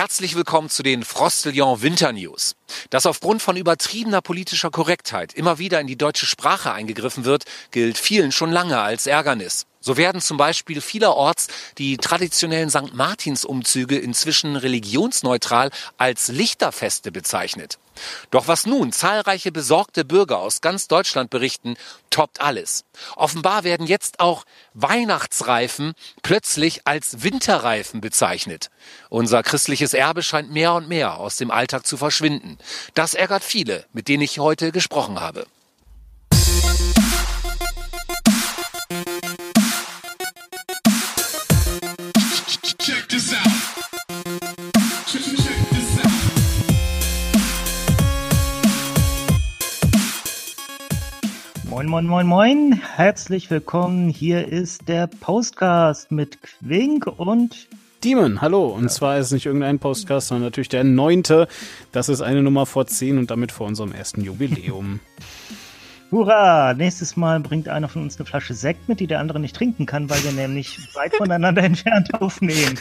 Herzlich willkommen zu den Frostelion Winter News. Dass aufgrund von übertriebener politischer Korrektheit immer wieder in die deutsche Sprache eingegriffen wird, gilt vielen schon lange als Ärgernis. So werden zum Beispiel vielerorts die traditionellen St. Martins-Umzüge inzwischen religionsneutral als Lichterfeste bezeichnet. Doch was nun zahlreiche besorgte Bürger aus ganz Deutschland berichten, toppt alles. Offenbar werden jetzt auch Weihnachtsreifen plötzlich als Winterreifen bezeichnet. Unser christliches Erbe scheint mehr und mehr aus dem Alltag zu verschwinden. Das ärgert viele, mit denen ich heute gesprochen habe. Moin, moin, moin, moin. Herzlich willkommen. Hier ist der Postcast mit Quink und Demon, hallo. Und ja. zwar ist es nicht irgendein Postcast, sondern natürlich der neunte. Das ist eine Nummer vor zehn und damit vor unserem ersten Jubiläum. Hurra! Nächstes Mal bringt einer von uns eine Flasche Sekt mit, die der andere nicht trinken kann, weil wir nämlich weit voneinander entfernt aufnehmen.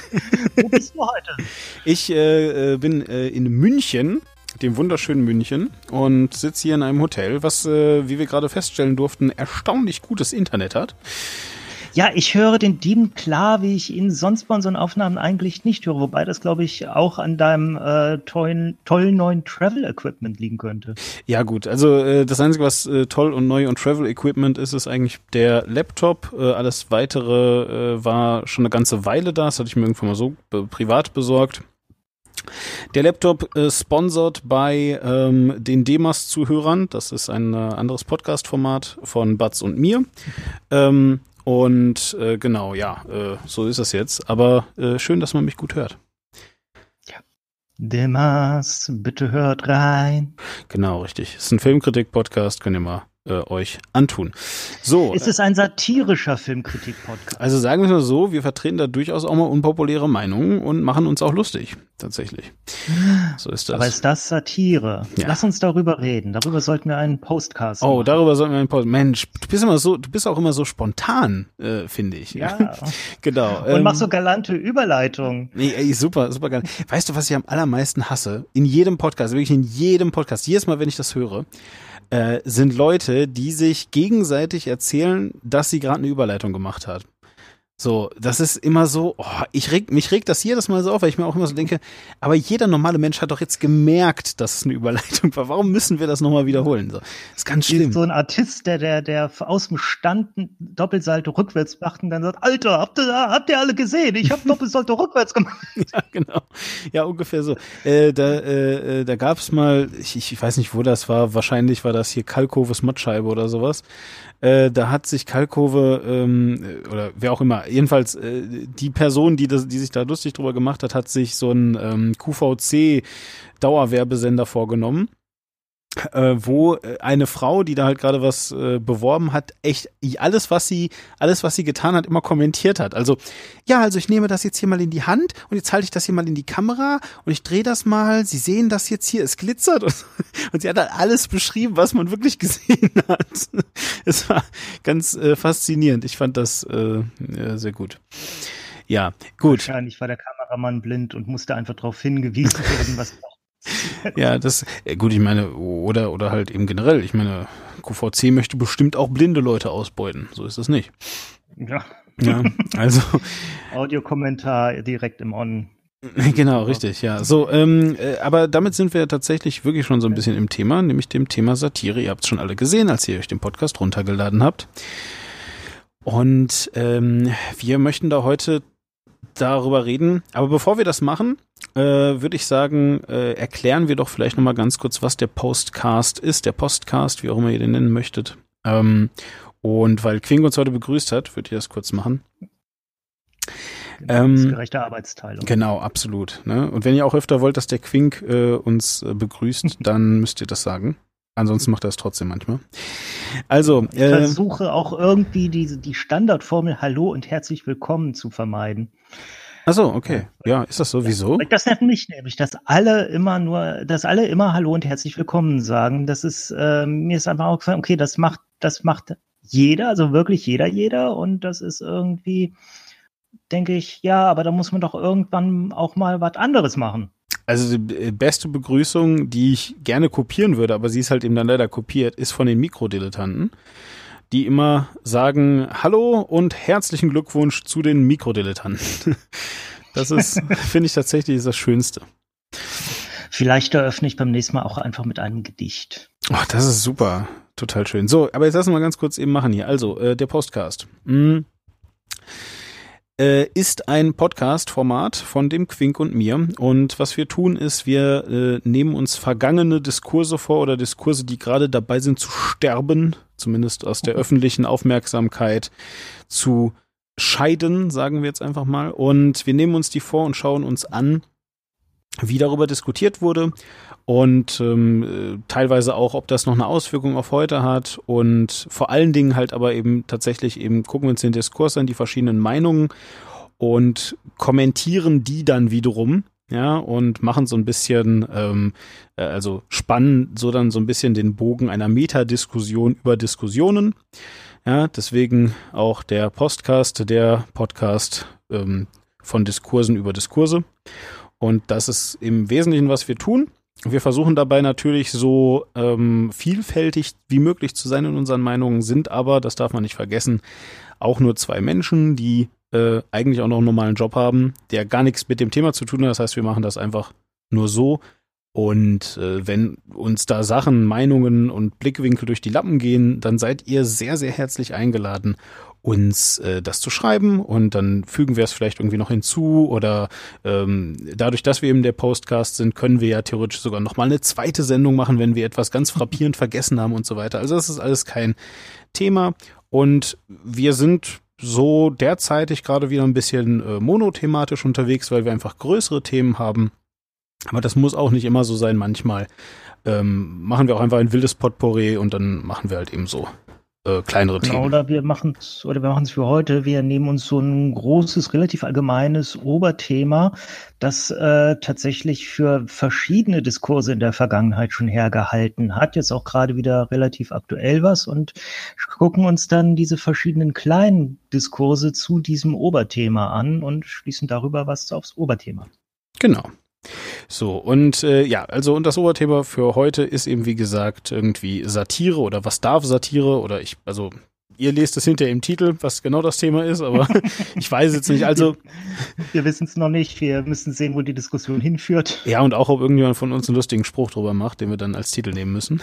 Wo bist du heute? Ich äh, äh bin äh, in München dem wunderschönen München und sitze hier in einem Hotel, was, äh, wie wir gerade feststellen durften, erstaunlich gutes Internet hat. Ja, ich höre den Dieben klar, wie ich ihn sonst bei unseren Aufnahmen eigentlich nicht höre, wobei das, glaube ich, auch an deinem äh, tollen, tollen neuen Travel-Equipment liegen könnte. Ja gut, also äh, das Einzige, was äh, toll und neu und Travel-Equipment ist, ist eigentlich der Laptop. Äh, alles Weitere äh, war schon eine ganze Weile da, das hatte ich mir irgendwann mal so privat besorgt. Der Laptop äh, sponsert bei ähm, den Demas-Zuhörern. Das ist ein äh, anderes Podcast-Format von Batz und mir. Ähm, und äh, genau, ja, äh, so ist es jetzt. Aber äh, schön, dass man mich gut hört. Ja. Demas, bitte hört rein. Genau, richtig. Es ist ein Filmkritik-Podcast, könnt ihr mal äh, euch antun. So. Ist es ein satirischer Filmkritik-Podcast? Also sagen wir mal so, wir vertreten da durchaus auch mal unpopuläre Meinungen und machen uns auch lustig, tatsächlich. So ist das. Aber ist das Satire? Ja. Lass uns darüber reden. Darüber sollten wir einen Postcast machen. Oh, darüber sollten wir einen Podcast. Mensch, du bist immer so, du bist auch immer so spontan, äh, finde ich. Ja. genau. Und ähm, mach so galante Überleitungen. Nee, ey, super, super geil. Weißt du, was ich am allermeisten hasse? In jedem Podcast, wirklich in jedem Podcast, jedes Mal, wenn ich das höre, äh, sind Leute, die sich gegenseitig erzählen, dass sie gerade eine Überleitung gemacht hat. So, das ist immer so, oh, ich reg, mich regt das jedes Mal so auf, weil ich mir auch immer so denke, aber jeder normale Mensch hat doch jetzt gemerkt, dass es eine Überleitung war. Warum müssen wir das nochmal wiederholen? So, ist ganz schlimm. So ein Artist, der, der, der aus dem Stand Doppelsalto rückwärts macht und dann sagt, Alter, habt ihr, habt ihr alle gesehen? Ich habe Doppelsalto rückwärts gemacht. Ja, genau. Ja, ungefähr so. Äh, da äh, äh da gab es mal, ich, ich weiß nicht, wo das war, wahrscheinlich war das hier Kalkoves Mottscheibe oder sowas. Äh, da hat sich Kalkove ähm, oder wer auch immer, jedenfalls äh, die Person, die, das, die sich da lustig drüber gemacht hat, hat sich so einen ähm, QVC Dauerwerbesender vorgenommen äh, wo äh, eine Frau, die da halt gerade was äh, beworben hat, echt alles, was sie, alles, was sie getan hat, immer kommentiert hat. Also, ja, also ich nehme das jetzt hier mal in die Hand und jetzt halte ich das hier mal in die Kamera und ich drehe das mal. Sie sehen das jetzt hier, es glitzert und, und sie hat halt alles beschrieben, was man wirklich gesehen hat. Es war ganz äh, faszinierend. Ich fand das äh, sehr gut. Ja, gut. Wahrscheinlich war der Kameramann blind und musste einfach darauf hingewiesen werden, was ja, das, äh, gut, ich meine, oder, oder halt eben generell, ich meine, QVC möchte bestimmt auch blinde Leute ausbeuten. So ist das nicht. Ja. Ja, also. Audiokommentar direkt im On. Genau, richtig, ja. So, ähm, äh, aber damit sind wir tatsächlich wirklich schon so ein bisschen im Thema, nämlich dem Thema Satire. Ihr habt es schon alle gesehen, als ihr euch den Podcast runtergeladen habt. Und ähm, wir möchten da heute darüber reden. Aber bevor wir das machen, äh, würde ich sagen, äh, erklären wir doch vielleicht nochmal ganz kurz, was der Postcast ist, der Postcast, wie auch immer ihr den nennen möchtet. Ähm, und weil Quing uns heute begrüßt hat, würde ich das kurz machen. Ähm, gerechte Arbeitsteilung. Genau, absolut. Ne? Und wenn ihr auch öfter wollt, dass der Quink äh, uns äh, begrüßt, dann müsst ihr das sagen. Ansonsten macht er es trotzdem manchmal. Also, ich äh, versuche auch irgendwie diese die Standardformel Hallo und herzlich willkommen zu vermeiden. Ach so, okay. Ja, ist das so? Wieso? Das nennt mich nämlich, dass alle immer nur, dass alle immer Hallo und herzlich willkommen sagen. Das ist, äh, mir ist einfach auch gefallen, okay, das macht, das macht jeder, also wirklich jeder, jeder. Und das ist irgendwie, denke ich, ja, aber da muss man doch irgendwann auch mal was anderes machen. Also die beste Begrüßung, die ich gerne kopieren würde, aber sie ist halt eben dann leider kopiert, ist von den Mikrodilettanten, die immer sagen Hallo und herzlichen Glückwunsch zu den Mikrodilettanten. Das ist, finde ich tatsächlich das Schönste. Vielleicht eröffne ich beim nächsten Mal auch einfach mit einem Gedicht. Oh, das ist super. Total schön. So, aber jetzt lassen wir mal ganz kurz eben machen hier. Also, äh, der Postcast. Mhm äh, ist ein Podcast-Format von dem Quink und mir. Und was wir tun, ist, wir äh, nehmen uns vergangene Diskurse vor oder Diskurse, die gerade dabei sind zu sterben, zumindest aus der öffentlichen Aufmerksamkeit zu scheiden, sagen wir jetzt einfach mal. Und wir nehmen uns die vor und schauen uns an, wie darüber diskutiert wurde und ähm, äh, teilweise auch, ob das noch eine Auswirkung auf heute hat und vor allen Dingen halt aber eben tatsächlich eben gucken wir uns den Diskurs an, die verschiedenen Meinungen und kommentieren die dann wiederum, ja, und machen so ein bisschen, ähm, äh, also spannen so dann so ein bisschen den Bogen einer Metadiskussion über Diskussionen. Ja, deswegen auch der Postcast, der Podcast ähm, von Diskursen über Diskurse. Und das ist im Wesentlichen, was wir tun. Wir versuchen dabei natürlich so ähm, vielfältig wie möglich zu sein in unseren Meinungen, sind aber, das darf man nicht vergessen, auch nur zwei Menschen, die äh, eigentlich auch noch einen normalen Job haben, der gar nichts mit dem Thema zu tun hat. Das heißt, wir machen das einfach nur so. Und äh, wenn uns da Sachen, Meinungen und Blickwinkel durch die Lappen gehen, dann seid ihr sehr, sehr herzlich eingeladen, uns äh, das zu schreiben und dann fügen wir es vielleicht irgendwie noch hinzu oder ähm, dadurch, dass wir eben der Postcast sind, können wir ja theoretisch sogar noch mal eine zweite Sendung machen, wenn wir etwas ganz frappierend vergessen haben und so weiter. Also das ist alles kein Thema und wir sind so derzeitig gerade wieder ein bisschen äh, monothematisch unterwegs, weil wir einfach größere Themen haben. Aber das muss auch nicht immer so sein. Manchmal ähm, machen wir auch einfach ein wildes Potpourri und dann machen wir halt eben so äh, kleinere genau, Themen. Oder wir machen es, oder wir machen es für heute. Wir nehmen uns so ein großes, relativ allgemeines Oberthema, das äh, tatsächlich für verschiedene Diskurse in der Vergangenheit schon hergehalten hat. Jetzt auch gerade wieder relativ aktuell was und gucken uns dann diese verschiedenen kleinen Diskurse zu diesem Oberthema an und schließen darüber was aufs Oberthema. Genau. So, und äh, ja, also und das Oberthema für heute ist eben, wie gesagt, irgendwie Satire oder was darf Satire oder ich, also ihr lest es hinter im Titel, was genau das Thema ist, aber ich weiß jetzt nicht. Also wir, wissen es noch nicht. Wir müssen sehen, wo die Diskussion hinführt. Ja, und auch ob irgendjemand von uns einen lustigen Spruch drüber macht, den wir dann als Titel nehmen müssen.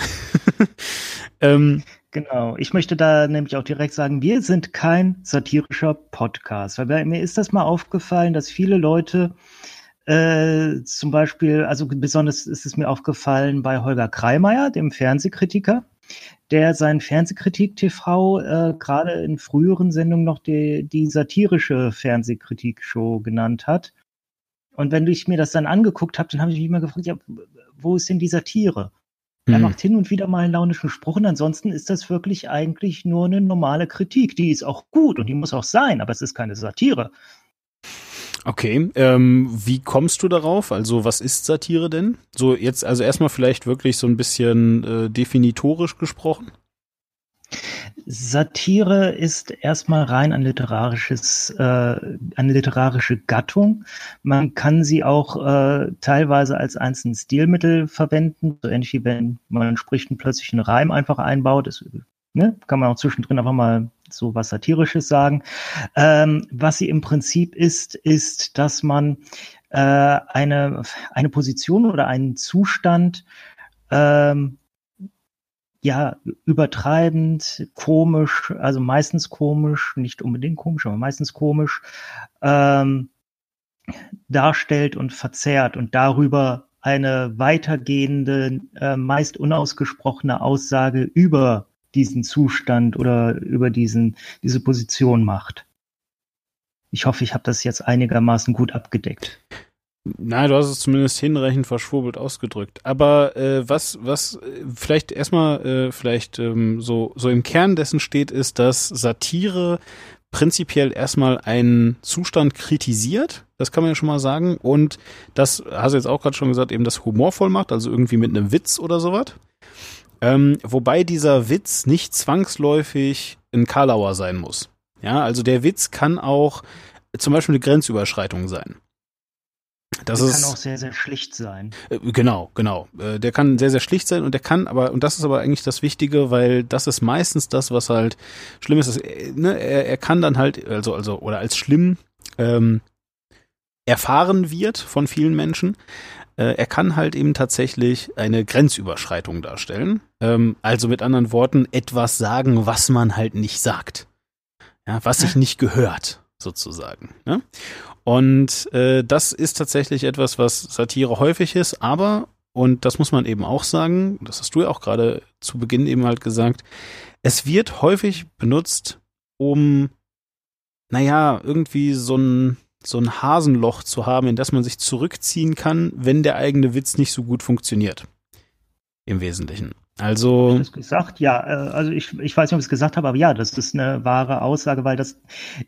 ähm, Genau. Ich möchte da nämlich auch direkt sagen, wir sind kein satirischer Podcast. Weil mir ist das mal aufgefallen, dass viele Leute äh, zum Beispiel, also besonders ist es mir aufgefallen bei Holger Kreimeier, dem Fernsehkritiker, der sein Fernsehkritik-TV äh, gerade in früheren Sendungen noch die, die satirische Fernsehkritik-Show genannt hat. Und wenn ich mir das dann angeguckt habe, dann habe ich mich immer gefragt, ja, wo ist denn die Satire? Er hm. macht hin und wieder mal einen launischen Spruch und ansonsten ist das wirklich eigentlich nur eine normale Kritik. Die ist auch gut und die muss auch sein, aber es ist keine Satire. Okay, ähm, wie kommst du darauf? Also was ist Satire denn? So jetzt also erstmal vielleicht wirklich so ein bisschen äh, definitorisch gesprochen. Satire ist erstmal rein ein literarisches, äh, eine literarische Gattung. Man kann sie auch äh, teilweise als einzelnes Stilmittel verwenden, so ähnlich wie wenn man spricht und plötzlich einen Reim einfach einbaut. Das ne, kann man auch zwischendrin einfach mal so was Satirisches sagen. Ähm, was sie im Prinzip ist, ist, dass man äh, eine, eine Position oder einen Zustand ähm, ja, übertreibend, komisch, also meistens komisch, nicht unbedingt komisch, aber meistens komisch, ähm, darstellt und verzerrt und darüber eine weitergehende, äh, meist unausgesprochene Aussage über diesen Zustand oder über diesen, diese Position macht. Ich hoffe, ich habe das jetzt einigermaßen gut abgedeckt. Na, du hast es zumindest hinreichend verschwurbelt ausgedrückt. Aber äh, was, was äh, vielleicht erstmal äh, vielleicht ähm, so, so im Kern dessen steht, ist, dass Satire prinzipiell erstmal einen Zustand kritisiert, das kann man ja schon mal sagen. Und das hast du jetzt auch gerade schon gesagt, eben das humorvoll macht, also irgendwie mit einem Witz oder sowas. Ähm, wobei dieser Witz nicht zwangsläufig ein Karlauer sein muss. Ja, also der Witz kann auch zum Beispiel eine Grenzüberschreitung sein. Das der ist, kann auch sehr, sehr schlicht sein. Äh, genau, genau. Äh, der kann sehr, sehr schlicht sein und der kann aber, und das ist aber eigentlich das Wichtige, weil das ist meistens das, was halt schlimm ist. Dass, äh, ne, er, er kann dann halt, also, also, oder als schlimm ähm, erfahren wird von vielen Menschen. Äh, er kann halt eben tatsächlich eine Grenzüberschreitung darstellen. Ähm, also mit anderen Worten, etwas sagen, was man halt nicht sagt. Ja, was sich nicht gehört, sozusagen. Ne? Und äh, das ist tatsächlich etwas, was Satire häufig ist, aber, und das muss man eben auch sagen, das hast du ja auch gerade zu Beginn eben halt gesagt, es wird häufig benutzt, um, naja, irgendwie so ein, so ein Hasenloch zu haben, in das man sich zurückziehen kann, wenn der eigene Witz nicht so gut funktioniert. Im Wesentlichen. Also. Das gesagt, ja, äh, also ich, ich weiß nicht, ob ich es gesagt habe, aber ja, das ist eine wahre Aussage, weil das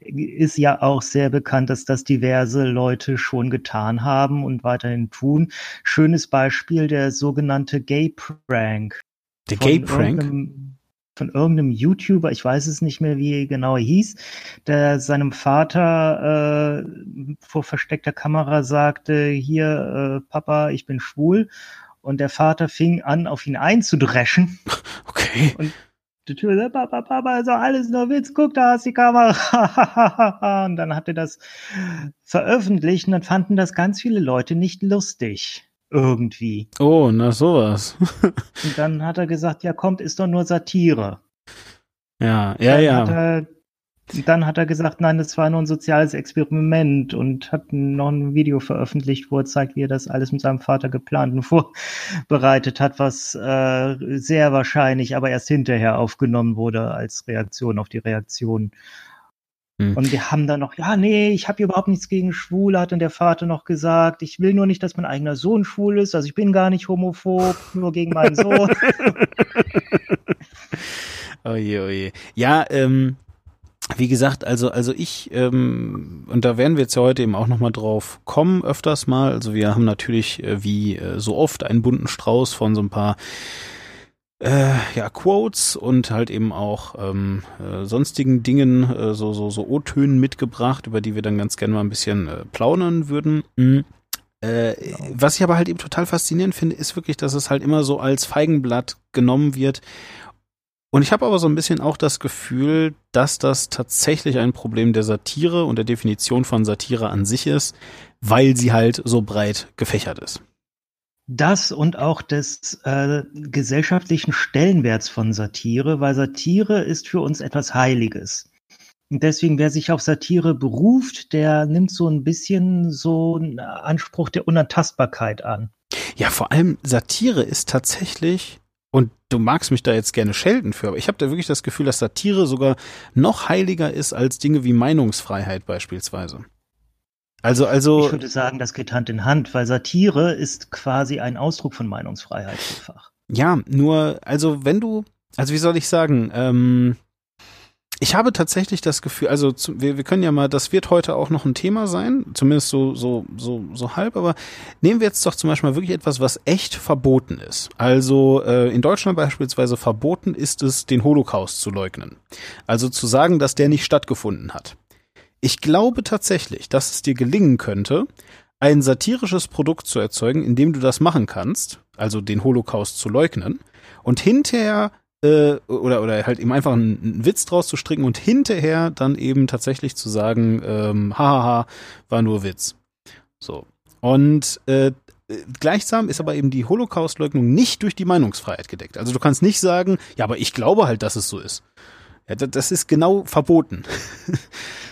ist ja auch sehr bekannt, dass das diverse Leute schon getan haben und weiterhin tun. Schönes Beispiel, der sogenannte Gay Prank. Der Gay Prank? Von irgendeinem YouTuber, ich weiß es nicht mehr, wie genau er hieß, der seinem Vater äh, vor versteckter Kamera sagte, hier, äh, Papa, ich bin schwul und der Vater fing an, auf ihn einzudreschen. Okay. Und die Tür, Papa, Papa, ist doch alles nur Witz, guck, da ist die Kamera. und dann hat er das veröffentlicht und dann fanden das ganz viele Leute nicht lustig. Irgendwie. Oh, na sowas. und dann hat er gesagt, ja, kommt, ist doch nur Satire. Ja, ja, dann ja. Hat er dann hat er gesagt, nein, das war nur ein soziales Experiment und hat noch ein Video veröffentlicht, wo er zeigt, wie er das alles mit seinem Vater geplant und vorbereitet hat, was äh, sehr wahrscheinlich aber erst hinterher aufgenommen wurde als Reaktion auf die Reaktion. Hm. Und wir haben dann noch, ja, nee, ich habe überhaupt nichts gegen Schwule, hat dann der Vater noch gesagt. Ich will nur nicht, dass mein eigener Sohn schwul ist. Also ich bin gar nicht homophob, nur gegen meinen Sohn. oje, oje. Ja, ähm, wie gesagt, also also ich ähm, und da werden wir jetzt ja heute eben auch noch mal drauf kommen öfters mal. Also wir haben natürlich äh, wie äh, so oft einen bunten Strauß von so ein paar äh, ja Quotes und halt eben auch ähm, äh, sonstigen Dingen, äh, so so so O-Tönen mitgebracht, über die wir dann ganz gerne mal ein bisschen äh, plaudern würden. Mhm. Äh, genau. Was ich aber halt eben total faszinierend finde, ist wirklich, dass es halt immer so als Feigenblatt genommen wird und ich habe aber so ein bisschen auch das Gefühl, dass das tatsächlich ein Problem der Satire und der Definition von Satire an sich ist, weil sie halt so breit gefächert ist. Das und auch des äh, gesellschaftlichen Stellenwerts von Satire, weil Satire ist für uns etwas Heiliges. Und deswegen, wer sich auf Satire beruft, der nimmt so ein bisschen so einen Anspruch der Unantastbarkeit an. Ja, vor allem Satire ist tatsächlich und du magst mich da jetzt gerne schelten für, aber ich habe da wirklich das Gefühl, dass Satire sogar noch heiliger ist als Dinge wie Meinungsfreiheit beispielsweise. Also, also. Ich würde sagen, das geht Hand in Hand, weil Satire ist quasi ein Ausdruck von Meinungsfreiheit vielfach. Ja, nur, also wenn du, also wie soll ich sagen, ähm, ich habe tatsächlich das Gefühl, also zu, wir, wir können ja mal, das wird heute auch noch ein Thema sein, zumindest so, so, so, so halb, aber nehmen wir jetzt doch zum Beispiel mal wirklich etwas, was echt verboten ist. Also äh, in Deutschland beispielsweise verboten ist es, den Holocaust zu leugnen. Also zu sagen, dass der nicht stattgefunden hat. Ich glaube tatsächlich, dass es dir gelingen könnte, ein satirisches Produkt zu erzeugen, in dem du das machen kannst, also den Holocaust zu leugnen, und hinterher äh, oder, oder halt eben einfach einen, einen, Witz draus zu stricken und hinterher dann eben tatsächlich zu sagen, ähm, hahaha, war nur Witz. So. Und äh, gleichsam ist aber eben die Holocaust-Leugnung nicht durch die Meinungsfreiheit gedeckt. Also du kannst nicht sagen, ja, aber ich glaube halt, dass es so ist. Ja, das ist genau verboten.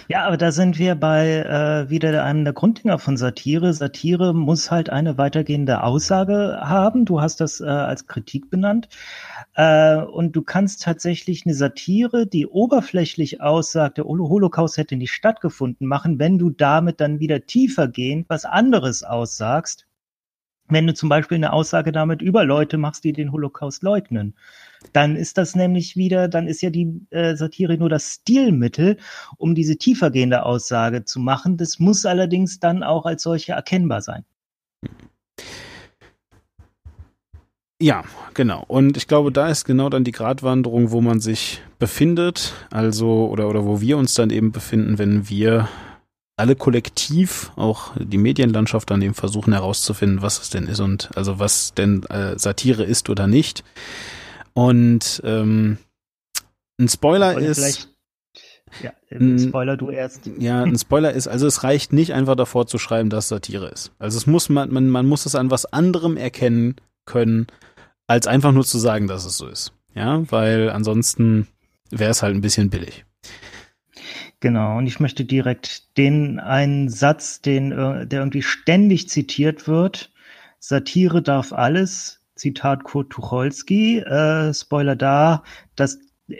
Ja, aber da sind wir bei äh, wieder einem der Grunddinger von Satire. Satire muss halt eine weitergehende Aussage haben. Du hast das äh, als Kritik benannt. Äh, und du kannst tatsächlich eine Satire, die oberflächlich aussagt, der Holocaust hätte nicht stattgefunden, machen, wenn du damit dann wieder tiefer gehend was anderes aussagst. Wenn du zum Beispiel eine Aussage damit über Leute machst, die den Holocaust leugnen dann ist das nämlich wieder, dann ist ja die äh, Satire nur das Stilmittel, um diese tiefergehende Aussage zu machen. Das muss allerdings dann auch als solche erkennbar sein. Ja, genau. Und ich glaube, da ist genau dann die Gratwanderung, wo man sich befindet, also oder oder wo wir uns dann eben befinden, wenn wir alle kollektiv, auch die Medienlandschaft an dem versuchen herauszufinden, was es denn ist und also was denn äh, Satire ist oder nicht. Und ähm, ein Spoiler ist. Ja, ein Spoiler du erst. Ja, ein Spoiler ist, also es reicht nicht einfach davor zu schreiben, dass Satire ist. Also es muss man, man, man muss es an was anderem erkennen können, als einfach nur zu sagen, dass es so ist. Ja, weil ansonsten wäre es halt ein bisschen billig. Genau, und ich möchte direkt den einen Satz, den, der irgendwie ständig zitiert wird. Satire darf alles. Zitat Kurt Tucholsky. Äh, Spoiler da. Das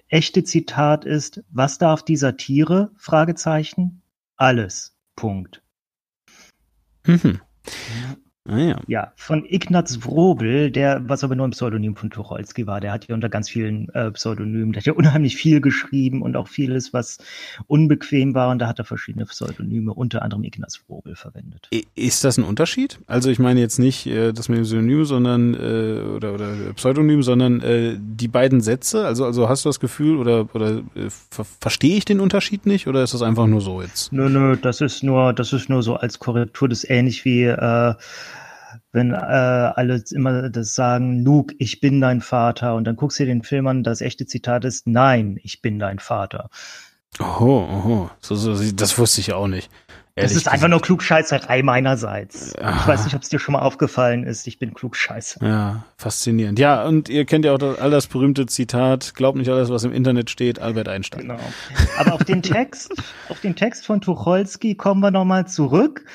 echte Zitat ist, was darf die Satire? Fragezeichen. Alles. Punkt. Mhm. Ah, ja. ja, von Ignaz Wrobel, der, was aber nur ein Pseudonym von Tucholsky war, der hat ja unter ganz vielen äh, Pseudonymen, der hat ja unheimlich viel geschrieben und auch vieles, was unbequem war und da hat er verschiedene Pseudonyme, unter anderem Ignaz Wrobel verwendet. Ist das ein Unterschied? Also ich meine jetzt nicht äh, das mit dem Synonym, sondern äh, oder, oder Pseudonym, sondern äh, die beiden Sätze, also, also hast du das Gefühl oder, oder äh, ver verstehe ich den Unterschied nicht oder ist das einfach nur so jetzt? Nö, nö, das ist nur, das ist nur so als Korrektur, das ist ähnlich wie äh, wenn äh, alle immer das sagen, Luke, ich bin dein Vater, und dann guckst du dir den Film an, das echte Zitat ist, nein, ich bin dein Vater. Oh, oh, so, so, das wusste ich auch nicht. Das ist einfach nur Klugscheißerei meinerseits. Aha. Ich weiß nicht, ob es dir schon mal aufgefallen ist. Ich bin Klugscheißer. Ja, faszinierend. Ja, und ihr kennt ja auch das, all das berühmte Zitat, glaubt nicht alles, was im Internet steht, Albert Einstein. Genau. Aber auf den Text, auf den Text von Tucholsky kommen wir nochmal zurück.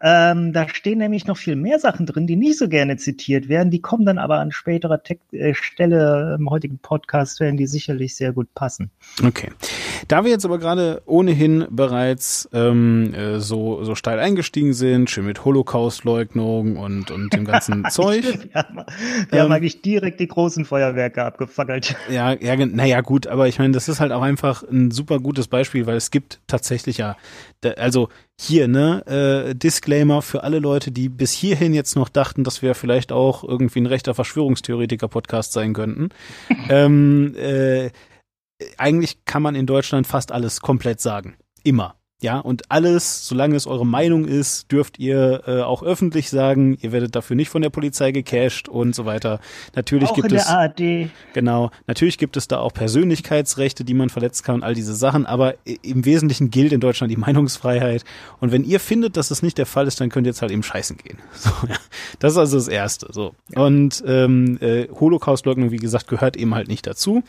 Ähm, da stehen nämlich noch viel mehr Sachen drin, die nicht so gerne zitiert werden. Die kommen dann aber an späterer Te äh, Stelle im heutigen Podcast, werden die sicherlich sehr gut passen. Okay. Da wir jetzt aber gerade ohnehin bereits ähm, äh, so, so steil eingestiegen sind, schön mit Holocaust-Leugnung und, und dem ganzen Zeug. wir haben, wir ähm, haben eigentlich direkt die großen Feuerwerke abgefackelt. Ja, ja, naja, gut, aber ich meine, das ist halt auch einfach ein super gutes Beispiel, weil es gibt tatsächlich ja, also hier, ne, äh, Disclaimer für alle Leute, die bis hierhin jetzt noch dachten, dass wir vielleicht auch irgendwie ein rechter Verschwörungstheoretiker-Podcast sein könnten. ähm, äh, eigentlich kann man in Deutschland fast alles komplett sagen. Immer. Ja, und alles, solange es eure Meinung ist, dürft ihr äh, auch öffentlich sagen. Ihr werdet dafür nicht von der Polizei gecasht und so weiter. Natürlich auch gibt in es der ARD. genau, natürlich gibt es da auch Persönlichkeitsrechte, die man verletzen kann und all diese Sachen. Aber im Wesentlichen gilt in Deutschland die Meinungsfreiheit. Und wenn ihr findet, dass das nicht der Fall ist, dann könnt ihr jetzt halt eben scheißen gehen. So, ja. Das ist also das Erste. So und ähm, äh, Holocaustleugnung, wie gesagt, gehört eben halt nicht dazu.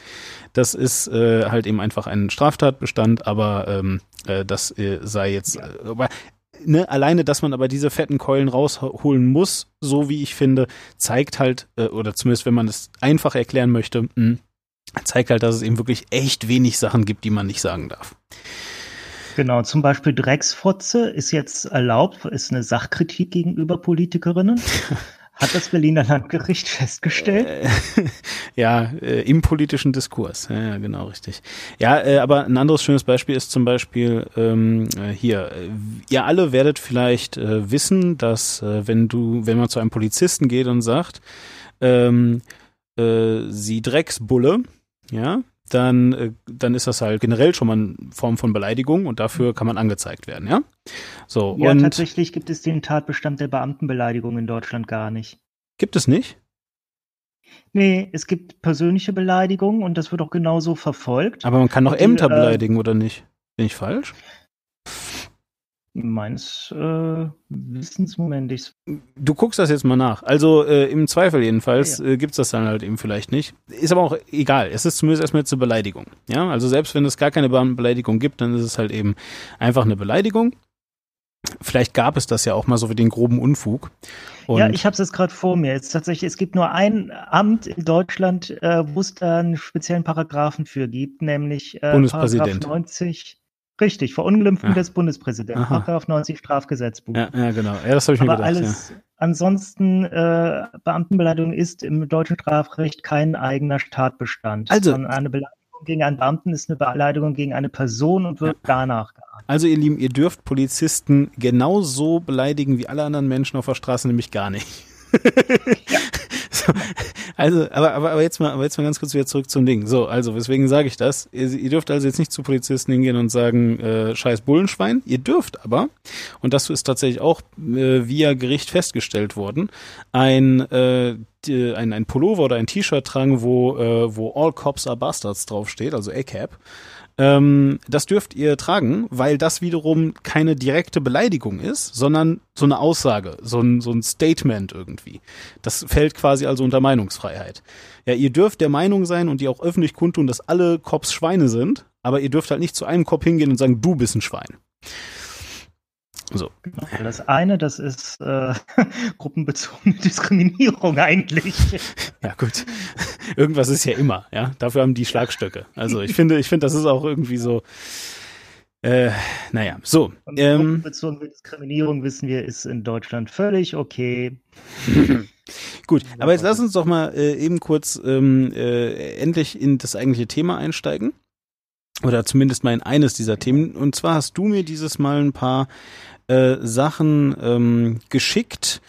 Das ist äh, halt eben einfach ein Straftatbestand, aber ähm, äh, das äh, sei jetzt. Ja. Äh, aber, ne, alleine, dass man aber diese fetten Keulen rausholen muss, so wie ich finde, zeigt halt, äh, oder zumindest wenn man es einfach erklären möchte, mh, hm, zeigt halt, dass es eben wirklich echt wenig Sachen gibt, die man nicht sagen darf. Genau, zum Beispiel Drecksfotze ist jetzt erlaubt, ist eine Sachkritik gegenüber Politikerinnen. Hat das Berliner Landgericht festgestellt? Äh, ja, äh, im politischen Diskurs. Ja, ja, genau, richtig. Ja, äh, aber ein anderes schönes Beispiel ist zum Beispiel ähm, äh, hier. Ihr alle werdet vielleicht äh, wissen, dass äh, wenn du, wenn man zu einem Polizisten geht und sagt, ähm, äh, sie Drecksbulle, ja, dann, äh, dann ist das halt generell schon mal eine Form von Beleidigung und dafür kann man angezeigt werden, ja? So, ja, und tatsächlich gibt es den Tatbestand der Beamtenbeleidigung in Deutschland gar nicht. Gibt es nicht? Nee, es gibt persönliche Beleidigungen und das wird auch genauso verfolgt. Aber man kann doch Ämter äh, beleidigen, oder nicht? Bin ich falsch? Meines äh, Wissens, Moment, ich. Du guckst das jetzt mal nach. Also äh, im Zweifel jedenfalls ja, ja. Äh, gibt's das dann halt eben vielleicht nicht. Ist aber auch egal. Es ist zumindest erstmal jetzt eine Beleidigung. Ja, also selbst wenn es gar keine Beleidigung gibt, dann ist es halt eben einfach eine Beleidigung. Vielleicht gab es das ja auch mal so wie den groben Unfug. Und ja, ich habe es jetzt gerade vor mir. Jetzt tatsächlich, es gibt nur ein Amt in Deutschland, äh, wo es da einen speziellen Paragraphen für gibt, nämlich äh, Bundespräsident. Paragraph 90 Richtig, Verunglimpfung ja. des Bundespräsidenten. Paragraph 90 Strafgesetzbuch. Ja, ja, genau. Ja, das habe ich Aber mir gedacht. Alles, ja. Ansonsten, äh, Beamtenbeleidigung ist im deutschen Strafrecht kein eigener Tatbestand. Also, eine Beleidigung gegen einen Beamten ist eine Beleidigung gegen eine Person und wird danach geahndet. Also, ihr Lieben, ihr dürft Polizisten genauso beleidigen wie alle anderen Menschen auf der Straße, nämlich gar nicht. ja. So, also, aber, aber, aber jetzt mal, aber jetzt mal ganz kurz wieder zurück zum Ding. So, also, weswegen sage ich das? Ihr, ihr dürft also jetzt nicht zu Polizisten hingehen und sagen, äh, scheiß Bullenschwein. Ihr dürft aber, und das ist tatsächlich auch äh, via Gericht festgestellt worden, ein, äh, ein, ein Pullover oder ein T-Shirt tragen, wo, äh, wo All Cops are Bastards draufsteht, also ACAP. Ähm, das dürft ihr tragen, weil das wiederum keine direkte Beleidigung ist, sondern so eine Aussage, so ein, so ein Statement irgendwie. Das fällt quasi also unter Meinungsfreiheit. Ja, ihr dürft der Meinung sein und ihr auch öffentlich kundtun, dass alle Cops Schweine sind, aber ihr dürft halt nicht zu einem Cop hingehen und sagen, du bist ein Schwein. So. Genau. Das eine, das ist äh, gruppenbezogene Diskriminierung eigentlich. Ja, gut. Irgendwas ist ja immer, ja. Dafür haben die Schlagstöcke. Also ich finde, ich finde, das ist auch irgendwie so. Äh, naja, so. Ähm, gruppenbezogene Diskriminierung wissen wir, ist in Deutschland völlig okay. Gut, aber jetzt lass uns doch mal äh, eben kurz ähm, äh, endlich in das eigentliche Thema einsteigen. Oder zumindest mal in eines dieser Themen. Und zwar hast du mir dieses Mal ein paar äh, Sachen ähm, geschickt.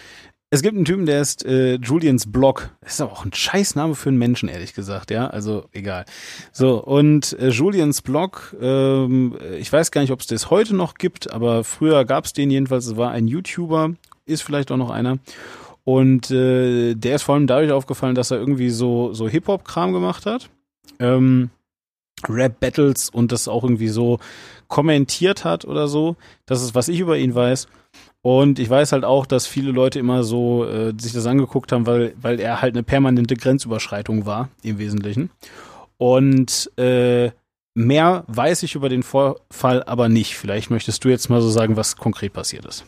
Es gibt einen Typen, der ist äh, Julians Blog. Das ist aber auch ein Scheißname für einen Menschen, ehrlich gesagt, ja. Also egal. So, und äh, Julians Blog, ähm, ich weiß gar nicht, ob es das heute noch gibt, aber früher gab es den jedenfalls. Es war ein YouTuber, ist vielleicht auch noch einer. Und äh, der ist vor allem dadurch aufgefallen, dass er irgendwie so, so Hip-Hop-Kram gemacht hat. Ähm, Rap-Battles und das auch irgendwie so kommentiert hat oder so. Das ist, was ich über ihn weiß. Und ich weiß halt auch, dass viele Leute immer so äh, sich das angeguckt haben, weil, weil er halt eine permanente Grenzüberschreitung war, im Wesentlichen. Und äh, mehr weiß ich über den Vorfall aber nicht. Vielleicht möchtest du jetzt mal so sagen, was konkret passiert ist.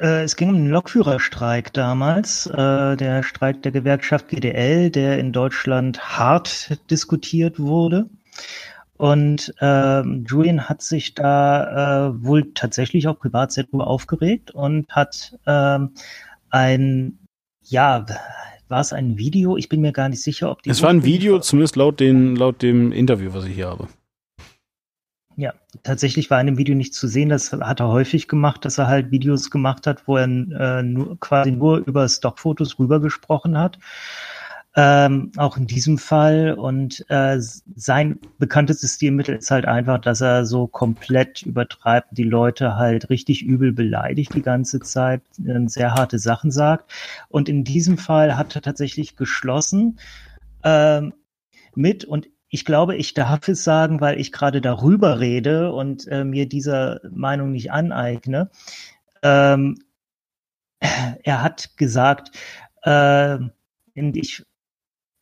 Äh, es ging um den Lokführerstreik damals, äh, der Streik der Gewerkschaft GDL, der in Deutschland hart diskutiert wurde. Und äh, Julian hat sich da äh, wohl tatsächlich auch privat sehr drüber aufgeregt und hat äh, ein, ja, war es ein Video? Ich bin mir gar nicht sicher, ob die. Es war ein Video, zumindest laut, den, laut dem Interview, was ich hier habe. Ja, tatsächlich war in dem Video nicht zu sehen. Das hat er häufig gemacht, dass er halt Videos gemacht hat, wo er äh, nur, quasi nur über Stockfotos rübergesprochen hat. Ähm, auch in diesem Fall. Und äh, sein bekanntestes Stilmittel ist halt einfach, dass er so komplett übertreibt, die Leute halt richtig übel beleidigt die ganze Zeit, äh, sehr harte Sachen sagt. Und in diesem Fall hat er tatsächlich geschlossen ähm, mit, und ich glaube, ich darf es sagen, weil ich gerade darüber rede und äh, mir dieser Meinung nicht aneigne. Ähm, er hat gesagt, äh, ich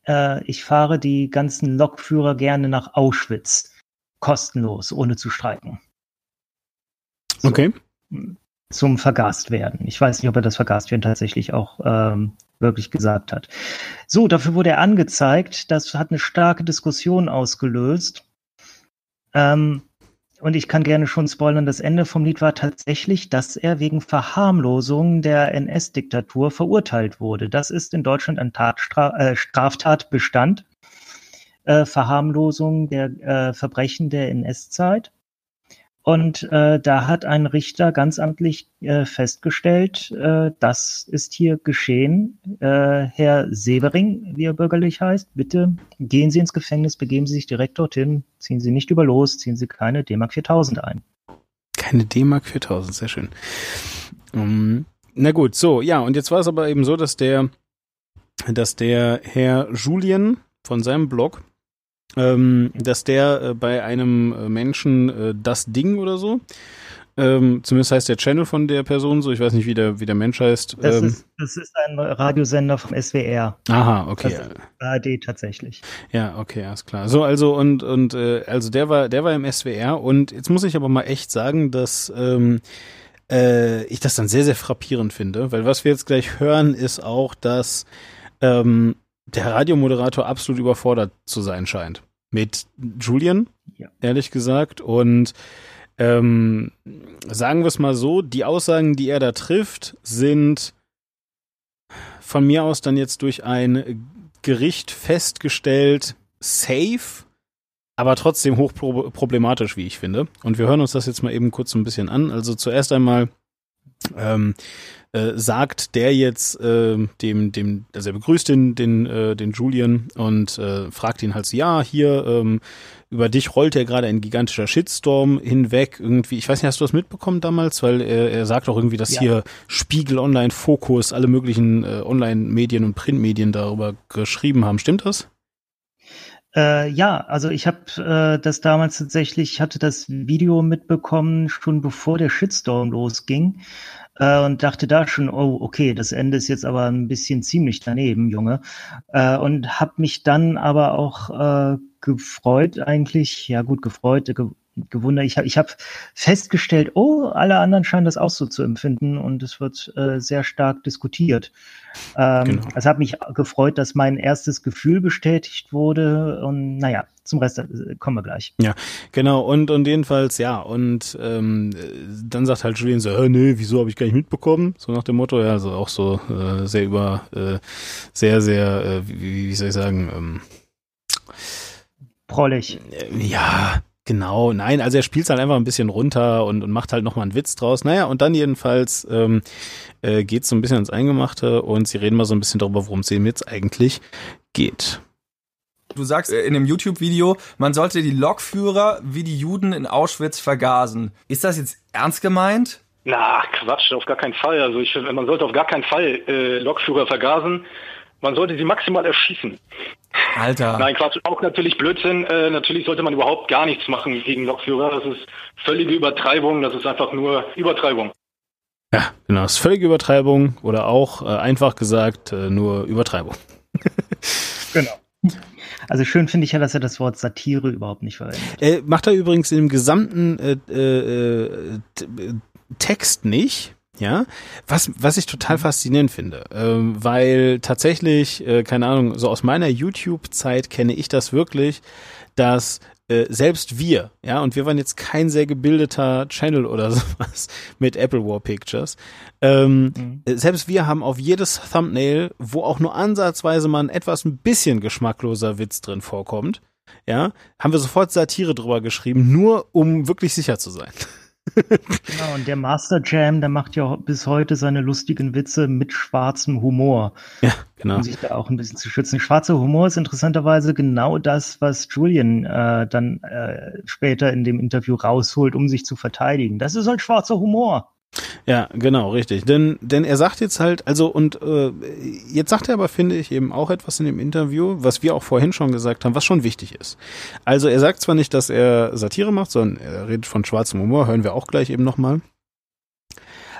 äh, ich fahre die ganzen Lokführer gerne nach Auschwitz. Kostenlos, ohne zu streiken. So, okay. Zum Vergast werden. Ich weiß nicht, ob er das Vergast werden tatsächlich auch ähm, wirklich gesagt hat. So, dafür wurde er angezeigt. Das hat eine starke Diskussion ausgelöst. Ähm, und ich kann gerne schon spoilern, das Ende vom Lied war tatsächlich, dass er wegen Verharmlosung der NS-Diktatur verurteilt wurde. Das ist in Deutschland ein Tatstra äh, Straftatbestand. Äh, Verharmlosung der äh, Verbrechen der NS-Zeit. Und äh, da hat ein Richter ganz amtlich äh, festgestellt, äh, das ist hier geschehen. Äh, Herr Severing, wie er bürgerlich heißt, bitte gehen Sie ins Gefängnis, begeben Sie sich direkt dorthin, ziehen Sie nicht über los, ziehen Sie keine D-Mark 4000 ein. Keine D-Mark 4000, sehr schön. Um, ähm, na gut, so, ja, und jetzt war es aber eben so, dass der, dass der Herr Julien von seinem Blog ähm, dass der äh, bei einem äh, Menschen äh, das Ding oder so, ähm, zumindest heißt der Channel von der Person so, ich weiß nicht, wie der, wie der Mensch heißt. Das, ähm, ist, das ist ein Radiosender vom SWR. Aha, okay. ARD tatsächlich. Ja, okay, alles klar. So, also und und äh, also der war, der war im SWR und jetzt muss ich aber mal echt sagen, dass ähm, äh, ich das dann sehr, sehr frappierend finde, weil was wir jetzt gleich hören, ist auch, dass ähm, der Radiomoderator absolut überfordert zu sein scheint mit Julian, ja. ehrlich gesagt. Und ähm, sagen wir es mal so, die Aussagen, die er da trifft, sind von mir aus dann jetzt durch ein Gericht festgestellt safe, aber trotzdem hochproblematisch, wie ich finde. Und wir hören uns das jetzt mal eben kurz so ein bisschen an. Also zuerst einmal ähm, äh, sagt der jetzt äh, dem, dem, also er begrüßt den, den, äh, den Julian und äh, fragt ihn halt so, ja, hier, ähm, über dich rollt ja gerade ein gigantischer Shitstorm hinweg. Irgendwie, ich weiß nicht, hast du das mitbekommen damals? Weil er, er sagt auch irgendwie, dass ja. hier Spiegel Online, Fokus, alle möglichen äh, Online-Medien und Printmedien darüber geschrieben haben. Stimmt das? Äh, ja, also ich habe äh, das damals tatsächlich, hatte das Video mitbekommen, schon bevor der Shitstorm losging äh, und dachte da schon, oh, okay, das Ende ist jetzt aber ein bisschen ziemlich daneben, Junge. Äh, und habe mich dann aber auch äh, gefreut eigentlich, ja gut, gefreut, ge gewundert. Ich habe ich hab festgestellt, oh, alle anderen scheinen das auch so zu empfinden und es wird äh, sehr stark diskutiert. Ähm, genau. Es hat mich gefreut, dass mein erstes Gefühl bestätigt wurde und naja, zum Rest äh, kommen wir gleich. Ja, genau und und jedenfalls ja und ähm, dann sagt halt Julian so, äh, nee, wieso habe ich gar nicht mitbekommen? So nach dem Motto, ja, also auch so äh, sehr über, äh, sehr sehr, äh, wie, wie soll ich sagen? Ähm, Prollig. Ja, Genau, nein, also er spielt halt einfach ein bisschen runter und, und macht halt nochmal einen Witz draus. Naja, und dann jedenfalls ähm, äh, geht so ein bisschen ins Eingemachte und sie reden mal so ein bisschen darüber, worum es ihm jetzt eigentlich geht. Du sagst in dem YouTube-Video, man sollte die Lokführer wie die Juden in Auschwitz vergasen. Ist das jetzt ernst gemeint? Na, Quatsch, auf gar keinen Fall. Also ich finde, man sollte auf gar keinen Fall äh, Lokführer vergasen. Man sollte sie maximal erschießen. Alter. Nein, Quatsch, auch natürlich Blödsinn. Äh, natürlich sollte man überhaupt gar nichts machen gegen Lokführer. Das ist völlige Übertreibung. Das ist einfach nur Übertreibung. Ja, genau. Das ist völlige Übertreibung oder auch äh, einfach gesagt äh, nur Übertreibung. genau. Also schön finde ich ja, dass er das Wort Satire überhaupt nicht verwendet. Äh, macht er übrigens in dem gesamten äh, äh, äh Text nicht. Ja, was, was ich total faszinierend finde, ähm, weil tatsächlich, äh, keine Ahnung, so aus meiner YouTube-Zeit kenne ich das wirklich, dass äh, selbst wir, ja, und wir waren jetzt kein sehr gebildeter Channel oder sowas mit Apple War Pictures, ähm, mhm. Äh, selbst wir haben auf jedes Thumbnail, wo auch nur ansatzweise mal ein etwas ein bisschen geschmackloser Witz drin vorkommt, ja, haben wir sofort Satire drüber geschrieben, nur um wirklich sicher zu sein. genau, und der Master Jam, der macht ja bis heute seine lustigen Witze mit schwarzem Humor. Ja, genau. Um sich da auch ein bisschen zu schützen. Schwarzer Humor ist interessanterweise genau das, was Julian äh, dann äh, später in dem Interview rausholt, um sich zu verteidigen. Das ist halt schwarzer Humor. Ja, genau, richtig. Denn, denn er sagt jetzt halt, also und äh, jetzt sagt er aber, finde ich, eben auch etwas in dem Interview, was wir auch vorhin schon gesagt haben, was schon wichtig ist. Also er sagt zwar nicht, dass er Satire macht, sondern er redet von schwarzem Humor, hören wir auch gleich eben nochmal.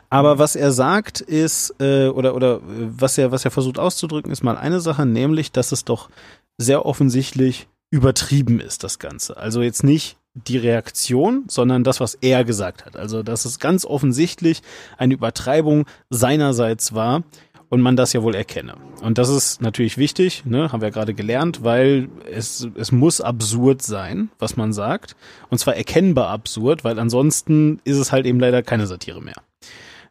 Aber was er sagt ist, äh, oder, oder was er, was er versucht auszudrücken, ist mal eine Sache, nämlich, dass es doch sehr offensichtlich übertrieben ist, das Ganze. Also jetzt nicht die Reaktion, sondern das, was er gesagt hat. Also, dass es ganz offensichtlich eine Übertreibung seinerseits war und man das ja wohl erkenne. Und das ist natürlich wichtig, ne, haben wir gerade gelernt, weil es, es muss absurd sein, was man sagt. Und zwar erkennbar absurd, weil ansonsten ist es halt eben leider keine Satire mehr.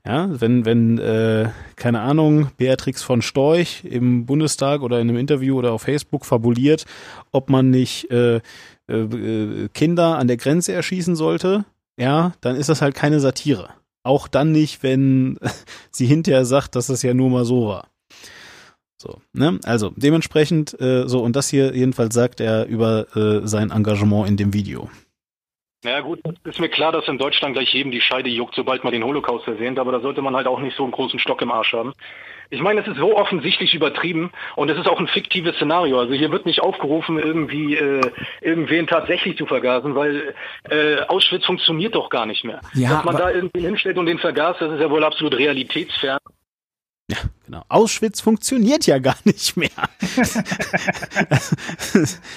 Ja, wenn, wenn, äh, keine Ahnung, Beatrix von Storch im Bundestag oder in einem Interview oder auf Facebook fabuliert, ob man nicht äh, äh, äh, Kinder an der Grenze erschießen sollte, ja, dann ist das halt keine Satire. Auch dann nicht, wenn sie hinterher sagt, dass das ja nur mal so war. So, ne? Also dementsprechend, äh, so, und das hier jedenfalls sagt er über äh, sein Engagement in dem Video. Ja gut, ist mir klar, dass in Deutschland gleich jedem die Scheide juckt, sobald man den Holocaust erwähnt, aber da sollte man halt auch nicht so einen großen Stock im Arsch haben. Ich meine, es ist so offensichtlich übertrieben und es ist auch ein fiktives Szenario. Also hier wird nicht aufgerufen, irgendwie äh, irgendwen tatsächlich zu vergasen, weil äh, Auschwitz funktioniert doch gar nicht mehr. Ja, Dass man da irgendwie hinstellt und den vergast, das ist ja wohl absolut realitätsfern. Ja, genau. Auschwitz funktioniert ja gar nicht mehr.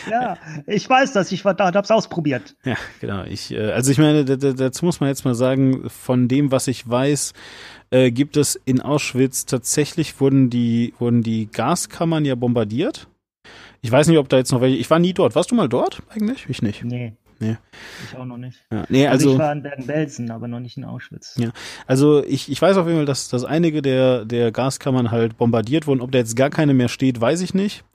ja, ich weiß das, ich war da und hab's ausprobiert. Ja, genau. Ich, äh, also ich meine, dazu muss man jetzt mal sagen, von dem, was ich weiß, äh, gibt es in Auschwitz tatsächlich wurden die, wurden die Gaskammern ja bombardiert. Ich weiß nicht, ob da jetzt noch welche. Ich war nie dort. Warst du mal dort eigentlich? Ich nicht. Nee. Nee. Ich auch noch nicht. Ja, nee, also, also ich war in Bergen-Belsen, aber noch nicht in Auschwitz. Ja, also ich, ich weiß auf jeden Fall, dass, dass einige der, der Gaskammern halt bombardiert wurden. Ob da jetzt gar keine mehr steht, weiß ich nicht.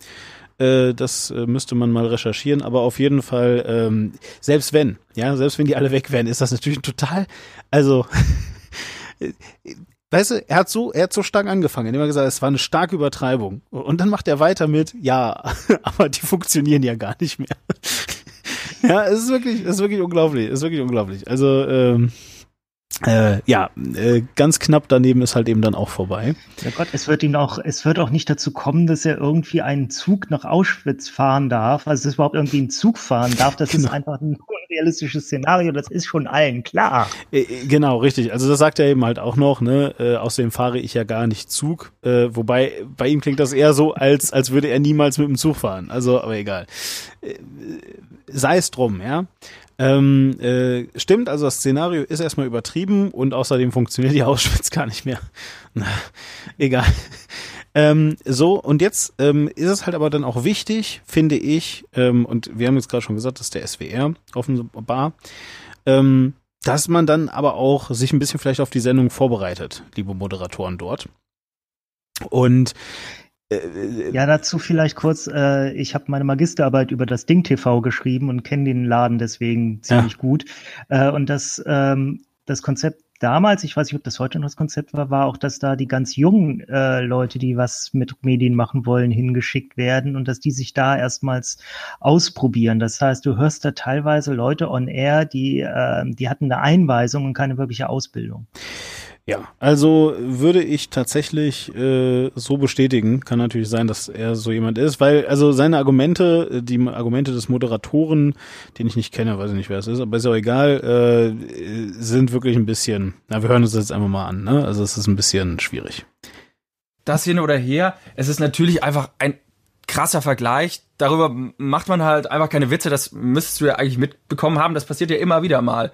Äh, das äh, müsste man mal recherchieren, aber auf jeden Fall, ähm, selbst wenn, ja, selbst wenn die alle weg wären, ist das natürlich total, also Weißt du, er hat so, er hat so stark angefangen, indem er gesagt es war eine starke Übertreibung. Und dann macht er weiter mit, ja, aber die funktionieren ja gar nicht mehr. ja, es ist wirklich, es ist wirklich unglaublich, es ist wirklich unglaublich. Also, ähm, äh, ja, äh, ganz knapp daneben ist halt eben dann auch vorbei. Ja Gott, es wird ihm auch, es wird auch nicht dazu kommen, dass er irgendwie einen Zug nach Auschwitz fahren darf, also dass er überhaupt irgendwie einen Zug fahren darf. Das genau. ist einfach ein unrealistisches Szenario, das ist schon allen klar. Äh, äh, genau, richtig. Also das sagt er eben halt auch noch, ne? Äh, außerdem fahre ich ja gar nicht Zug. Äh, wobei bei ihm klingt das eher so, als, als würde er niemals mit dem Zug fahren. Also, aber egal. Äh, sei es drum, ja. Ähm, äh, stimmt, also das Szenario ist erstmal übertrieben und außerdem funktioniert die Auschwitz gar nicht mehr. Na, egal. Ähm, so, und jetzt ähm, ist es halt aber dann auch wichtig, finde ich, ähm, und wir haben jetzt gerade schon gesagt, dass der SWR offenbar, ähm, dass man dann aber auch sich ein bisschen vielleicht auf die Sendung vorbereitet, liebe Moderatoren dort. Und ja, dazu vielleicht kurz, äh, ich habe meine Magisterarbeit über das Ding TV geschrieben und kenne den Laden deswegen ziemlich ja. gut. Äh, und das, ähm, das Konzept damals, ich weiß nicht, ob das heute noch das Konzept war, war auch, dass da die ganz jungen äh, Leute, die was mit Medien machen wollen, hingeschickt werden und dass die sich da erstmals ausprobieren. Das heißt, du hörst da teilweise Leute on air, die, äh, die hatten eine Einweisung und keine wirkliche Ausbildung. Ja, also würde ich tatsächlich äh, so bestätigen. Kann natürlich sein, dass er so jemand ist, weil also seine Argumente, die Argumente des Moderatoren, den ich nicht kenne, weiß ich nicht, wer es ist, aber ist auch egal, äh, sind wirklich ein bisschen. Na, wir hören uns das jetzt einfach mal an. Ne? Also es ist ein bisschen schwierig. Das hin oder her, es ist natürlich einfach ein krasser Vergleich. Darüber macht man halt einfach keine Witze. Das müsstest du ja eigentlich mitbekommen haben. Das passiert ja immer wieder mal.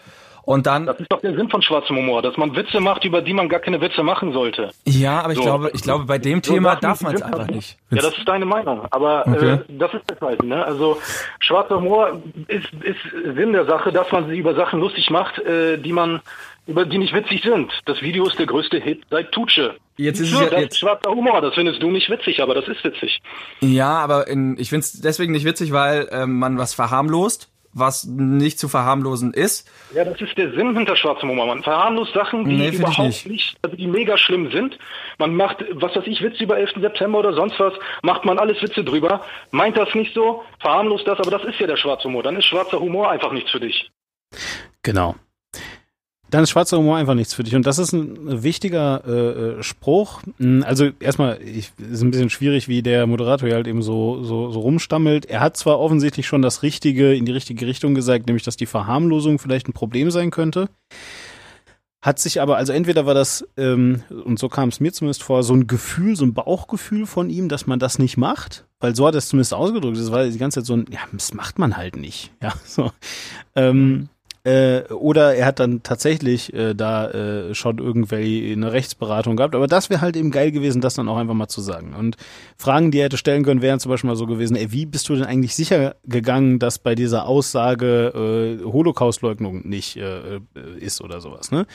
Und dann. Das ist doch der Sinn von schwarzem Humor, dass man Witze macht, über die man gar keine Witze machen sollte. Ja, aber ich so. glaube, ich glaube, bei dem so Thema darf man es einfach nicht. Ja, das ist deine Meinung. Aber äh, okay. äh, das ist das halt, ne? Also schwarzer Humor ist, ist Sinn der Sache, dass man sich über Sachen lustig macht, äh, die man über die nicht witzig sind. Das Video ist der größte Hit seit Tutsche. Jetzt ist es ja, das jetzt ist schwarzer Humor, das findest du nicht witzig, aber das ist witzig. Ja, aber in, ich finde es deswegen nicht witzig, weil ähm, man was verharmlost was nicht zu verharmlosen ist. Ja, das ist der Sinn hinter schwarzem Humor. Man verharmlost Sachen, die nee, überhaupt nicht. nicht. also die mega schlimm sind. Man macht, was weiß ich, Witze über 11. September oder sonst was, macht man alles Witze drüber, meint das nicht so, verharmlost das, aber das ist ja der schwarze Humor. Dann ist schwarzer Humor einfach nichts für dich. Genau dann ist schwarzer Humor einfach nichts für dich. Und das ist ein wichtiger äh, äh Spruch. Hm, also erstmal, ich, ist ein bisschen schwierig, wie der Moderator hier halt eben so, so, so rumstammelt. Er hat zwar offensichtlich schon das Richtige in die richtige Richtung gesagt, nämlich, dass die Verharmlosung vielleicht ein Problem sein könnte. Hat sich aber, also entweder war das, ähm, und so kam es mir zumindest vor, so ein Gefühl, so ein Bauchgefühl von ihm, dass man das nicht macht, weil so hat er es zumindest ausgedrückt. Das war die ganze Zeit so ein, ja, das macht man halt nicht. Ja, so. Ähm, äh, oder er hat dann tatsächlich äh, da äh, schon irgendwelche eine Rechtsberatung gehabt. Aber das wäre halt eben geil gewesen, das dann auch einfach mal zu sagen. Und Fragen, die er hätte stellen können, wären zum Beispiel mal so gewesen, ey, wie bist du denn eigentlich sicher gegangen, dass bei dieser Aussage äh, Holocaustleugnung nicht äh, äh ist oder sowas, ne?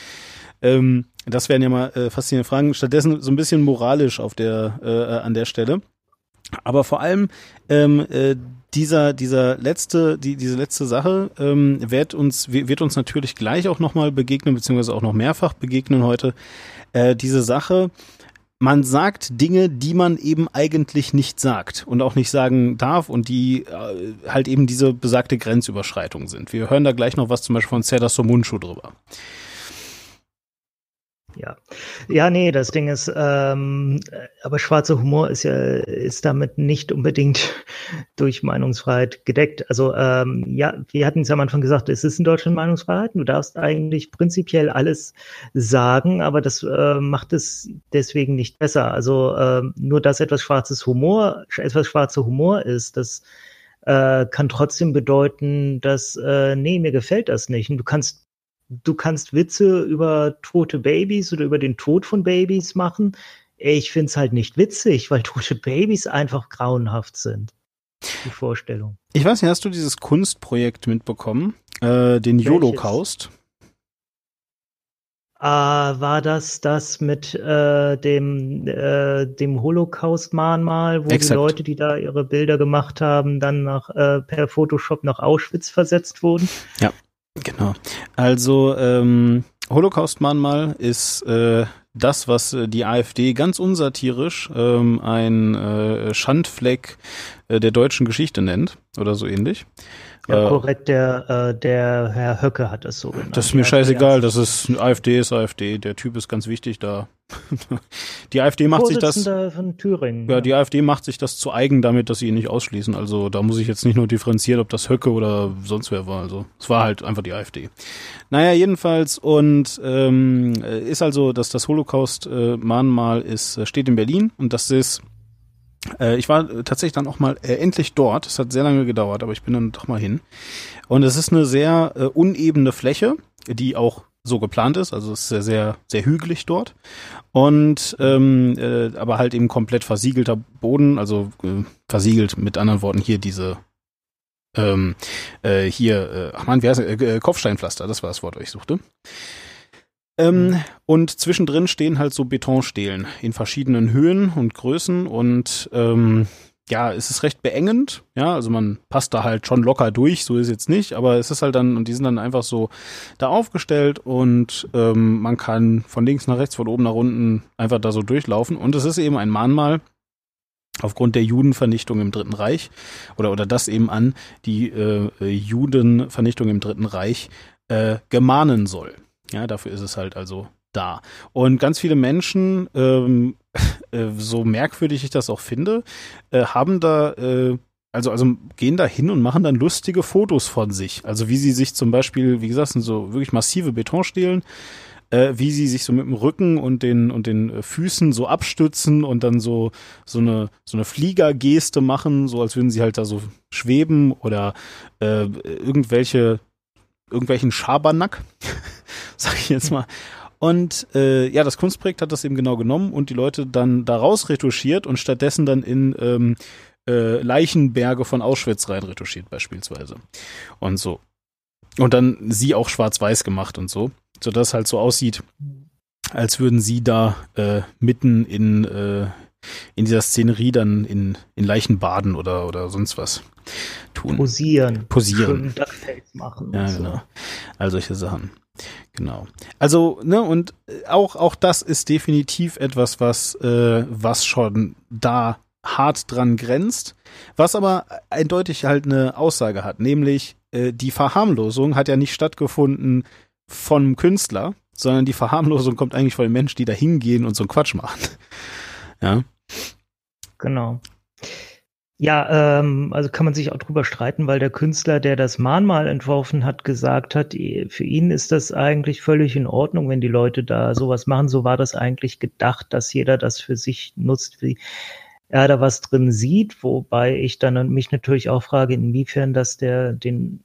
Ähm, das wären ja mal äh, faszinierende Fragen. Stattdessen so ein bisschen moralisch auf der, äh, an der Stelle. Aber vor allem ähm, äh, dieser, dieser letzte, die, diese letzte Sache ähm, wird uns, wird uns natürlich gleich auch nochmal begegnen, beziehungsweise auch noch mehrfach begegnen heute. Äh, diese Sache, man sagt Dinge, die man eben eigentlich nicht sagt und auch nicht sagen darf und die äh, halt eben diese besagte Grenzüberschreitung sind. Wir hören da gleich noch was zum Beispiel von Serdar Somuncu drüber. Ja, ja, nee, das Ding ist, ähm, aber schwarzer Humor ist ja ist damit nicht unbedingt durch Meinungsfreiheit gedeckt. Also ähm, ja, wir hatten es ja am Anfang gesagt, es ist in Deutschland Meinungsfreiheit. Du darfst eigentlich prinzipiell alles sagen, aber das äh, macht es deswegen nicht besser. Also äh, nur dass etwas schwarzes Humor, etwas schwarzer Humor ist, das äh, kann trotzdem bedeuten, dass äh, nee, mir gefällt das nicht. Und du kannst du kannst Witze über tote Babys oder über den Tod von Babys machen. Ich finde es halt nicht witzig, weil tote Babys einfach grauenhaft sind. Die Vorstellung. Ich weiß nicht, hast du dieses Kunstprojekt mitbekommen? Äh, den Holocaust? Äh, war das das mit äh, dem, äh, dem Holocaust-Mahnmal, wo Exakt. die Leute, die da ihre Bilder gemacht haben, dann nach, äh, per Photoshop nach Auschwitz versetzt wurden? Ja. Genau. Also ähm, Holocaust-Mahnmal ist äh, das, was äh, die AfD ganz unsatirisch ähm, ein äh, Schandfleck äh, der deutschen Geschichte nennt oder so ähnlich. Ja, äh, korrekt, der, äh, der Herr Höcke hat das so genannt. Das ist mir scheißegal, das ist AfD ist AfD, der Typ ist ganz wichtig da. die AfD macht sich das von Thüringen. Ja, die AfD macht sich das zu eigen damit, dass sie ihn nicht ausschließen. Also da muss ich jetzt nicht nur differenzieren, ob das Höcke oder sonst wer war. Also es war halt einfach die AfD. Naja, jedenfalls und ähm, ist also, dass das Holocaust-Mahnmal ist äh, steht in Berlin und das ist äh, ich war tatsächlich dann auch mal äh, endlich dort. Es hat sehr lange gedauert, aber ich bin dann doch mal hin. Und es ist eine sehr äh, unebene Fläche, die auch so geplant ist. Also es ist sehr, sehr, sehr hügelig dort. Und ähm, äh, aber halt eben komplett versiegelter Boden, also äh, versiegelt mit anderen Worten hier diese ähm, äh, hier, äh, ach man, wie heißt? Äh, Kopfsteinpflaster, das war das Wort, das ich suchte. Ähm, mhm. Und zwischendrin stehen halt so Betonstelen in verschiedenen Höhen und Größen und ähm, ja, es ist recht beengend, ja, also man passt da halt schon locker durch, so ist jetzt nicht, aber es ist halt dann, und die sind dann einfach so da aufgestellt und ähm, man kann von links nach rechts, von oben nach unten einfach da so durchlaufen und es ist eben ein Mahnmal aufgrund der Judenvernichtung im Dritten Reich oder, oder das eben an die äh, Judenvernichtung im Dritten Reich äh, gemahnen soll. Ja, dafür ist es halt also da. Und ganz viele Menschen, ähm, äh, so merkwürdig ich das auch finde, äh, haben da, äh, also, also gehen da hin und machen dann lustige Fotos von sich. Also wie sie sich zum Beispiel, wie gesagt, sind so wirklich massive Betonstelen, äh, wie sie sich so mit dem Rücken und den und den äh, Füßen so abstützen und dann so so eine so eine Fliegergeste machen, so als würden sie halt da so schweben oder äh, irgendwelche irgendwelchen Schabernack, sag ich jetzt mal. Und äh, ja, das Kunstprojekt hat das eben genau genommen und die Leute dann daraus retuschiert und stattdessen dann in ähm, äh, Leichenberge von Auschwitz rein retuschiert beispielsweise. Und so. Und dann sie auch schwarz-weiß gemacht und so, sodass halt so aussieht, als würden sie da äh, mitten in, äh, in dieser Szenerie dann in, in Leichen baden oder, oder sonst was tun. Posieren. Posieren. machen. Ja, so. genau. All solche Sachen. Genau. Also, ne, und auch, auch das ist definitiv etwas, was, äh, was schon da hart dran grenzt, was aber eindeutig halt eine Aussage hat, nämlich äh, die Verharmlosung hat ja nicht stattgefunden vom Künstler, sondern die Verharmlosung kommt eigentlich von den Menschen, die da hingehen und so einen Quatsch machen. Ja. Genau. Ja, ähm, also kann man sich auch drüber streiten, weil der Künstler, der das Mahnmal entworfen hat, gesagt hat, für ihn ist das eigentlich völlig in Ordnung, wenn die Leute da sowas machen. So war das eigentlich gedacht, dass jeder das für sich nutzt, wie er da was drin sieht, wobei ich dann mich natürlich auch frage, inwiefern das der den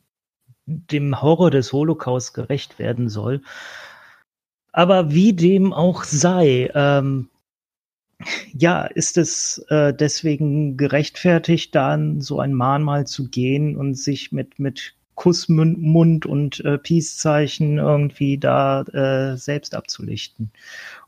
dem Horror des Holocaust gerecht werden soll. Aber wie dem auch sei, ähm, ja, ist es äh, deswegen gerechtfertigt, dann so ein Mahnmal zu gehen und sich mit, mit Kussmund und äh, Peace-Zeichen irgendwie da äh, selbst abzulichten?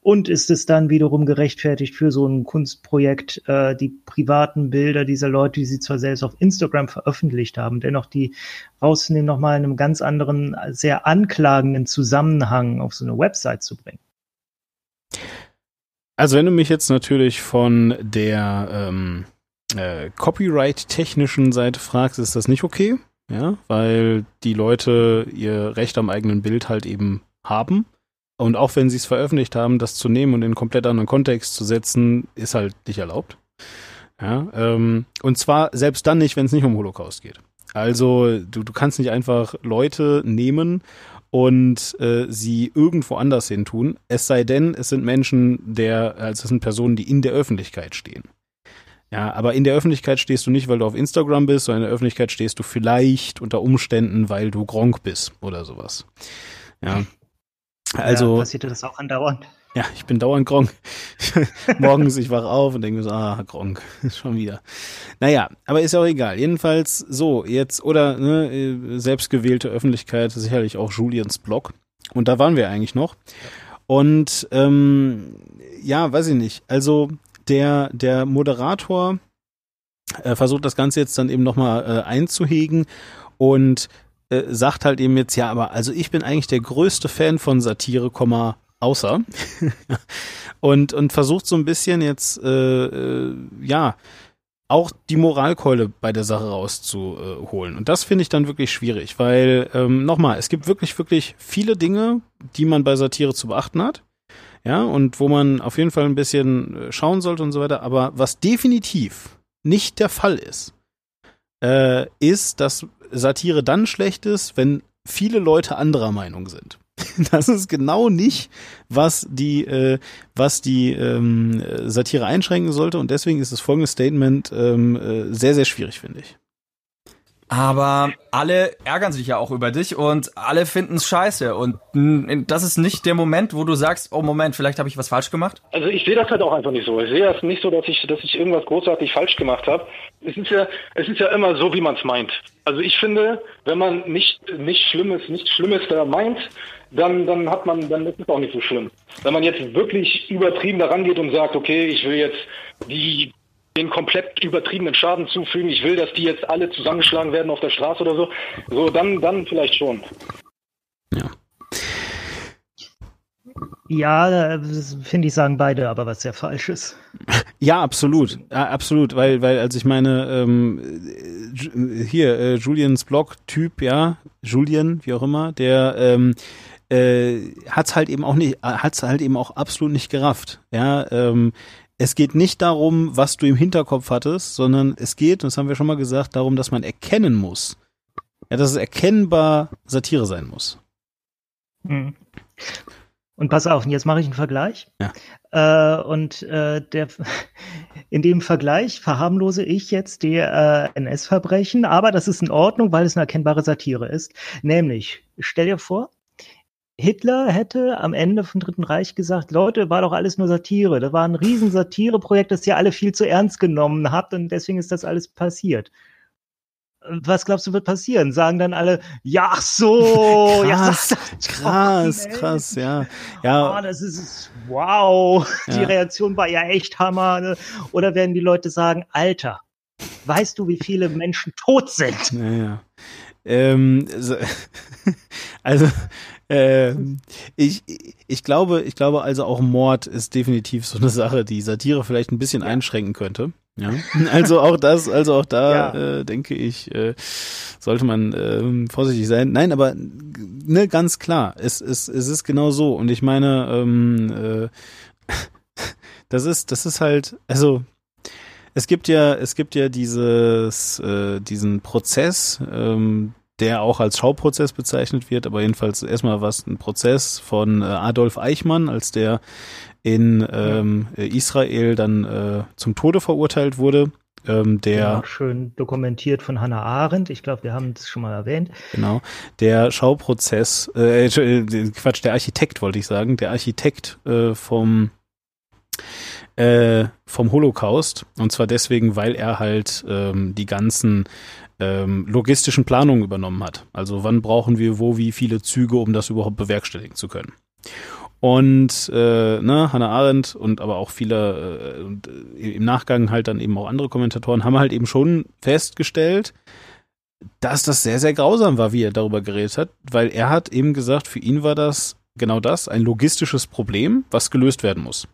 Und ist es dann wiederum gerechtfertigt für so ein Kunstprojekt, äh, die privaten Bilder dieser Leute, die sie zwar selbst auf Instagram veröffentlicht haben, dennoch die rauszunehmen, nochmal in einem ganz anderen, sehr anklagenden Zusammenhang auf so eine Website zu bringen? Also wenn du mich jetzt natürlich von der ähm, äh, Copyright-technischen Seite fragst, ist das nicht okay, ja, weil die Leute ihr Recht am eigenen Bild halt eben haben. Und auch wenn sie es veröffentlicht haben, das zu nehmen und in einen komplett anderen Kontext zu setzen, ist halt nicht erlaubt. Ja, ähm, und zwar selbst dann nicht, wenn es nicht um Holocaust geht. Also du, du kannst nicht einfach Leute nehmen und äh, sie irgendwo anders hin tun. Es sei denn, es sind Menschen, der, also es sind Personen, die in der Öffentlichkeit stehen. Ja, aber in der Öffentlichkeit stehst du nicht, weil du auf Instagram bist, sondern in der Öffentlichkeit stehst du vielleicht unter Umständen, weil du Gronk bist oder sowas. Ja. Also. Ja, passierte das auch andauernd? Ja, ich bin dauernd Gronk. Morgens, ich wach auf und denke mir so, ah, Gronk, schon wieder. Naja, aber ist ja auch egal. Jedenfalls so, jetzt, oder ne, selbstgewählte Öffentlichkeit, sicherlich auch Julians Blog. Und da waren wir eigentlich noch. Und ähm, ja, weiß ich nicht. Also der, der Moderator äh, versucht das Ganze jetzt dann eben nochmal äh, einzuhegen und äh, sagt halt eben jetzt, ja, aber also ich bin eigentlich der größte Fan von Satire, außer und und versucht so ein bisschen jetzt äh, äh, ja auch die Moralkeule bei der Sache rauszuholen. Und das finde ich dann wirklich schwierig, weil ähm, nochmal, es gibt wirklich, wirklich viele Dinge, die man bei Satire zu beachten hat. Ja, und wo man auf jeden Fall ein bisschen äh, schauen sollte und so weiter. Aber was definitiv nicht der Fall ist, äh, ist, dass Satire dann schlecht ist, wenn viele Leute anderer Meinung sind. Das ist genau nicht, was die, äh, was die ähm, Satire einschränken sollte. Und deswegen ist das folgende Statement ähm, äh, sehr, sehr schwierig, finde ich. Aber alle ärgern sich ja auch über dich und alle finden es scheiße. Und das ist nicht der Moment, wo du sagst, oh Moment, vielleicht habe ich was falsch gemacht? Also ich sehe das halt auch einfach nicht so. Ich sehe das nicht so, dass ich, dass ich irgendwas großartig falsch gemacht habe. Es ist ja, es ist ja immer so, wie man es meint. Also ich finde, wenn man nicht, nicht Schlimmes, nichts Schlimmes da meint, dann, dann hat man, dann ist es auch nicht so schlimm. Wenn man jetzt wirklich übertrieben daran geht und sagt, okay, ich will jetzt die den komplett übertriebenen Schaden zufügen. Ich will, dass die jetzt alle zusammengeschlagen werden auf der Straße oder so. So, dann, dann vielleicht schon. Ja. Ja, finde ich, sagen beide, aber was sehr falsch ist. Ja, absolut. Ja, absolut, weil, weil, also ich meine, ähm, hier, äh, Julians Blog-Typ, ja, Julian, wie auch immer, der ähm, äh, hat's halt eben auch nicht, hat's halt eben auch absolut nicht gerafft. Ja, ähm, es geht nicht darum, was du im Hinterkopf hattest, sondern es geht, das haben wir schon mal gesagt, darum, dass man erkennen muss. Ja, dass es erkennbar Satire sein muss. Mhm. Und pass auf, und jetzt mache ich einen Vergleich. Ja. Äh, und äh, der, in dem Vergleich verharmlose ich jetzt die äh, NS-Verbrechen, aber das ist in Ordnung, weil es eine erkennbare Satire ist. Nämlich, stell dir vor, Hitler hätte am Ende vom Dritten Reich gesagt, Leute, war doch alles nur Satire. Das war ein riesen Satireprojekt, das ihr alle viel zu ernst genommen habt und deswegen ist das alles passiert. Was glaubst du wird passieren? Sagen dann alle, ja, ach so, krass, ja, krass, doch, krass, ja, ja. Oh, das ist wow, ja. die Reaktion war ja echt Hammer. Ne? Oder werden die Leute sagen, Alter, weißt du, wie viele Menschen tot sind? Ja, ja. Ähm, also äh, ich, ich glaube, ich glaube also auch Mord ist definitiv so eine Sache, die Satire vielleicht ein bisschen ja. einschränken könnte. Ja, also auch das, also auch da ja. äh, denke ich, äh, sollte man äh, vorsichtig sein. Nein, aber ne, ganz klar, es, es, es ist genau so. Und ich meine, ähm, äh, das ist, das ist halt, also es gibt ja, es gibt ja dieses, äh, diesen Prozess, ähm, der auch als Schauprozess bezeichnet wird, aber jedenfalls erstmal was ein Prozess von äh, Adolf Eichmann, als der in ähm, Israel dann äh, zum Tode verurteilt wurde. Ähm, der ja, schön dokumentiert von Hannah Arendt. Ich glaube, wir haben das schon mal erwähnt. Genau. Der Schauprozess, äh, äh Quatsch, der Architekt wollte ich sagen, der Architekt äh, vom äh, vom Holocaust. Und zwar deswegen, weil er halt ähm, die ganzen ähm, logistischen Planungen übernommen hat. Also wann brauchen wir wo wie viele Züge, um das überhaupt bewerkstelligen zu können. Und äh, ne, Hannah Arendt und aber auch viele äh, und, äh, im Nachgang halt dann eben auch andere Kommentatoren haben halt eben schon festgestellt, dass das sehr, sehr grausam war, wie er darüber geredet hat, weil er hat eben gesagt, für ihn war das genau das, ein logistisches Problem, was gelöst werden muss.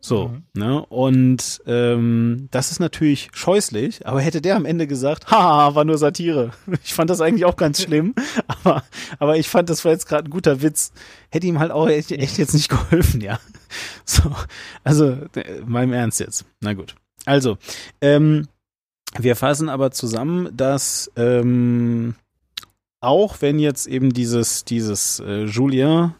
So, mhm. ne? Und ähm, das ist natürlich scheußlich, aber hätte der am Ende gesagt, haha, war nur Satire. Ich fand das eigentlich auch ganz schlimm, aber, aber ich fand, das war jetzt gerade ein guter Witz. Hätte ihm halt auch echt, echt jetzt nicht geholfen, ja. So, also, äh, meinem Ernst jetzt. Na gut. Also, ähm, wir fassen aber zusammen, dass ähm, auch wenn jetzt eben dieses, dieses äh, Julien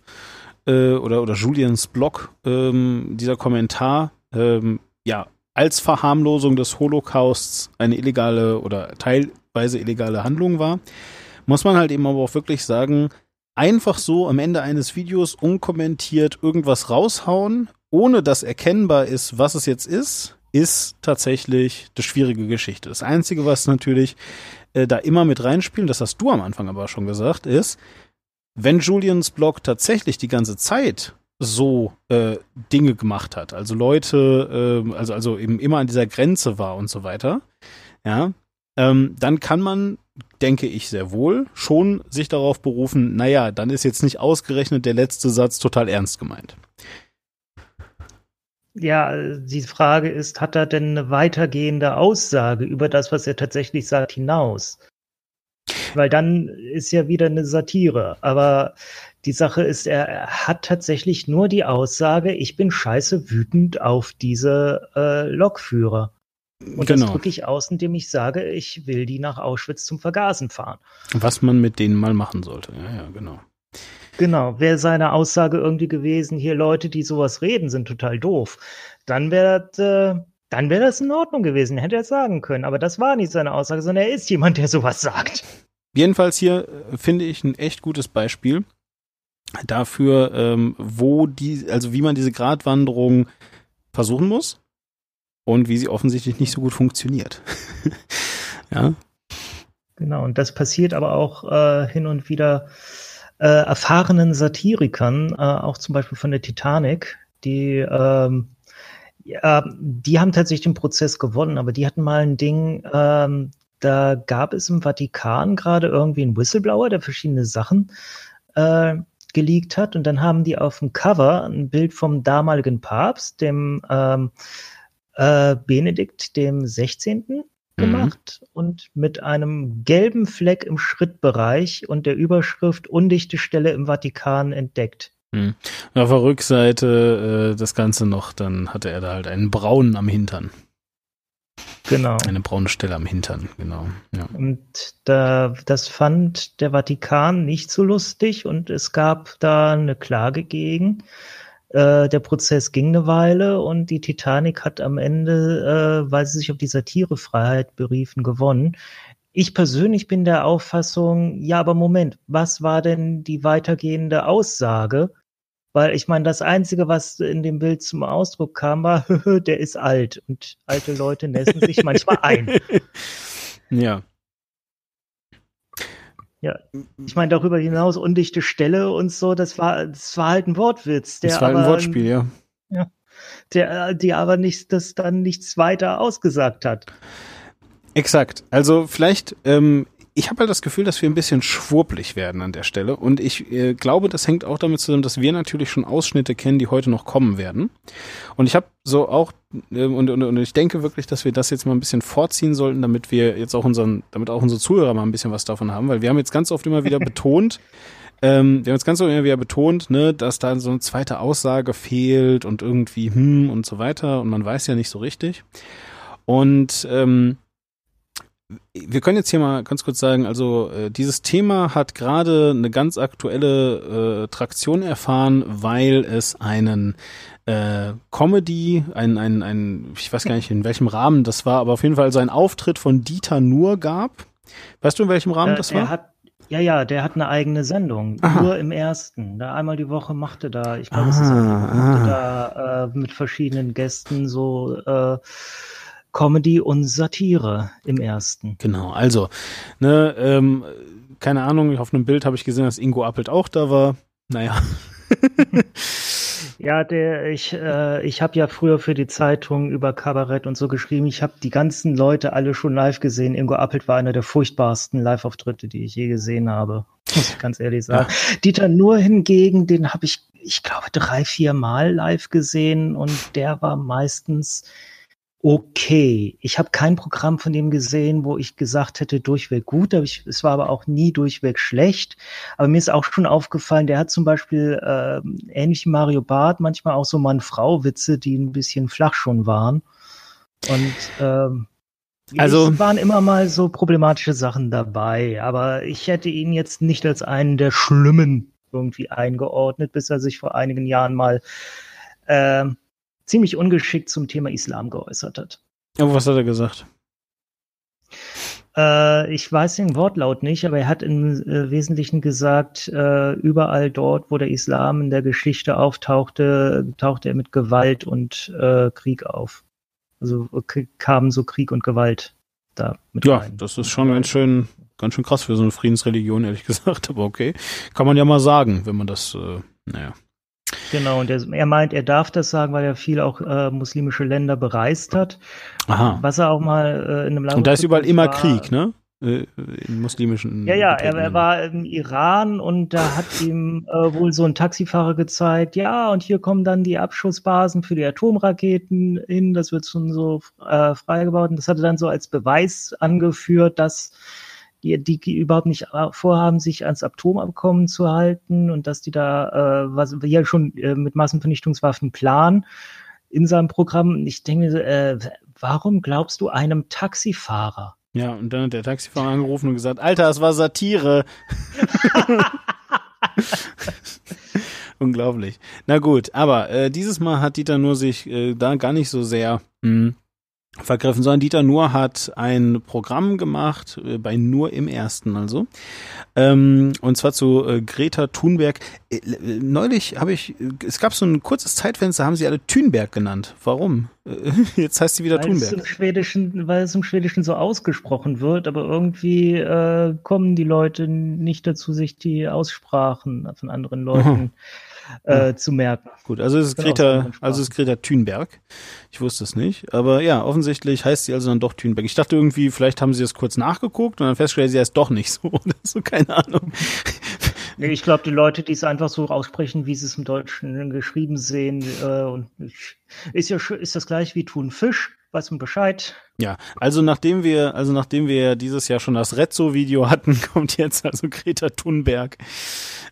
äh, oder, oder Julians Blog, ähm, dieser Kommentar, ähm, ja, als Verharmlosung des Holocausts eine illegale oder teilweise illegale Handlung war, muss man halt eben aber auch wirklich sagen, einfach so am Ende eines Videos unkommentiert irgendwas raushauen, ohne dass erkennbar ist, was es jetzt ist, ist tatsächlich eine schwierige Geschichte. Das Einzige, was natürlich äh, da immer mit reinspielen, das hast du am Anfang aber schon gesagt, ist, wenn Julians Blog tatsächlich die ganze Zeit so äh, Dinge gemacht hat, also Leute, äh, also also eben immer an dieser Grenze war und so weiter, ja, ähm, dann kann man denke ich sehr wohl, schon sich darauf berufen, naja, dann ist jetzt nicht ausgerechnet der letzte Satz total ernst gemeint. Ja, die Frage ist, hat er denn eine weitergehende Aussage über das, was er tatsächlich sagt, hinaus? Weil dann ist ja wieder eine Satire. Aber die Sache ist, er hat tatsächlich nur die Aussage, ich bin scheiße wütend auf diese äh, Lokführer. Und genau. das drücke ich aus, indem ich sage, ich will die nach Auschwitz zum Vergasen fahren. Was man mit denen mal machen sollte. Ja, ja, genau. Genau, wäre seine Aussage irgendwie gewesen, hier Leute, die sowas reden, sind total doof, dann wäre das, äh, dann wäre das in Ordnung gewesen, hätte er es sagen können. Aber das war nicht seine Aussage, sondern er ist jemand, der sowas sagt. Jedenfalls hier äh, finde ich ein echt gutes Beispiel dafür, ähm, wo die, also wie man diese Gratwanderung versuchen muss und wie sie offensichtlich nicht so gut funktioniert. ja. Genau, und das passiert aber auch äh, hin und wieder äh, erfahrenen Satirikern, äh, auch zum Beispiel von der Titanic, die ähm, ja, die haben tatsächlich den Prozess gewonnen, aber die hatten mal ein Ding, ähm, da gab es im Vatikan gerade irgendwie einen Whistleblower, der verschiedene Sachen äh, geleakt hat und dann haben die auf dem Cover ein Bild vom damaligen Papst, dem ähm, äh, Benedikt dem 16 gemacht mhm. und mit einem gelben Fleck im Schrittbereich und der Überschrift undichte Stelle im Vatikan entdeckt. Mhm. Auf der Rückseite äh, das Ganze noch, dann hatte er da halt einen braunen am Hintern. Genau. Eine braune Stelle am Hintern, genau. Ja. Und da, das fand der Vatikan nicht so lustig und es gab da eine Klage gegen. Äh, der Prozess ging eine Weile und die Titanic hat am Ende, äh, weil sie sich auf die Satirefreiheit beriefen, gewonnen. Ich persönlich bin der Auffassung, ja, aber Moment, was war denn die weitergehende Aussage? Weil ich meine, das Einzige, was in dem Bild zum Ausdruck kam, war, der ist alt und alte Leute nässen sich manchmal ein. Ja. Ja, ich meine, darüber hinaus undichte Stelle und so, das war, das war halt ein Wortwitz. Der das war aber, ein Wortspiel, ja. Ja. Der, die aber nicht, das dann nichts weiter ausgesagt hat. Exakt. Also vielleicht, ähm, ich habe halt das Gefühl, dass wir ein bisschen schwurblig werden an der Stelle. Und ich äh, glaube, das hängt auch damit zusammen, dass wir natürlich schon Ausschnitte kennen, die heute noch kommen werden. Und ich habe so auch, äh, und, und, und ich denke wirklich, dass wir das jetzt mal ein bisschen vorziehen sollten, damit wir jetzt auch unseren, damit auch unsere Zuhörer mal ein bisschen was davon haben, weil wir haben jetzt ganz oft immer wieder betont, ähm, wir haben jetzt ganz oft immer wieder betont, ne, dass da so eine zweite Aussage fehlt und irgendwie hm und so weiter und man weiß ja nicht so richtig. Und ähm, wir können jetzt hier mal ganz kurz sagen, also äh, dieses Thema hat gerade eine ganz aktuelle äh, Traktion erfahren, weil es einen äh, Comedy, ein, ein, ein, ich weiß gar nicht in welchem Rahmen das war, aber auf jeden Fall so ein Auftritt von Dieter Nur gab. Weißt du, in welchem Rahmen äh, das war? Hat, ja, ja, der hat eine eigene Sendung, Aha. nur im ersten. Da einmal die Woche machte da, ich glaube, ah, es ist ah. da äh, mit verschiedenen Gästen so äh, Comedy und Satire im ersten. Genau, also, ne, ähm, keine Ahnung, auf einem Bild habe ich gesehen, dass Ingo Appelt auch da war. Naja. ja, der, ich, äh, ich habe ja früher für die Zeitung über Kabarett und so geschrieben. Ich habe die ganzen Leute alle schon live gesehen. Ingo Appelt war einer der furchtbarsten Live-Auftritte, die ich je gesehen habe. Muss ich ganz ehrlich sagen. Ja. Dieter Nur hingegen, den habe ich, ich glaube, drei, vier Mal live gesehen und der war meistens okay. Ich habe kein Programm von dem gesehen, wo ich gesagt hätte, durchweg gut. Ich, es war aber auch nie durchweg schlecht. Aber mir ist auch schon aufgefallen, der hat zum Beispiel äh, ähnlich wie Mario Barth manchmal auch so Mann-Frau-Witze, die ein bisschen flach schon waren. Und ähm, also es waren immer mal so problematische Sachen dabei, aber ich hätte ihn jetzt nicht als einen der Schlimmen irgendwie eingeordnet, bis er sich vor einigen Jahren mal äh, ziemlich ungeschickt zum Thema Islam geäußert hat. Aber was hat er gesagt? Äh, ich weiß den Wortlaut nicht, aber er hat im äh, Wesentlichen gesagt, äh, überall dort, wo der Islam in der Geschichte auftauchte, tauchte er mit Gewalt und äh, Krieg auf. Also kamen so Krieg und Gewalt da mit ja, rein. Ja, das ist schon ganz schön, ganz schön krass für so eine Friedensreligion, ehrlich gesagt. Aber okay, kann man ja mal sagen, wenn man das, äh, naja. Genau, und er, er, meint, er darf das sagen, weil er viel auch äh, muslimische Länder bereist hat. Aha. Was er auch mal äh, in einem Land. Und da ist überall immer war, Krieg, ne? Äh, Im muslimischen. Ja, ja, er, er, war im Iran und da hat ihm äh, wohl so ein Taxifahrer gezeigt, ja, und hier kommen dann die Abschussbasen für die Atomraketen hin, das wird schon so äh, freigebaut. Und das hat er dann so als Beweis angeführt, dass die, die überhaupt nicht äh, vorhaben, sich ans Atomabkommen zu halten und dass die da, äh, was wir ja schon äh, mit Massenvernichtungswaffen planen in seinem Programm. Ich denke, äh, warum glaubst du einem Taxifahrer? Ja, und dann hat der Taxifahrer angerufen und gesagt, Alter, es war Satire. Unglaublich. Na gut, aber äh, dieses Mal hat Dieter nur sich äh, da gar nicht so sehr mh, hm, vergriffen, sondern Dieter Nuhr hat ein Programm gemacht, äh, bei Nur im Ersten also, ähm, und zwar zu äh, Greta Thunberg. Äh, äh neulich habe ich, es gab so ein kurzes Zeitfenster, haben sie alle Thunberg genannt. Warum? Äh, jetzt heißt sie wieder weil Thunberg. Es im Schwedischen, weil es im Schwedischen so ausgesprochen wird, aber irgendwie äh, kommen die Leute nicht dazu, sich die Aussprachen von anderen Leuten mhm äh, zu merken. Gut, also es ist Greta, also es ist Greta Thunberg. Ich wusste es nicht, aber ja, offensichtlich heißt sie also dann doch Thunberg. Ich dachte irgendwie, vielleicht haben sie es kurz nachgeguckt und dann festgestellt, sie heißt doch nicht so oder so, keine Ahnung. Nee, ich glaube, die Leute, die es einfach so aussprechen, wie sie es im Deutschen geschrieben sehen, äh, und ist ja ist das gleich wie Thunfisch weiß man Bescheid. Ja, also nachdem wir, also nachdem wir dieses Jahr schon das Rezzo-Video hatten, kommt jetzt also Greta Thunberg.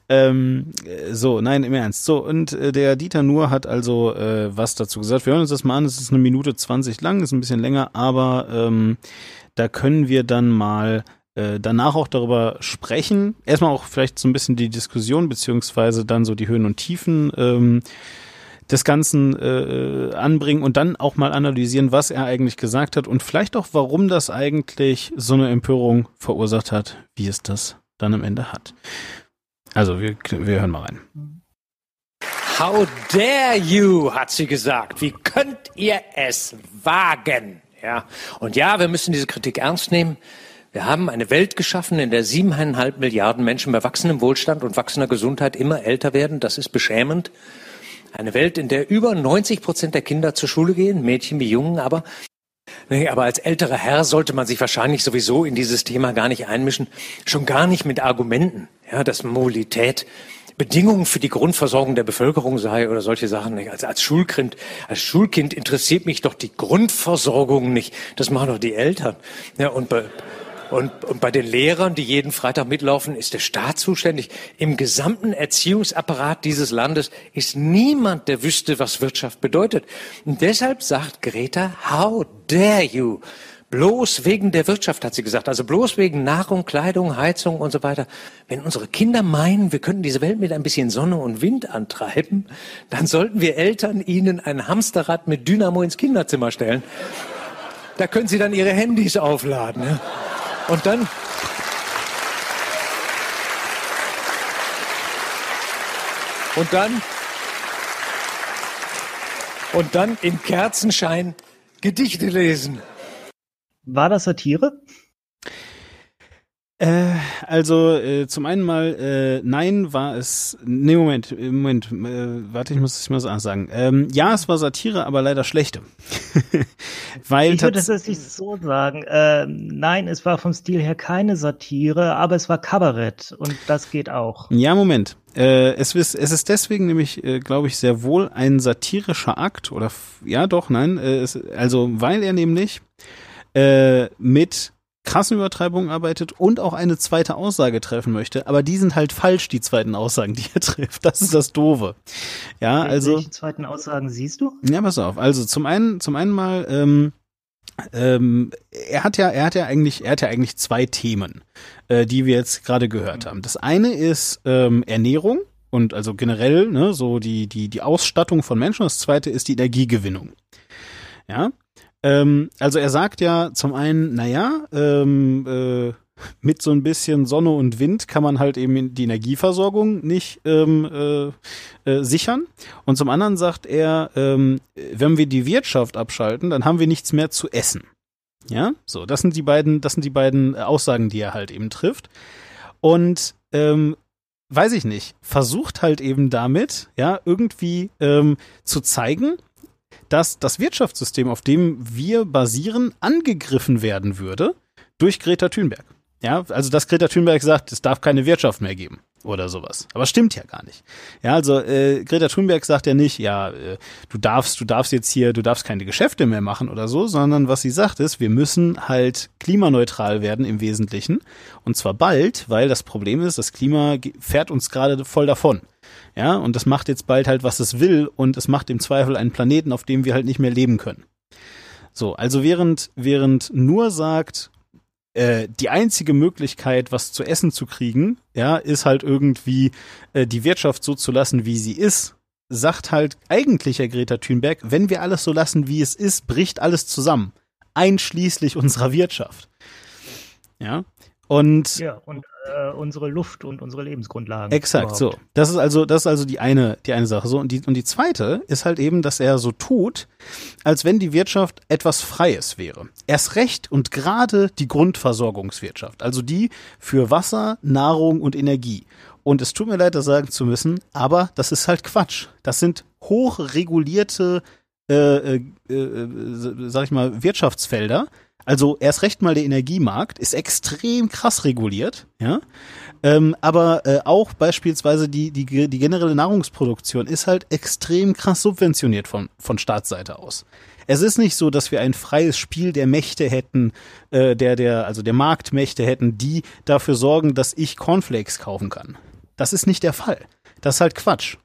Ähm, so, nein, im Ernst. So, und äh, der Dieter Nuhr hat also äh, was dazu gesagt. Wir hören uns das mal an, es ist eine Minute zwanzig lang, ist ein bisschen länger, aber ähm, da können wir dann mal äh, danach auch darüber sprechen. Erstmal auch vielleicht so ein bisschen die Diskussion, beziehungsweise dann so die Höhen und Tiefen ähm, des Ganzen äh, anbringen und dann auch mal analysieren, was er eigentlich gesagt hat und vielleicht auch, warum das eigentlich so eine Empörung verursacht hat, wie es das dann am Ende hat. Also, wir, wir hören mal rein. How dare you, hat sie gesagt. Wie könnt ihr es wagen? Ja. Und ja, wir müssen diese Kritik ernst nehmen. Wir haben eine Welt geschaffen, in der siebeneinhalb Milliarden Menschen bei wachsendem Wohlstand und wachsender Gesundheit immer älter werden. Das ist beschämend. Eine Welt, in der über 90 Prozent der Kinder zur Schule gehen, Mädchen wie Jungen, aber Nee, aber als älterer Herr sollte man sich wahrscheinlich sowieso in dieses Thema gar nicht einmischen, schon gar nicht mit Argumenten, ja, dass Mobilität Bedingungen für die Grundversorgung der Bevölkerung sei oder solche Sachen nicht. Als, als Schulkind, als Schulkind interessiert mich doch die Grundversorgung nicht. Das machen doch die Eltern. Ja, und bei, und, und bei den Lehrern, die jeden Freitag mitlaufen, ist der Staat zuständig. Im gesamten Erziehungsapparat dieses Landes ist niemand, der wüsste, was Wirtschaft bedeutet. Und deshalb sagt Greta, how dare you? Bloß wegen der Wirtschaft, hat sie gesagt. Also bloß wegen Nahrung, Kleidung, Heizung und so weiter. Wenn unsere Kinder meinen, wir könnten diese Welt mit ein bisschen Sonne und Wind antreiben, dann sollten wir Eltern ihnen ein Hamsterrad mit Dynamo ins Kinderzimmer stellen. Da können sie dann ihre Handys aufladen. Ja? Und dann. Und dann. Und dann im Kerzenschein Gedichte lesen. War das Satire? Äh, also äh, zum einen mal, äh, nein, war es. Nee, Moment, Moment, äh, warte, ich muss es mal so sagen. Ähm, ja, es war Satire, aber leider schlechte. Weil ich würde das nicht so sagen. Äh, nein, es war vom Stil her keine Satire, aber es war Kabarett und das geht auch. Ja, Moment. Äh, es, ist, es ist deswegen nämlich, äh, glaube ich, sehr wohl ein satirischer Akt oder ja, doch, nein. Äh, es, also weil er nämlich äh, mit krassen Übertreibungen arbeitet und auch eine zweite Aussage treffen möchte, aber die sind halt falsch, die zweiten Aussagen, die er trifft. Das ist das Doofe. Ja, also. Welche zweiten Aussagen siehst du? Ja, pass auf. Also zum einen, zum einen mal, ähm, ähm, er hat ja, er hat ja eigentlich, er hat ja eigentlich zwei Themen, äh, die wir jetzt gerade gehört haben. Das eine ist ähm, Ernährung und also generell, ne, so die, die, die Ausstattung von Menschen. Das zweite ist die Energiegewinnung. Ja, ähm, also er sagt ja zum einen, naja, ähm, äh, mit so ein bisschen Sonne und Wind kann man halt eben die Energieversorgung nicht ähm, äh, äh, sichern. Und zum anderen sagt er, ähm, wenn wir die Wirtschaft abschalten, dann haben wir nichts mehr zu essen. Ja, so, das sind die beiden, das sind die beiden Aussagen, die er halt eben trifft. Und ähm, weiß ich nicht, versucht halt eben damit, ja, irgendwie ähm, zu zeigen, dass das Wirtschaftssystem, auf dem wir basieren, angegriffen werden würde durch Greta Thunberg. Ja, also dass Greta Thunberg sagt, es darf keine Wirtschaft mehr geben oder sowas. Aber stimmt ja gar nicht. Ja, also äh, Greta Thunberg sagt ja nicht, ja, äh, du darfst, du darfst jetzt hier, du darfst keine Geschäfte mehr machen oder so, sondern was sie sagt ist, wir müssen halt klimaneutral werden im Wesentlichen und zwar bald, weil das Problem ist, das Klima fährt uns gerade voll davon. Ja, und das macht jetzt bald halt, was es will und es macht im Zweifel einen Planeten, auf dem wir halt nicht mehr leben können. So, also während, während nur sagt, äh, die einzige Möglichkeit, was zu essen zu kriegen, ja, ist halt irgendwie äh, die Wirtschaft so zu lassen, wie sie ist, sagt halt eigentlich Herr Greta Thunberg, wenn wir alles so lassen, wie es ist, bricht alles zusammen, einschließlich unserer Wirtschaft. Ja. Und, ja, und äh, unsere Luft und unsere Lebensgrundlagen. Exakt, überhaupt. so. Das ist also, das ist also die eine, die eine Sache. So, und die, und die zweite ist halt eben, dass er so tut, als wenn die Wirtschaft etwas Freies wäre. Erst recht und gerade die Grundversorgungswirtschaft, also die für Wasser, Nahrung und Energie. Und es tut mir leid, das sagen zu müssen, aber das ist halt Quatsch. Das sind hochregulierte, äh, äh, äh, sag ich mal, Wirtschaftsfelder, also erst recht mal der Energiemarkt ist extrem krass reguliert, ja. Ähm, aber äh, auch beispielsweise die, die, die generelle Nahrungsproduktion ist halt extrem krass subventioniert von, von Staatsseite aus. Es ist nicht so, dass wir ein freies Spiel der Mächte hätten, äh, der, der, also der Marktmächte hätten, die dafür sorgen, dass ich Cornflakes kaufen kann. Das ist nicht der Fall. Das ist halt Quatsch.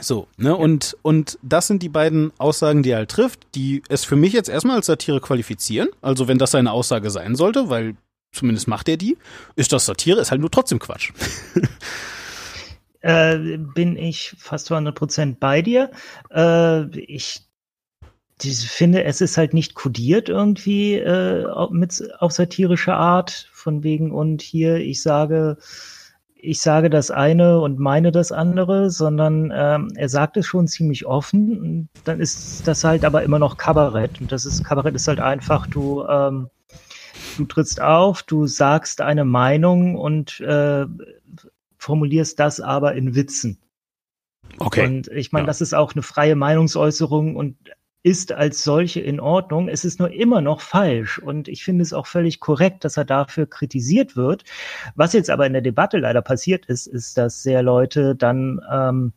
So, ne, ja. und, und das sind die beiden Aussagen, die er halt trifft, die es für mich jetzt erstmal als Satire qualifizieren. Also, wenn das seine Aussage sein sollte, weil zumindest macht er die, ist das Satire, ist halt nur trotzdem Quatsch. äh, bin ich fast 200 Prozent bei dir. Äh, ich finde, es ist halt nicht kodiert irgendwie äh, mit, auf satirische Art, von wegen und hier, ich sage, ich sage das eine und meine das andere, sondern ähm, er sagt es schon ziemlich offen. Und dann ist das halt aber immer noch Kabarett. Und das ist Kabarett ist halt einfach, du, ähm, du trittst auf, du sagst eine Meinung und äh, formulierst das aber in Witzen. Okay. Und ich meine, ja. das ist auch eine freie Meinungsäußerung und ist als solche in Ordnung. Es ist nur immer noch falsch. Und ich finde es auch völlig korrekt, dass er dafür kritisiert wird. Was jetzt aber in der Debatte leider passiert ist, ist, dass sehr Leute dann, ähm,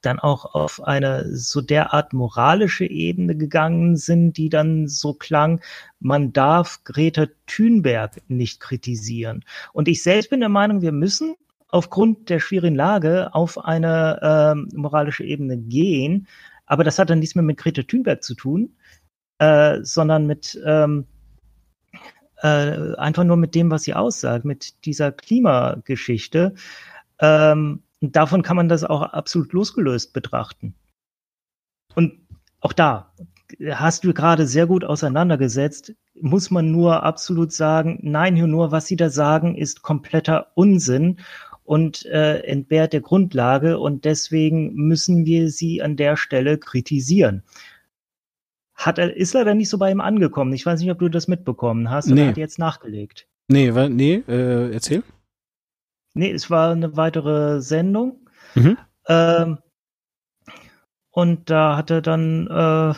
dann auch auf eine so derart moralische Ebene gegangen sind, die dann so klang, man darf Greta Thunberg nicht kritisieren. Und ich selbst bin der Meinung, wir müssen aufgrund der schwierigen Lage auf eine ähm, moralische Ebene gehen, aber das hat dann nichts mehr mit Greta Thunberg zu tun, äh, sondern mit ähm, äh, einfach nur mit dem, was sie aussagt, mit dieser Klimageschichte. Ähm, davon kann man das auch absolut losgelöst betrachten. Und auch da hast du gerade sehr gut auseinandergesetzt. Muss man nur absolut sagen, nein, nur was sie da sagen, ist kompletter Unsinn und äh, entbehrt der Grundlage und deswegen müssen wir sie an der Stelle kritisieren. Hat er, ist leider nicht so bei ihm angekommen. Ich weiß nicht, ob du das mitbekommen hast nee. oder hat jetzt nachgelegt. Nee, nee, äh, erzähl. Nee, es war eine weitere Sendung. Mhm. Ähm, und da hat er dann äh,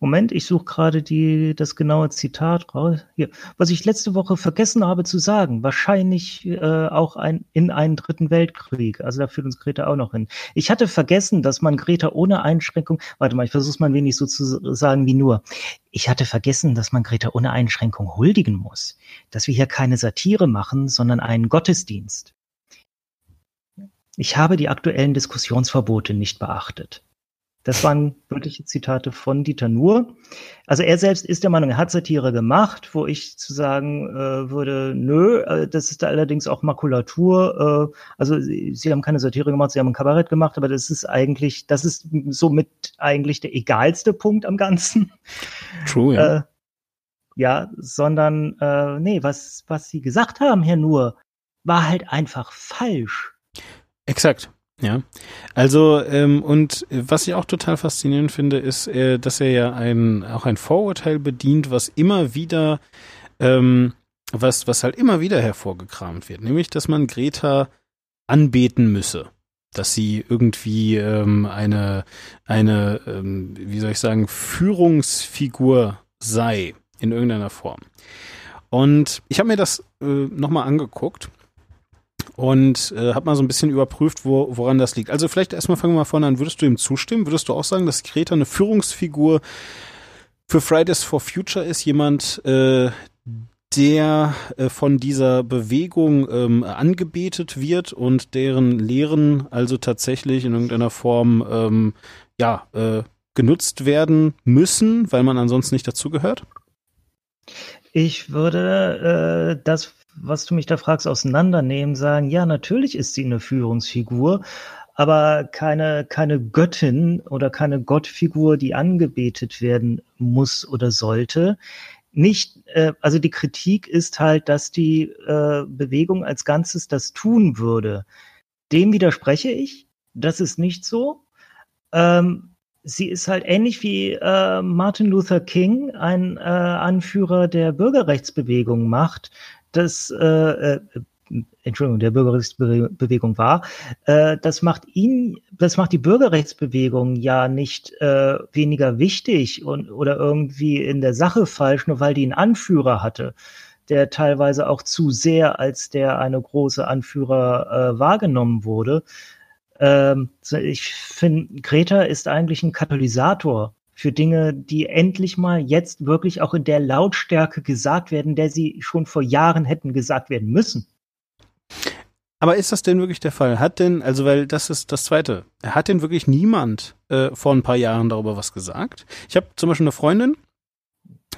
Moment, ich suche gerade die, das genaue Zitat raus. Hier. Was ich letzte Woche vergessen habe zu sagen, wahrscheinlich äh, auch ein, in einen dritten Weltkrieg. Also da führt uns Greta auch noch hin. Ich hatte vergessen, dass man Greta ohne Einschränkung, warte mal, ich versuche es mal ein wenig so zu sagen wie nur. Ich hatte vergessen, dass man Greta ohne Einschränkung huldigen muss. Dass wir hier keine Satire machen, sondern einen Gottesdienst. Ich habe die aktuellen Diskussionsverbote nicht beachtet. Das waren wirkliche Zitate von Dieter Nuhr. Also er selbst ist der Meinung, er hat Satire gemacht, wo ich zu sagen äh, würde, nö, äh, das ist da allerdings auch Makulatur. Äh, also sie, sie, haben keine Satire gemacht, sie haben ein Kabarett gemacht, aber das ist eigentlich, das ist somit eigentlich der egalste Punkt am Ganzen. True, ja. Äh, ja, sondern äh, nee, was, was sie gesagt haben, Herr Nuhr, war halt einfach falsch. Exakt. Ja, also ähm, und was ich auch total faszinierend finde, ist, äh, dass er ja ein auch ein Vorurteil bedient, was immer wieder ähm, was was halt immer wieder hervorgekramt wird, nämlich dass man Greta anbeten müsse, dass sie irgendwie ähm, eine eine ähm, wie soll ich sagen Führungsfigur sei in irgendeiner Form. Und ich habe mir das äh, nochmal angeguckt und äh, habe mal so ein bisschen überprüft, wo, woran das liegt. Also vielleicht erstmal fangen wir mal vorne an. Würdest du ihm zustimmen? Würdest du auch sagen, dass Greta eine Führungsfigur für Fridays for Future ist? Jemand, äh, der äh, von dieser Bewegung ähm, angebetet wird und deren Lehren also tatsächlich in irgendeiner Form ähm, ja äh, genutzt werden müssen, weil man ansonsten nicht dazugehört? Ich würde äh, das, was du mich da fragst, auseinandernehmen, sagen, ja, natürlich ist sie eine Führungsfigur, aber keine, keine Göttin oder keine Gottfigur, die angebetet werden muss oder sollte nicht, äh, also die Kritik ist halt, dass die äh, Bewegung als Ganzes das tun würde. Dem widerspreche ich. Das ist nicht so. Ähm, sie ist halt ähnlich wie äh, Martin Luther King, ein äh, Anführer der Bürgerrechtsbewegung macht. Das äh, äh Entschuldigung, der Bürgerrechtsbewegung war, äh, das macht ihn, das macht die Bürgerrechtsbewegung ja nicht äh, weniger wichtig und oder irgendwie in der Sache falsch, nur weil die einen Anführer hatte, der teilweise auch zu sehr als der eine große Anführer äh, wahrgenommen wurde. Ähm, ich finde, Greta ist eigentlich ein Katalysator für Dinge, die endlich mal jetzt wirklich auch in der Lautstärke gesagt werden, der sie schon vor Jahren hätten gesagt werden müssen. Aber ist das denn wirklich der Fall? Hat denn, also weil das ist das Zweite, hat denn wirklich niemand äh, vor ein paar Jahren darüber was gesagt? Ich habe zum Beispiel eine Freundin,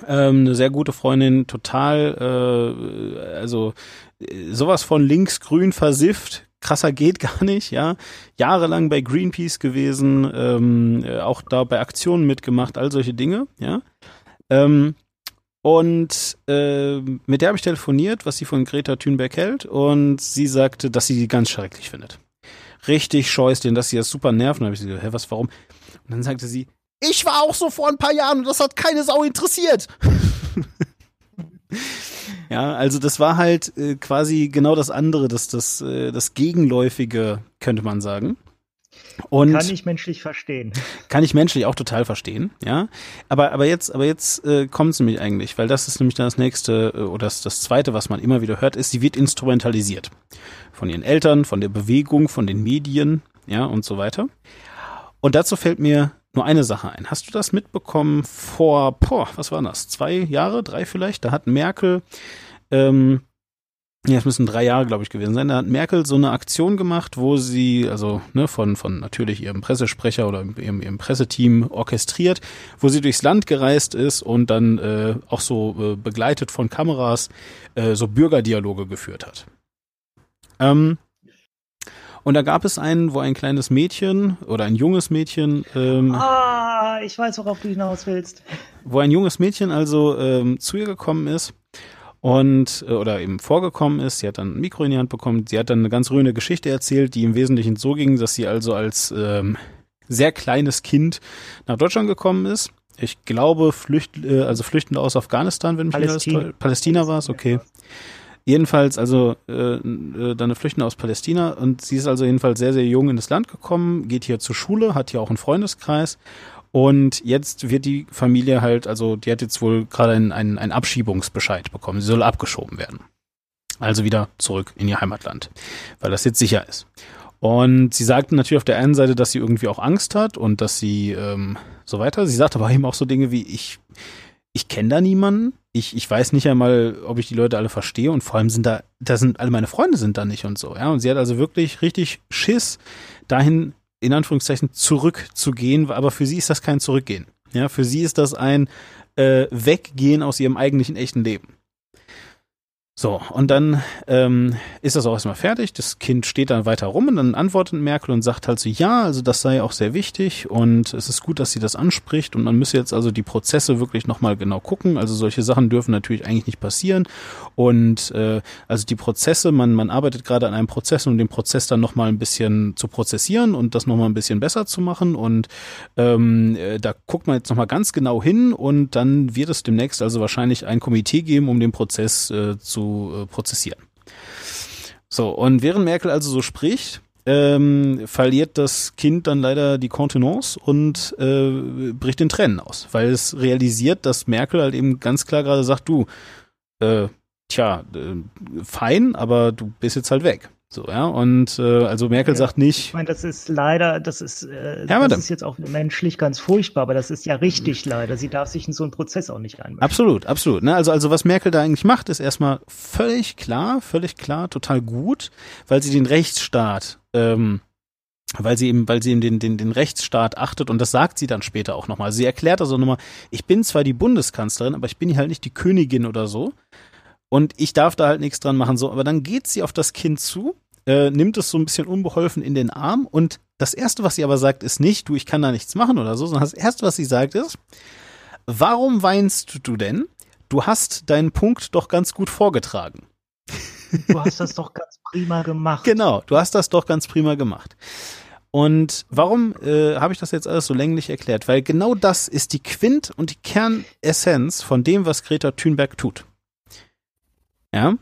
ähm, eine sehr gute Freundin, total, äh, also äh, sowas von links-grün versifft, krasser geht gar nicht, ja. Jahrelang bei Greenpeace gewesen, ähm, äh, auch da bei Aktionen mitgemacht, all solche Dinge, ja. Ähm, und äh, mit der habe ich telefoniert, was sie von Greta Thunberg hält. Und sie sagte, dass sie die ganz schrecklich findet. Richtig scheußlich, dass sie das super nerven. Habe ich gesagt, hä, was, warum? Und dann sagte sie, ich war auch so vor ein paar Jahren und das hat keine Sau interessiert. ja, also das war halt äh, quasi genau das andere, das, das, äh, das Gegenläufige, könnte man sagen. Und kann ich menschlich verstehen. Kann ich menschlich auch total verstehen, ja. Aber, aber jetzt, aber jetzt äh, kommt es nämlich eigentlich, weil das ist nämlich dann das nächste äh, oder das, das zweite, was man immer wieder hört, ist, sie wird instrumentalisiert. Von ihren Eltern, von der Bewegung, von den Medien, ja, und so weiter. Und dazu fällt mir nur eine Sache ein. Hast du das mitbekommen vor, boah, was war das? Zwei Jahre, drei vielleicht? Da hat Merkel ähm, ja, es müssen drei Jahre, glaube ich, gewesen sein. Da hat Merkel so eine Aktion gemacht, wo sie, also ne, von, von natürlich ihrem Pressesprecher oder ihrem, ihrem Presseteam orchestriert, wo sie durchs Land gereist ist und dann äh, auch so äh, begleitet von Kameras äh, so Bürgerdialoge geführt hat. Ähm, und da gab es einen, wo ein kleines Mädchen oder ein junges Mädchen. Ähm, ah, ich weiß, worauf du hinaus willst. Wo ein junges Mädchen also ähm, zu ihr gekommen ist und äh, oder eben vorgekommen ist. Sie hat dann ein Mikro in die Hand bekommen. Sie hat dann eine ganz rührende Geschichte erzählt, die im Wesentlichen so ging, dass sie also als ähm, sehr kleines Kind nach Deutschland gekommen ist. Ich glaube, Flücht, äh, also Flüchtende aus Afghanistan, wenn mich Palästina, alles Palästina war es, okay. Jedenfalls also äh, äh, dann eine Flüchtende aus Palästina und sie ist also jedenfalls sehr, sehr jung in das Land gekommen, geht hier zur Schule, hat hier auch einen Freundeskreis und jetzt wird die Familie halt, also die hat jetzt wohl gerade einen, einen, einen Abschiebungsbescheid bekommen. Sie soll abgeschoben werden. Also wieder zurück in ihr Heimatland, weil das jetzt sicher ist. Und sie sagten natürlich auf der einen Seite, dass sie irgendwie auch Angst hat und dass sie ähm, so weiter. Sie sagt aber eben auch so Dinge wie, ich, ich kenne da niemanden. Ich, ich weiß nicht einmal, ob ich die Leute alle verstehe und vor allem sind da, da sind alle meine Freunde sind da nicht und so. Ja, und sie hat also wirklich richtig Schiss, dahin in Anführungszeichen zurückzugehen, aber für sie ist das kein Zurückgehen. Ja, für sie ist das ein äh, Weggehen aus ihrem eigentlichen echten Leben. So, und dann ähm, ist das auch erstmal fertig. Das Kind steht dann weiter rum und dann antwortet Merkel und sagt halt so, ja, also das sei auch sehr wichtig und es ist gut, dass sie das anspricht und man müsse jetzt also die Prozesse wirklich nochmal genau gucken. Also solche Sachen dürfen natürlich eigentlich nicht passieren. Und äh, also die Prozesse, man, man arbeitet gerade an einem Prozess, um den Prozess dann nochmal ein bisschen zu prozessieren und das nochmal ein bisschen besser zu machen. Und ähm, äh, da guckt man jetzt nochmal ganz genau hin und dann wird es demnächst also wahrscheinlich ein Komitee geben, um den Prozess äh, zu äh, prozessieren. So, und während Merkel also so spricht, ähm, verliert das Kind dann leider die Kontenance und äh, bricht in Tränen aus, weil es realisiert, dass Merkel halt eben ganz klar gerade sagt, du, äh, tja, äh, fein, aber du bist jetzt halt weg. So, ja. Und äh, also Merkel ja, sagt nicht. Ich meine, das ist leider, das ist, äh, ja, das ist jetzt auch menschlich ganz furchtbar, aber das ist ja richtig leider. Sie darf sich in so einen Prozess auch nicht einmischen. Absolut, absolut. Ne? Also, also was Merkel da eigentlich macht, ist erstmal völlig klar, völlig klar, total gut, weil sie den Rechtsstaat ähm, weil sie eben, weil sie eben den, den, den Rechtsstaat achtet und das sagt sie dann später auch nochmal. Sie erklärt also nochmal, ich bin zwar die Bundeskanzlerin, aber ich bin halt nicht die Königin oder so und ich darf da halt nichts dran machen, so. Aber dann geht sie auf das Kind zu äh, nimmt es so ein bisschen unbeholfen in den Arm und das erste, was sie aber sagt, ist nicht, du, ich kann da nichts machen oder so, sondern das erste, was sie sagt, ist, warum weinst du denn? Du hast deinen Punkt doch ganz gut vorgetragen. Du hast das doch ganz prima gemacht. Genau, du hast das doch ganz prima gemacht. Und warum äh, habe ich das jetzt alles so länglich erklärt? Weil genau das ist die Quint und die Kernessenz von dem, was Greta Thunberg tut. Ja,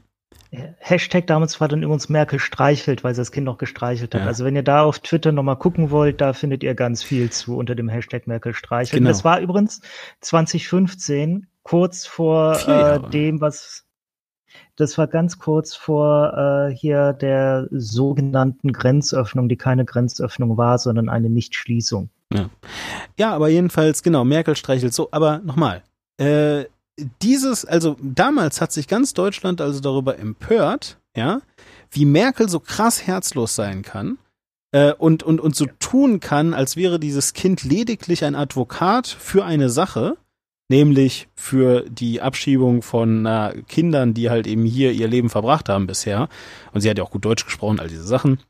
Hashtag damals war dann übrigens Merkel streichelt, weil sie das Kind noch gestreichelt hat. Ja. Also wenn ihr da auf Twitter nochmal gucken wollt, da findet ihr ganz viel zu unter dem Hashtag Merkel streichelt. Genau. Das war übrigens 2015, kurz vor äh, dem, was das war ganz kurz vor äh, hier der sogenannten Grenzöffnung, die keine Grenzöffnung war, sondern eine Nichtschließung. Ja, ja aber jedenfalls, genau, Merkel streichelt so. Aber nochmal, äh, dieses, also damals hat sich ganz Deutschland also darüber empört, ja, wie Merkel so krass herzlos sein kann äh, und, und, und so tun kann, als wäre dieses Kind lediglich ein Advokat für eine Sache, nämlich für die Abschiebung von äh, Kindern, die halt eben hier ihr Leben verbracht haben bisher. Und sie hat ja auch gut Deutsch gesprochen, all diese Sachen.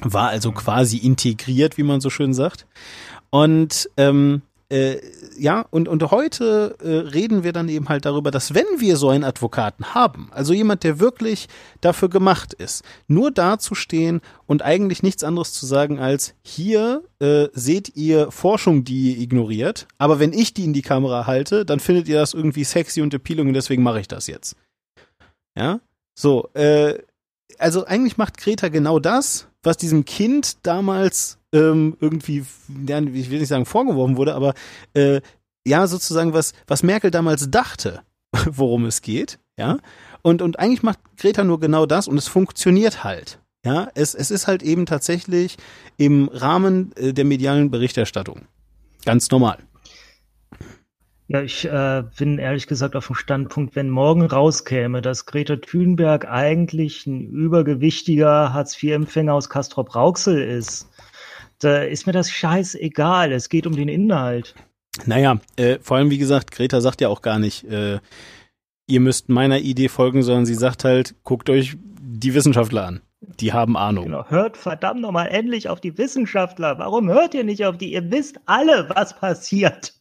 War also quasi integriert, wie man so schön sagt. Und ähm, äh, ja, und, und heute äh, reden wir dann eben halt darüber, dass wenn wir so einen Advokaten haben, also jemand, der wirklich dafür gemacht ist, nur dazustehen und eigentlich nichts anderes zu sagen als, hier äh, seht ihr Forschung, die ihr ignoriert, aber wenn ich die in die Kamera halte, dann findet ihr das irgendwie sexy und appealing und deswegen mache ich das jetzt. Ja, so, äh, also eigentlich macht Greta genau das, was diesem Kind damals ähm, irgendwie, ich will nicht sagen vorgeworfen wurde, aber äh, ja, sozusagen was, was Merkel damals dachte, worum es geht, ja. Und, und eigentlich macht Greta nur genau das und es funktioniert halt. Ja, es, es ist halt eben tatsächlich im Rahmen äh, der medialen Berichterstattung. Ganz normal. Ja, ich äh, bin ehrlich gesagt auf dem Standpunkt, wenn morgen rauskäme, dass Greta Thunberg eigentlich ein übergewichtiger Hartz-IV-Empfänger aus Castrop-Rauxel ist, da ist mir das scheißegal. Es geht um den Inhalt. Naja, äh, vor allem, wie gesagt, Greta sagt ja auch gar nicht, äh, ihr müsst meiner Idee folgen, sondern sie sagt halt, guckt euch die Wissenschaftler an. Die haben Ahnung. Genau. Hört verdammt nochmal endlich auf die Wissenschaftler. Warum hört ihr nicht auf die? Ihr wisst alle, was passiert.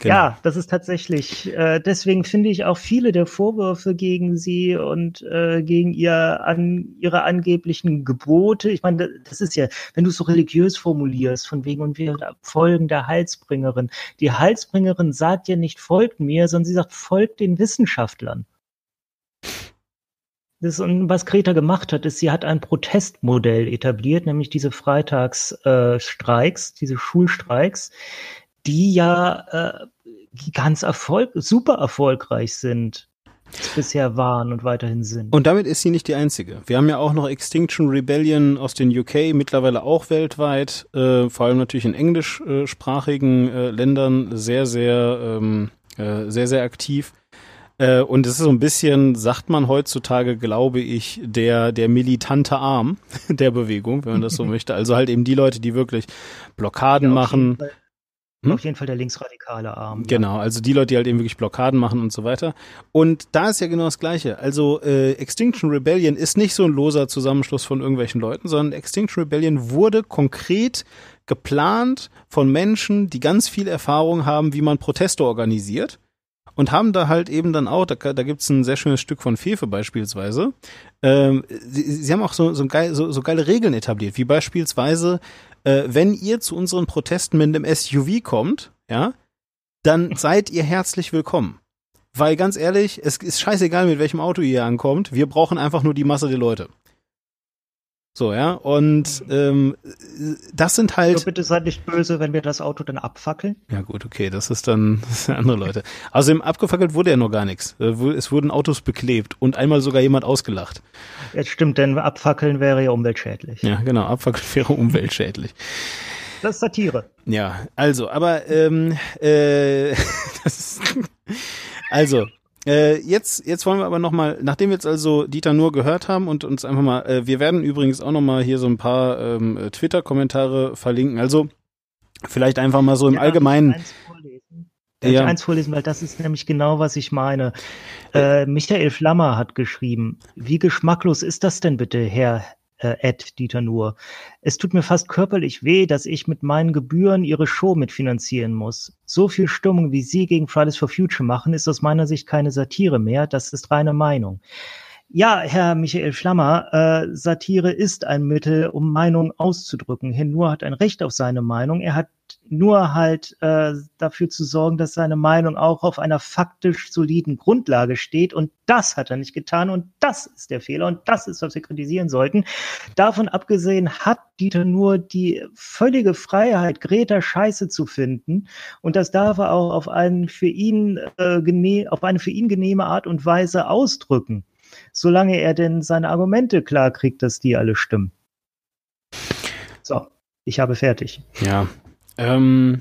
Genau. Ja, das ist tatsächlich, äh, deswegen finde ich auch viele der Vorwürfe gegen sie und äh, gegen ihr an ihre angeblichen Gebote. Ich meine, das ist ja, wenn du es so religiös formulierst, von wegen und wir folgen der Heilsbringerin. Die Heilsbringerin sagt ja nicht, folgt mir, sondern sie sagt, folgt den Wissenschaftlern. Das, was Greta gemacht hat, ist, sie hat ein Protestmodell etabliert, nämlich diese Freitagsstreiks, äh, diese Schulstreiks, die ja äh, ganz erfolg super erfolgreich sind bisher waren und weiterhin sind. Und damit ist sie nicht die einzige. Wir haben ja auch noch Extinction Rebellion aus den UK, mittlerweile auch weltweit, äh, vor allem natürlich in englischsprachigen äh, Ländern sehr, sehr, ähm, äh, sehr, sehr aktiv. Äh, und es ist so ein bisschen, sagt man heutzutage, glaube ich, der, der militante Arm der Bewegung, wenn man das so möchte. Also halt eben die Leute, die wirklich Blockaden ja, machen. Hm? Auf jeden Fall der linksradikale Arm. Genau, ja. also die Leute, die halt eben wirklich Blockaden machen und so weiter. Und da ist ja genau das Gleiche. Also äh, Extinction Rebellion ist nicht so ein loser Zusammenschluss von irgendwelchen Leuten, sondern Extinction Rebellion wurde konkret geplant von Menschen, die ganz viel Erfahrung haben, wie man Proteste organisiert und haben da halt eben dann auch, da, da gibt's ein sehr schönes Stück von Fefe beispielsweise, ähm, sie, sie haben auch so, so, geil, so, so geile Regeln etabliert, wie beispielsweise, äh, wenn ihr zu unseren Protesten mit einem SUV kommt, ja, dann seid ihr herzlich willkommen. Weil ganz ehrlich, es ist scheißegal, mit welchem Auto ihr ankommt, wir brauchen einfach nur die Masse der Leute. So, ja. Und ähm, das sind halt. So, bitte seid nicht böse, wenn wir das Auto dann abfackeln. Ja, gut, okay, das ist dann das sind andere Leute. Außerdem abgefackelt wurde ja noch gar nichts. Äh, es wurden Autos beklebt und einmal sogar jemand ausgelacht. Jetzt stimmt, denn abfackeln wäre ja umweltschädlich. Ja, genau, abfackeln wäre umweltschädlich. Das ist Satire. Ja, also, aber ähm, äh, das, also, äh, jetzt, jetzt wollen wir aber nochmal, nachdem wir jetzt also Dieter nur gehört haben und uns einfach mal, äh, wir werden übrigens auch nochmal hier so ein paar ähm, Twitter-Kommentare verlinken. Also vielleicht einfach mal so im Ja, Allgemeinen. Eins vorlesen? Darf Ja. ich eins vorlesen, weil das ist nämlich genau, was ich meine. Äh, Michael Flammer hat geschrieben, wie geschmacklos ist das denn bitte, Herr äh, Ed Dieter Nuhr? Es tut mir fast körperlich weh, dass ich mit meinen Gebühren Ihre Show mitfinanzieren muss. So viel Stimmung, wie Sie gegen Fridays for Future machen, ist aus meiner Sicht keine Satire mehr, das ist reine Meinung. Ja, Herr Michael Flammer, äh, Satire ist ein Mittel, um Meinung auszudrücken. Herr Nuhr hat ein Recht auf seine Meinung. Er hat nur halt äh, dafür zu sorgen, dass seine Meinung auch auf einer faktisch soliden Grundlage steht. Und das hat er nicht getan. Und das ist der Fehler. Und das ist, was wir kritisieren sollten. Davon abgesehen hat Dieter nur die völlige Freiheit, Greta Scheiße zu finden. Und das darf er auch auf, einen für ihn, äh, gene auf eine für ihn genehme Art und Weise ausdrücken solange er denn seine Argumente klar kriegt, dass die alle stimmen. So, ich habe fertig. Ja. Ähm,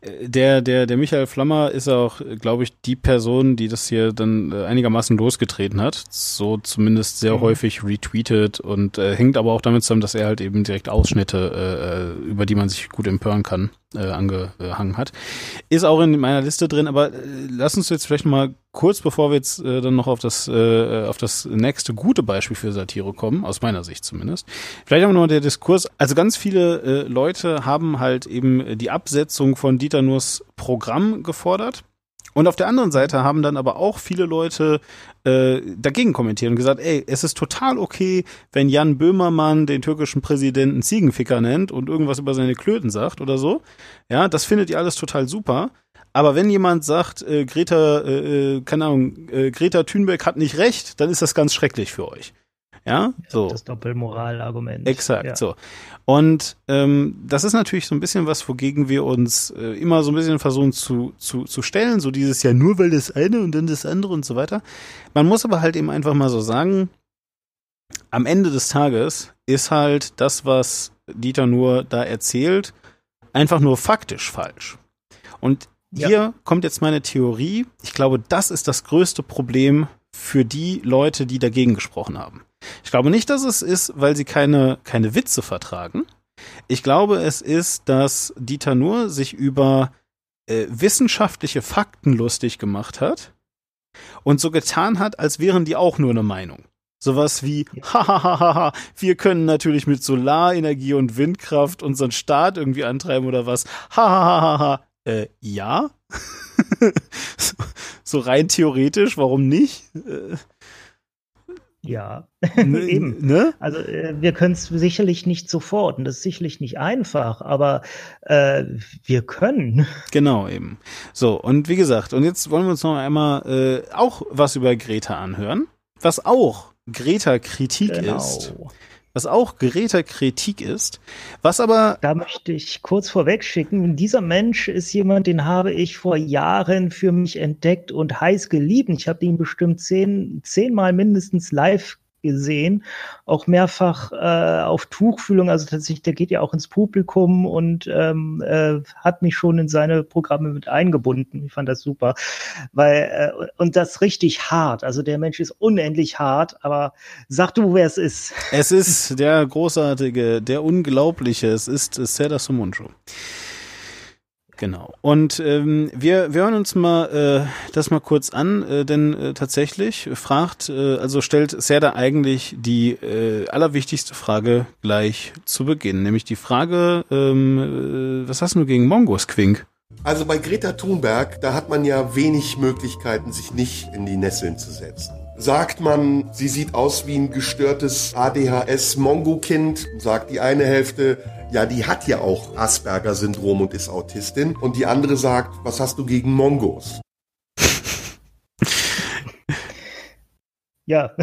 äh, der, der, der Michael Flammer ist auch, glaube ich, die Person, die das hier dann äh, einigermaßen losgetreten hat. So zumindest sehr Mhm. häufig retweetet und äh, hängt aber auch damit zusammen, dass er halt eben direkt Ausschnitte, äh, über die man sich gut empören kann, äh, angehangen hat. Ist auch in meiner Liste drin, aber äh, lass uns jetzt vielleicht mal kurz, bevor wir jetzt äh, dann noch auf das, äh, auf das nächste gute Beispiel für Satire kommen, aus meiner Sicht zumindest. Vielleicht haben wir noch der Diskurs. Also ganz viele äh, Leute haben halt eben die Absetzung von Dieter Nuhrs Programm gefordert. Und auf der anderen Seite haben dann aber auch viele Leute äh, dagegen kommentiert und gesagt, ey, es ist total okay, wenn Jan Böhmermann den türkischen Präsidenten Ziegenficker nennt und irgendwas über seine Klöten sagt oder so. Ja, das findet ihr alles total super. Aber wenn jemand sagt, äh, Greta, äh, äh, keine Ahnung, äh, Greta Thunberg hat nicht recht, dann ist das ganz schrecklich für euch. Ja, so. Das Doppelmoralargument. Exakt, Ja. so. Und ähm, das ist natürlich so ein bisschen was, wogegen wir uns äh, immer so ein bisschen versuchen zu, zu, zu stellen, so dieses ja nur weil das eine und dann das andere und so weiter. Man muss aber halt eben einfach mal so sagen, am Ende des Tages ist halt das, was Dieter nur da erzählt, einfach nur faktisch falsch. Und Ja. hier kommt jetzt meine Theorie. Ich glaube, das ist das größte Problem für die Leute, die dagegen gesprochen haben. Ich glaube nicht, dass es ist, weil sie keine, keine Witze vertragen. Ich glaube, es ist, dass Dieter Nuhr sich über äh, wissenschaftliche Fakten lustig gemacht hat und so getan hat, als wären die auch nur eine Meinung. Sowas wie, hahaha, wir können natürlich mit Solarenergie und Windkraft unseren Staat irgendwie antreiben oder was. Hahaha, äh, ja. so, rein theoretisch, warum nicht? Äh, Ja, eben. Ne? Also äh, wir können es sicherlich nicht sofort und das ist sicherlich nicht einfach, aber äh, wir können. Genau, eben. So, und wie gesagt, und jetzt wollen wir uns noch einmal äh, auch was über Greta anhören, was auch Greta-Kritik Genau. ist. Was auch Greta-Kritik ist, was aber Da möchte ich kurz vorweg schicken, dieser Mensch ist jemand, den habe ich vor Jahren für mich entdeckt und heiß geliebt. Ich habe ihn bestimmt zehn, zehnmal mindestens live gesehen, auch mehrfach äh, auf Tuchfühlung. Also tatsächlich, der geht ja auch ins Publikum und ähm, äh, hat mich schon in seine Programme mit eingebunden. Ich fand das super, weil äh, und das richtig hart. Also der Mensch ist unendlich hart, aber sag du, wer es ist. es ist der großartige, der unglaubliche, es ist Seda Sumunchu. Genau. Und ähm, wir, wir hören uns mal äh, das mal kurz an, äh, denn äh, tatsächlich fragt, äh, also stellt Serda eigentlich die äh, allerwichtigste Frage gleich zu Beginn, nämlich die Frage, ähm, äh, was hast du gegen Mongos, Quink? Also bei Greta Thunberg, da hat man ja wenig Möglichkeiten, sich nicht in die Nesseln zu setzen. Sagt man, sie sieht aus wie ein gestörtes ADHS-Mongo-Kind, sagt die eine Hälfte, ja, die hat ja auch Asperger-Syndrom und ist Autistin. Und die andere sagt, was hast du gegen Mongos? Ja.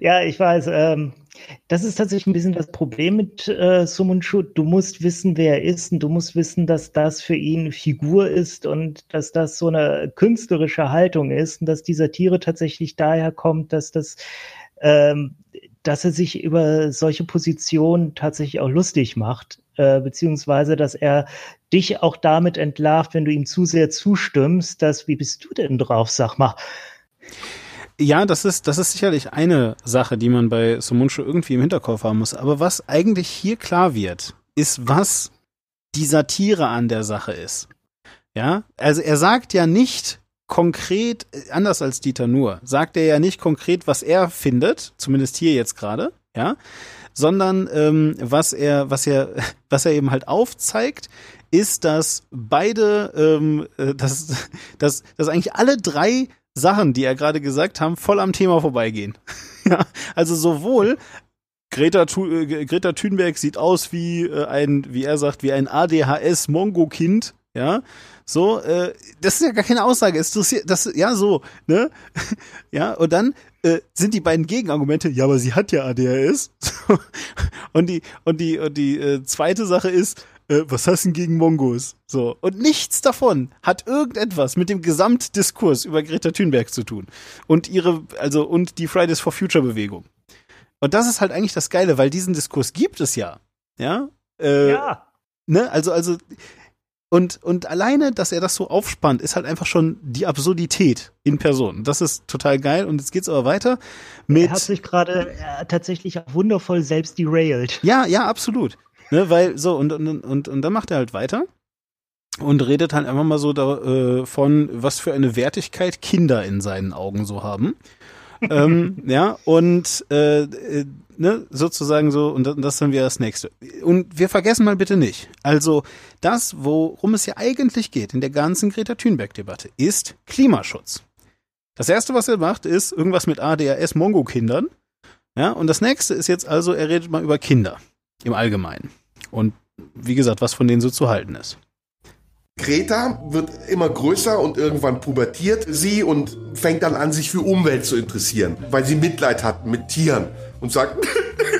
Ja, ich weiß. Ähm, das ist tatsächlich ein bisschen das Problem mit äh, Sumunchu. Du musst wissen, wer er ist und du musst wissen, dass das für ihn Figur ist und dass das so eine künstlerische Haltung ist und dass dieser Tiere tatsächlich daher kommt, dass das ähm, dass er sich über solche Positionen tatsächlich auch lustig macht, äh, beziehungsweise dass er dich auch damit entlarvt, wenn du ihm zu sehr zustimmst, dass wie bist du denn drauf, sag mal. Ja, das ist, das ist sicherlich eine Sache, die man bei Sumunchu irgendwie im Hinterkopf haben muss. Aber was eigentlich hier klar wird, ist, was die Satire an der Sache ist. Ja, also er sagt ja nicht konkret, anders als Dieter Nur, sagt er ja nicht konkret, was er findet, zumindest hier jetzt gerade, ja, sondern ähm, was er, was er, was er eben halt aufzeigt, ist, dass beide, ähm, äh, dass, dass, dass eigentlich alle drei Sachen, die er gerade gesagt haben, voll am Thema vorbeigehen. ja, also sowohl Greta, äh, Greta Thunberg sieht aus wie äh, ein, wie er sagt, wie ein ADHS-Mongo-Kind, ja. So, äh, das ist ja gar keine Aussage. Es interessiert, das, ja, so, ne? ja, und dann äh, sind die beiden Gegenargumente, ja, aber sie hat ja ADHS. und die, und die, und die äh, zweite Sache ist, äh, was hast du denn gegen Mongos? So. Und nichts davon hat irgendetwas mit dem Gesamtdiskurs über Greta Thunberg zu tun. Und ihre, also, und die Fridays for Future Bewegung. Und das ist halt eigentlich das Geile, weil diesen Diskurs gibt es ja. Ja. Äh, ja. Ne? Also, also, und, und alleine, dass er das so aufspannt, ist halt einfach schon die Absurdität in Person. Das ist total geil. Und jetzt geht's aber weiter mit. Er hat sich gerade äh, tatsächlich wundervoll selbst derailed. Ja, ja, absolut. Ne, weil so, und, und, und, und dann macht er halt weiter und redet halt einfach mal so davon, äh, was für eine Wertigkeit Kinder in seinen Augen so haben. Ähm, ja, und äh, äh, ne, sozusagen so, und das dann wieder das nächste. Und wir vergessen mal bitte nicht, also das, worum es ja eigentlich geht in der ganzen Greta Thunberg-Debatte, ist Klimaschutz. Das erste, was er macht, ist irgendwas mit ADHS-Mongo-Kindern. Ja, und das nächste ist jetzt also, er redet mal über Kinder im Allgemeinen. Und wie gesagt, was von denen so zu halten ist. Greta wird immer größer und irgendwann pubertiert sie und fängt dann an, sich für Umwelt zu interessieren, weil sie Mitleid hat mit Tieren und sagt,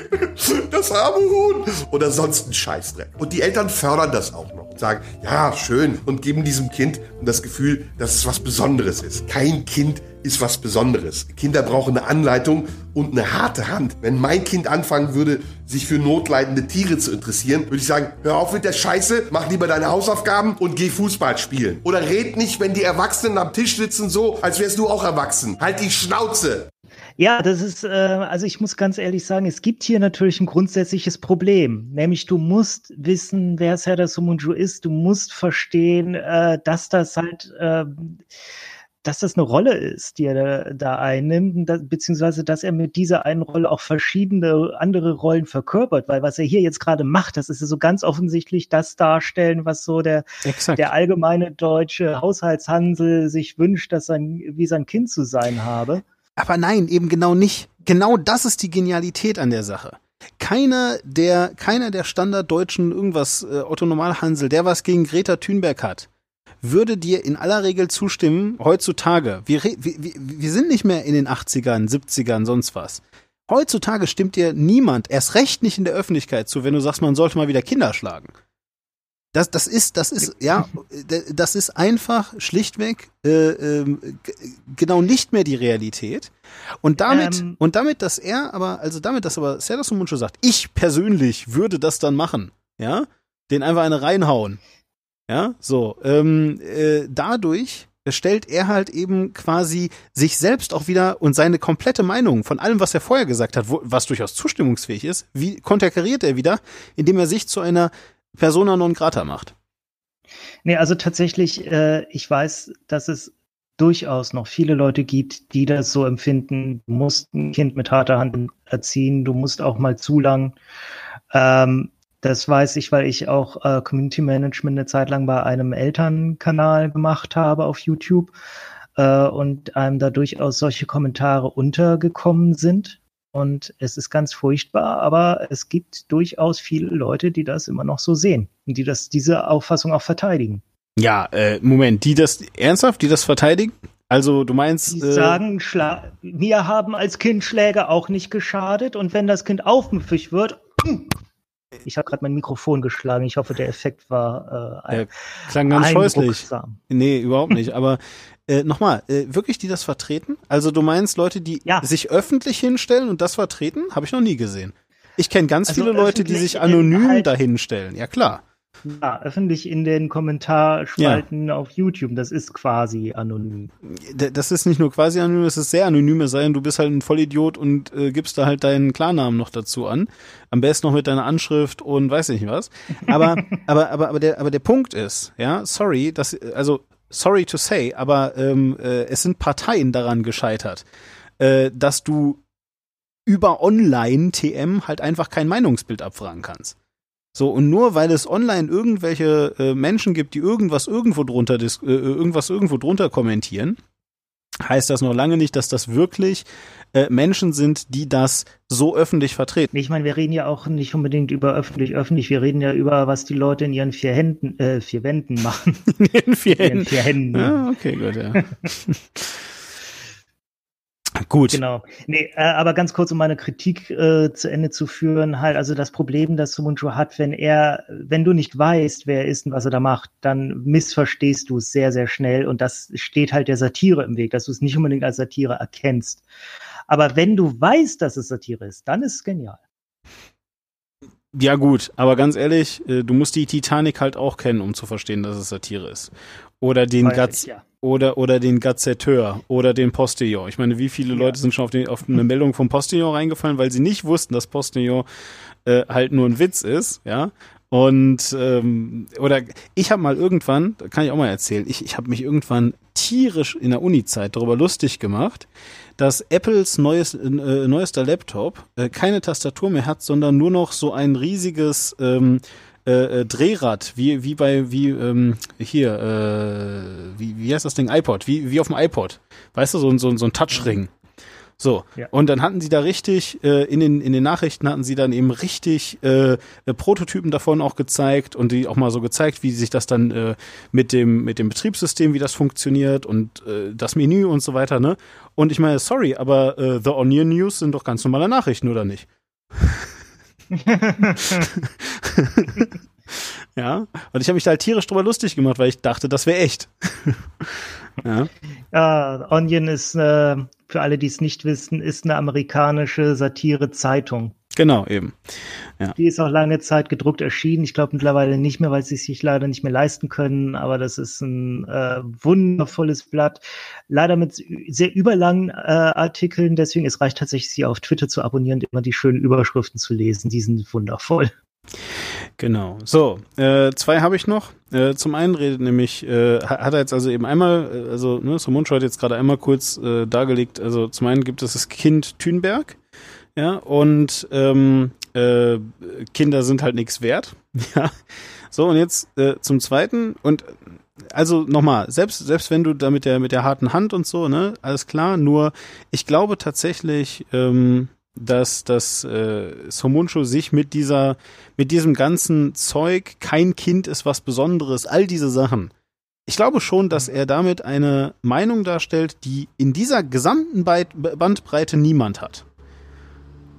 das arme Huhn oder sonst ein Scheißdreck. Und die Eltern fördern das auch noch sagen, ja, schön und geben diesem Kind das Gefühl, dass es was Besonderes ist. Kein Kind ist was Besonderes. Kinder brauchen eine Anleitung und eine harte Hand. Wenn mein Kind anfangen würde, sich für notleidende Tiere zu interessieren, würde ich sagen, hör auf mit der Scheiße, mach lieber deine Hausaufgaben und geh Fußball spielen. Oder red nicht, wenn die Erwachsenen am Tisch sitzen, so, als wärst du auch erwachsen. Halt die Schnauze. Ja, das ist, äh, also ich muss ganz ehrlich sagen, es gibt hier natürlich ein grundsätzliches Problem, nämlich du musst wissen, wer Serdar Sumunju ist, du musst verstehen, äh, dass das halt äh, dass das eine Rolle ist, die er da, einnimmt, beziehungsweise dass er mit dieser einen Rolle auch verschiedene andere Rollen verkörpert, weil was er hier jetzt gerade macht, das ist ja so ganz offensichtlich das Darstellen, was so der, der allgemeine deutsche Haushaltshansel sich wünscht, dass sein, wie sein Kind zu sein habe. Aber nein, eben genau nicht. Genau das ist die Genialität an der Sache. Keiner der, keiner der Standarddeutschen irgendwas, äh, Otto Normalhansel, der was gegen Greta Thunberg hat, würde dir in aller Regel zustimmen, heutzutage, wir, wir, wir sind nicht mehr in den 80ern, 70ern, sonst was. Heutzutage stimmt dir niemand, erst recht nicht in der Öffentlichkeit zu, wenn du sagst, man sollte mal wieder Kinder schlagen. Das, das ist, das ist, ja, das ist einfach schlichtweg äh, äh, genau nicht mehr die Realität. Und damit, ähm, und damit, dass er aber, also damit, dass aber Serdar Muncho sagt, ich persönlich würde das dann machen, ja, den einfach eine reinhauen, ja, so. Ähm, äh, dadurch stellt er halt eben quasi sich selbst auch wieder und seine komplette Meinung von allem, was er vorher gesagt hat, wo, was durchaus zustimmungsfähig ist, wie konterkariert er wieder, indem er sich zu einer Persona non grata macht. Nee, also tatsächlich, äh, ich weiß, dass es durchaus noch viele Leute gibt, die das so empfinden. Du musst ein Kind mit harter Hand erziehen, du musst auch mal zu lang. Ähm, das weiß ich, weil ich auch äh, Community Management eine Zeit lang bei einem Elternkanal gemacht habe auf YouTube äh, und einem da durchaus solche Kommentare untergekommen sind. Und es ist ganz furchtbar, aber es gibt durchaus viele Leute, die das immer noch so sehen und die das, diese Auffassung auch verteidigen. Ja, äh, Moment, die das ernsthaft, die das verteidigen? Also du meinst. Die äh, sagen, Schla mir haben als Kind Schläge auch nicht geschadet und wenn das Kind aufmüpfig wird. Ich habe gerade mein Mikrofon geschlagen. Ich hoffe, der Effekt war äh, klang ganz scheußlich. Nee, überhaupt nicht. Aber äh, nochmal, äh, wirklich die das vertreten? Also du meinst Leute, die ja. sich öffentlich hinstellen und das vertreten? Habe ich noch nie gesehen. Ich kenne ganz also viele Leute, die sich anonym halt dahinstellen. Ja klar. Ja, öffentlich in den Kommentarspalten ja. auf YouTube. Das ist quasi anonym. Das ist nicht nur quasi anonym, das ist sehr anonym, es sei denn, du bist halt ein Vollidiot und äh, gibst da halt deinen Klarnamen noch dazu an. Am besten noch mit deiner Anschrift und weiß nicht was. Aber, aber, aber, aber der, aber der Punkt ist, ja, sorry, dass, also, sorry to say, aber ähm, äh, es sind Parteien daran gescheitert, äh, dass du über Online-TM halt einfach kein Meinungsbild abfragen kannst. So, und nur weil es online irgendwelche äh, Menschen gibt, die irgendwas irgendwo drunter, äh, irgendwas irgendwo drunter kommentieren, heißt das noch lange nicht, dass das wirklich äh, Menschen sind, die das so öffentlich vertreten. Ich meine, wir reden ja auch nicht unbedingt über öffentlich, öffentlich. Wir reden ja über, was die Leute in ihren vier Händen, äh, vier Wänden machen. in ihren vier Händen. In ihren vier Händen. Ja, okay, gut, ja. Gut. Genau. Nee, äh, aber ganz kurz, um meine Kritik äh, zu Ende zu führen, halt, also das Problem, das Sumunchu hat, wenn er, wenn du nicht weißt, wer er ist und was er da macht, dann missverstehst du es sehr, sehr schnell und das steht halt der Satire im Weg, dass du es nicht unbedingt als Satire erkennst. Aber wenn du weißt, dass es Satire ist, dann ist es genial. Ja gut, aber ganz ehrlich, äh, du musst die Titanic halt auch kennen, um zu verstehen, dass es Satire ist. Oder den Gaz ja. oder oder den Gazetteur oder den Postillon. Ich meine, wie viele ja. Leute sind schon auf, den, auf eine Meldung vom Postillon reingefallen, weil sie nicht wussten, dass Postillon äh, halt nur ein Witz ist, ja. Und ähm, oder ich habe mal irgendwann, kann ich auch mal erzählen, ich, ich habe mich irgendwann tierisch in der Uni-Zeit darüber lustig gemacht, dass Apples neues, äh, neuester Laptop äh, keine Tastatur mehr hat, sondern nur noch so ein riesiges ähm, äh, äh, Drehrad, wie, wie bei, wie, ähm, hier, äh, wie, wie heißt das Ding? iPod, wie, wie auf dem iPod. Weißt du, so, so, so ein Touchring. So, ja. und dann hatten sie da richtig, äh, in, den, in den Nachrichten hatten sie dann eben richtig äh, äh, Prototypen davon auch gezeigt und die auch mal so gezeigt, wie sich das dann äh, mit, dem, mit dem Betriebssystem, wie das funktioniert und äh, das Menü und so weiter, ne? Und ich meine, sorry, aber äh, The Onion News sind doch ganz normale Nachrichten, oder nicht? ja, und ich habe mich da halt tierisch drüber lustig gemacht, weil ich dachte, das wäre echt. ja. ja, Onion ist, äh, für alle, die es nicht wissen, ist eine amerikanische Satire-Zeitung. Genau, eben. Ja. Die ist auch lange Zeit gedruckt erschienen. Ich glaube mittlerweile nicht mehr, weil sie es sich leider nicht mehr leisten können. Aber das ist ein äh, wundervolles Blatt. Leider mit sehr überlangen äh, Artikeln. Deswegen, es reicht tatsächlich, sie auf Twitter zu abonnieren und immer die schönen Überschriften zu lesen. Die sind wundervoll. Genau. So, äh, zwei habe ich noch. Äh, zum einen redet nämlich, äh, hat er jetzt also eben einmal, äh, also ne, Somuncho hat jetzt gerade einmal kurz äh, dargelegt, also zum einen gibt es das Kind Thünberg, ja, und ähm, äh, Kinder sind halt nichts wert. Ja. So, und jetzt äh, zum zweiten, und also nochmal, selbst, selbst wenn du da mit der, mit der harten Hand und so, ne, alles klar, nur ich glaube tatsächlich, ähm, dass dass äh, Somuncho sich mit dieser mit diesem ganzen Zeug kein Kind ist was Besonderes all diese Sachen. Ich glaube schon dass er damit eine Meinung darstellt die in dieser gesamten Bandbreite niemand hat.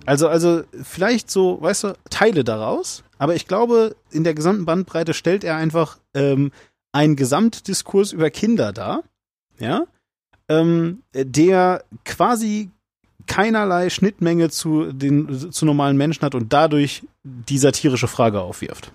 Also, also vielleicht so, weißt du, Teile daraus, aber ich glaube, in der gesamten Bandbreite stellt er einfach ähm, einen Gesamtdiskurs über Kinder dar, ja, ähm, der quasi keinerlei Schnittmenge zu den zu normalen Menschen hat und dadurch die satirische Frage aufwirft.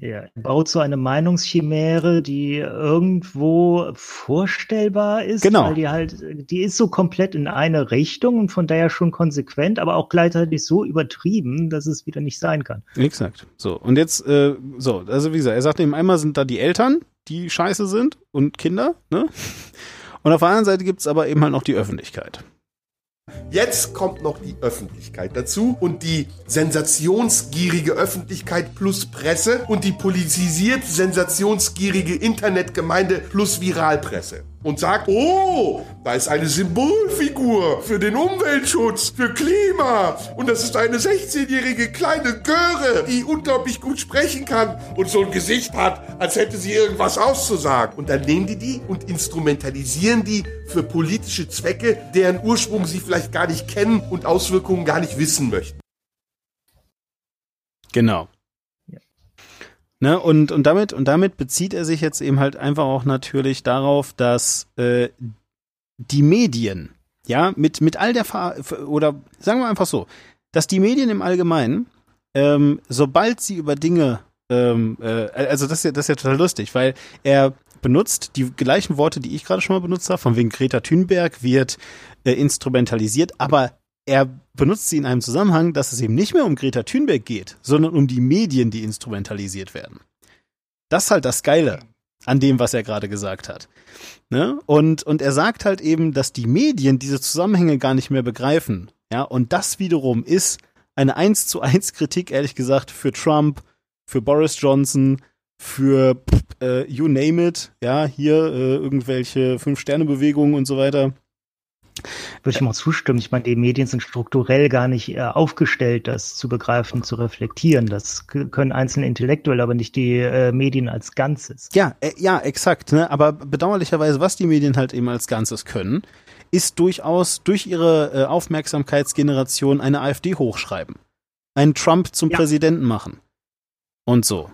Ja, er baut so eine Meinungschimäre, die irgendwo vorstellbar ist, genau. weil die halt, die ist so komplett in eine Richtung und von daher schon konsequent, aber auch gleichzeitig so übertrieben, dass es wieder nicht sein kann. Exakt. So, und jetzt, äh, so, also wie gesagt, er sagt eben einmal sind da die Eltern, die scheiße sind und Kinder, ne? Und auf der anderen Seite gibt's aber eben halt noch die Öffentlichkeit. Jetzt kommt noch die Öffentlichkeit dazu und die sensationsgierige Öffentlichkeit plus Presse und die politisiert sensationsgierige Internetgemeinde plus Viralpresse. Und sagt, oh, da ist eine Symbolfigur für den Umweltschutz, für Klima. Und das ist eine 16-jährige kleine Göre, die unglaublich gut sprechen kann und so ein Gesicht hat, als hätte sie irgendwas auszusagen. Und dann nehmen die die und instrumentalisieren die für politische Zwecke, deren Ursprung sie vielleicht gar nicht kennen und Auswirkungen gar nicht wissen möchten. Genau. Ne, und, und, damit, und damit bezieht er sich jetzt eben halt einfach auch natürlich darauf, dass äh, die Medien, ja, mit, mit all der Ver oder sagen wir einfach so, dass die Medien im Allgemeinen, ähm, sobald sie über Dinge, ähm, äh, also das ist, ja, das ist ja total lustig, weil er benutzt die gleichen Worte, die ich gerade schon mal benutzt habe, von wegen Greta Thunberg wird äh, instrumentalisiert, aber er benutzt sie in einem Zusammenhang, dass es eben nicht mehr um Greta Thunberg geht, sondern um die Medien, die instrumentalisiert werden. Das ist halt das Geile an dem, was er gerade gesagt hat. Ne? Und, und er sagt halt eben, dass die Medien diese Zusammenhänge gar nicht mehr begreifen. Ja, und das wiederum ist eine eins zu eins Kritik, ehrlich gesagt, für Trump, für Boris Johnson, für äh, you name it, ja, hier äh, irgendwelche Fünf-Sterne-Bewegungen und so weiter. Würde ich mal zustimmen. Ich meine, die Medien sind strukturell gar nicht äh, aufgestellt, das zu begreifen, zu reflektieren. Das können einzelne Intellektuell, aber nicht die äh, Medien als Ganzes. Ja, äh, ja, exakt. Ne? Aber bedauerlicherweise, was die Medien halt eben als Ganzes können, ist durchaus durch ihre äh, Aufmerksamkeitsgeneration eine AfD hochschreiben. Einen Trump zum ja. Präsidenten machen. Und so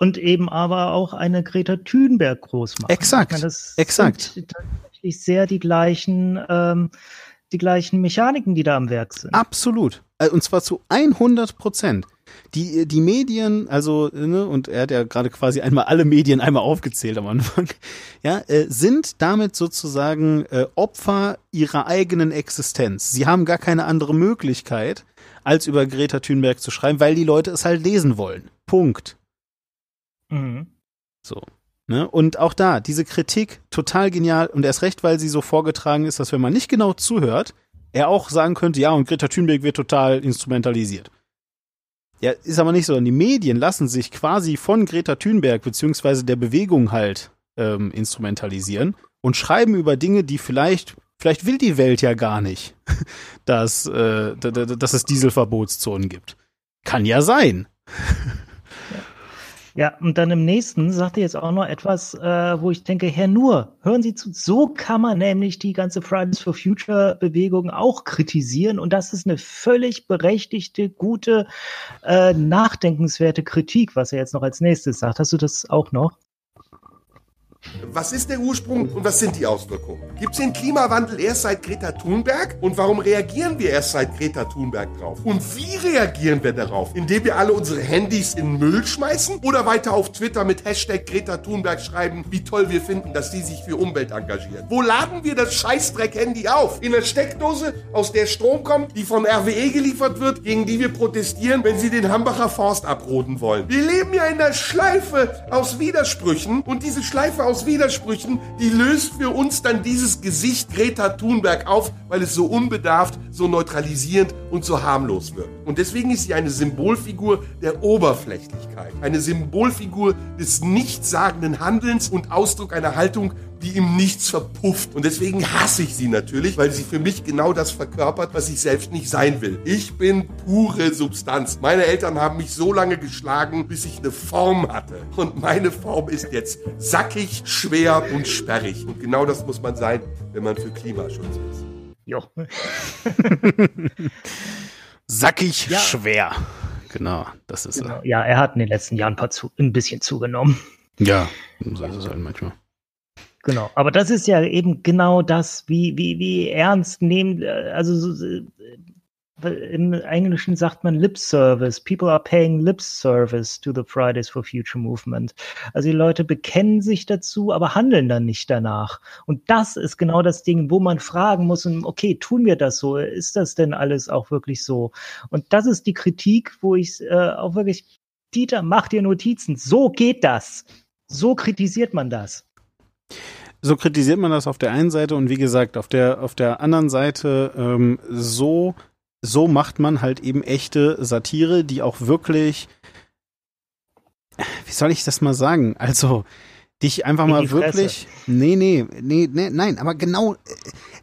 und eben aber auch eine Greta Thunberg groß machen. Exakt. Meine, exakt tatsächlich sehr die gleichen, ähm, die gleichen Mechaniken, die da am Werk sind. Absolut. Äh, und zwar zu 100 Prozent. Die, die Medien, also, ne, und er hat ja gerade quasi einmal alle Medien einmal aufgezählt am Anfang, ja, äh, sind damit sozusagen äh, Opfer ihrer eigenen Existenz. Sie haben gar keine andere Möglichkeit, als über Greta Thunberg zu schreiben, weil die Leute es halt lesen wollen. Punkt. Mhm. So. Ne? Und auch da, diese Kritik, total genial und erst recht, weil sie so vorgetragen ist, dass wenn man nicht genau zuhört, er auch sagen könnte, ja, und Greta Thunberg wird total instrumentalisiert. Ja, ist aber nicht so. Die Medien lassen sich quasi von Greta Thunberg beziehungsweise der Bewegung halt ähm, instrumentalisieren und schreiben über Dinge, die vielleicht, vielleicht will die Welt ja gar nicht, dass, äh, dass es Dieselverbotszonen gibt. Kann ja sein. Ja, und dann im nächsten sagt er jetzt auch noch etwas, äh, wo ich denke, Herr Nur, hören Sie zu, so kann man nämlich die ganze Fridays for Future Bewegung auch kritisieren und das ist eine völlig berechtigte, gute, äh, nachdenkenswerte Kritik, was er jetzt noch als nächstes sagt. Hast du das auch noch? Was ist der Ursprung und was sind die Auswirkungen? Gibt es den Klimawandel erst seit Greta Thunberg? Und warum reagieren wir erst seit Greta Thunberg drauf? Und wie reagieren wir darauf? Indem wir alle unsere Handys in Müll schmeißen? Oder weiter auf Twitter mit Hashtag Greta Thunberg schreiben, wie toll wir finden, dass die sich für Umwelt engagieren? Wo laden wir das Scheißdreck-Handy auf? In der Steckdose, aus der Strom kommt, die vom RWE geliefert wird, gegen die wir protestieren, wenn sie den Hambacher Forst abroden wollen. Wir leben ja in der Schleife aus Widersprüchen und diese Schleife aus Widersprüchen, die löst für uns dann dieses Gesicht Greta Thunberg auf, weil es so unbedarft, so neutralisierend und so harmlos wirkt. Und deswegen ist sie eine Symbolfigur der Oberflächlichkeit, eine Symbolfigur des nichtssagenden Handelns und Ausdruck einer Haltung, die im Nichts verpufft. Und deswegen hasse ich sie natürlich, weil sie für mich genau das verkörpert, was ich selbst nicht sein will. Ich bin pure Substanz. Meine Eltern haben mich so lange geschlagen, bis ich eine Form hatte. Und meine Form ist jetzt sackig, schwer und sperrig. Und genau das muss man sein, wenn man für Klimaschutz ist. Jo. sackig, ja. schwer. Genau, das ist genau. er. Ja, er hat in den letzten Jahren ein, zu, ein bisschen zugenommen. Ja, so ist es halt manchmal. Genau, aber das ist ja eben genau das, wie, wie, wie ernst nehmen, äh, also äh, im Englischen sagt man Lip Service. People are paying Lip Service to the Fridays for Future Movement. Also die Leute bekennen sich dazu, aber handeln dann nicht danach. Und das ist genau das Ding, wo man fragen muss, okay, tun wir das so? Ist das denn alles auch wirklich so? Und das ist die Kritik, wo ich äh, auch wirklich, Dieter, mach dir Notizen. So geht das. So kritisiert man das so kritisiert man das auf der einen Seite und wie gesagt, auf der, auf der anderen Seite ähm, so, so macht man halt eben echte Satire, die auch wirklich, wie soll ich das mal sagen? Also, dich einfach In mal wirklich. Nee, nee, nee, nee, nein, aber genau,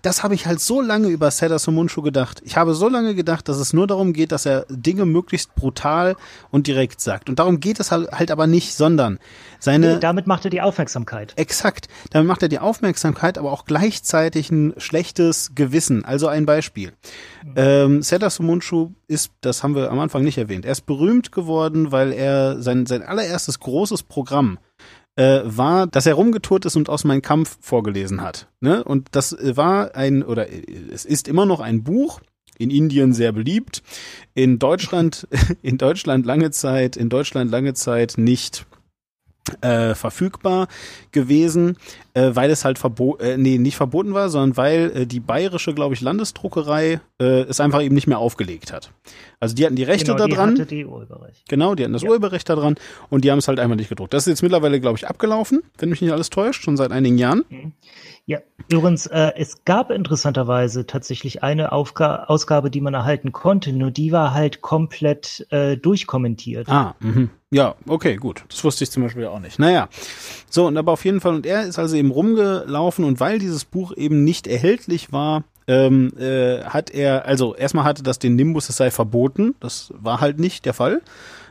das habe ich halt so lange über Seda Somunchu gedacht. Ich habe so lange gedacht, dass es nur darum geht, dass er Dinge möglichst brutal und direkt sagt. Und darum geht es halt, halt aber nicht, sondern seine. Damit macht er die Aufmerksamkeit. Exakt. Damit macht er die Aufmerksamkeit, aber auch gleichzeitig ein schlechtes Gewissen. Also ein Beispiel. Ähm, Seda Sumunchu ist, das haben wir am Anfang nicht erwähnt, er ist berühmt geworden, weil er sein, sein allererstes großes Programm äh, war, dass er rumgetourt ist und aus Mein Kampf vorgelesen hat. Ne? Und das äh, war ein, oder äh, es ist immer noch ein Buch, in Indien sehr beliebt, in Deutschland, in Deutschland lange Zeit, in Deutschland lange Zeit nicht äh, verfügbar gewesen, äh, weil es halt verboten, äh, nee, nicht verboten war, sondern weil äh, die bayerische, glaube ich, Landesdruckerei äh, es einfach eben nicht mehr aufgelegt hat. Also die hatten die Rechte genau, die daran. hatte die Urheberrecht. Genau, die hatten das Ja. Urheberrecht daran und die haben es halt einfach nicht gedruckt. Das ist jetzt mittlerweile, glaube ich, abgelaufen, wenn mich nicht alles täuscht, schon seit einigen Jahren. Ja, übrigens, äh, es gab interessanterweise tatsächlich eine Aufga Ausgabe, die man erhalten konnte, nur die war halt komplett äh, durchkommentiert. Ah, mhm. ja, okay, gut. Das wusste ich zum Beispiel auch nicht. Naja, so, und aber auf jeden Fall, und er ist also eben rumgelaufen und weil dieses Buch eben nicht erhältlich war, ähm, äh, hat er, also erstmal hatte das den Nimbus, es sei verboten. Das war halt nicht der Fall.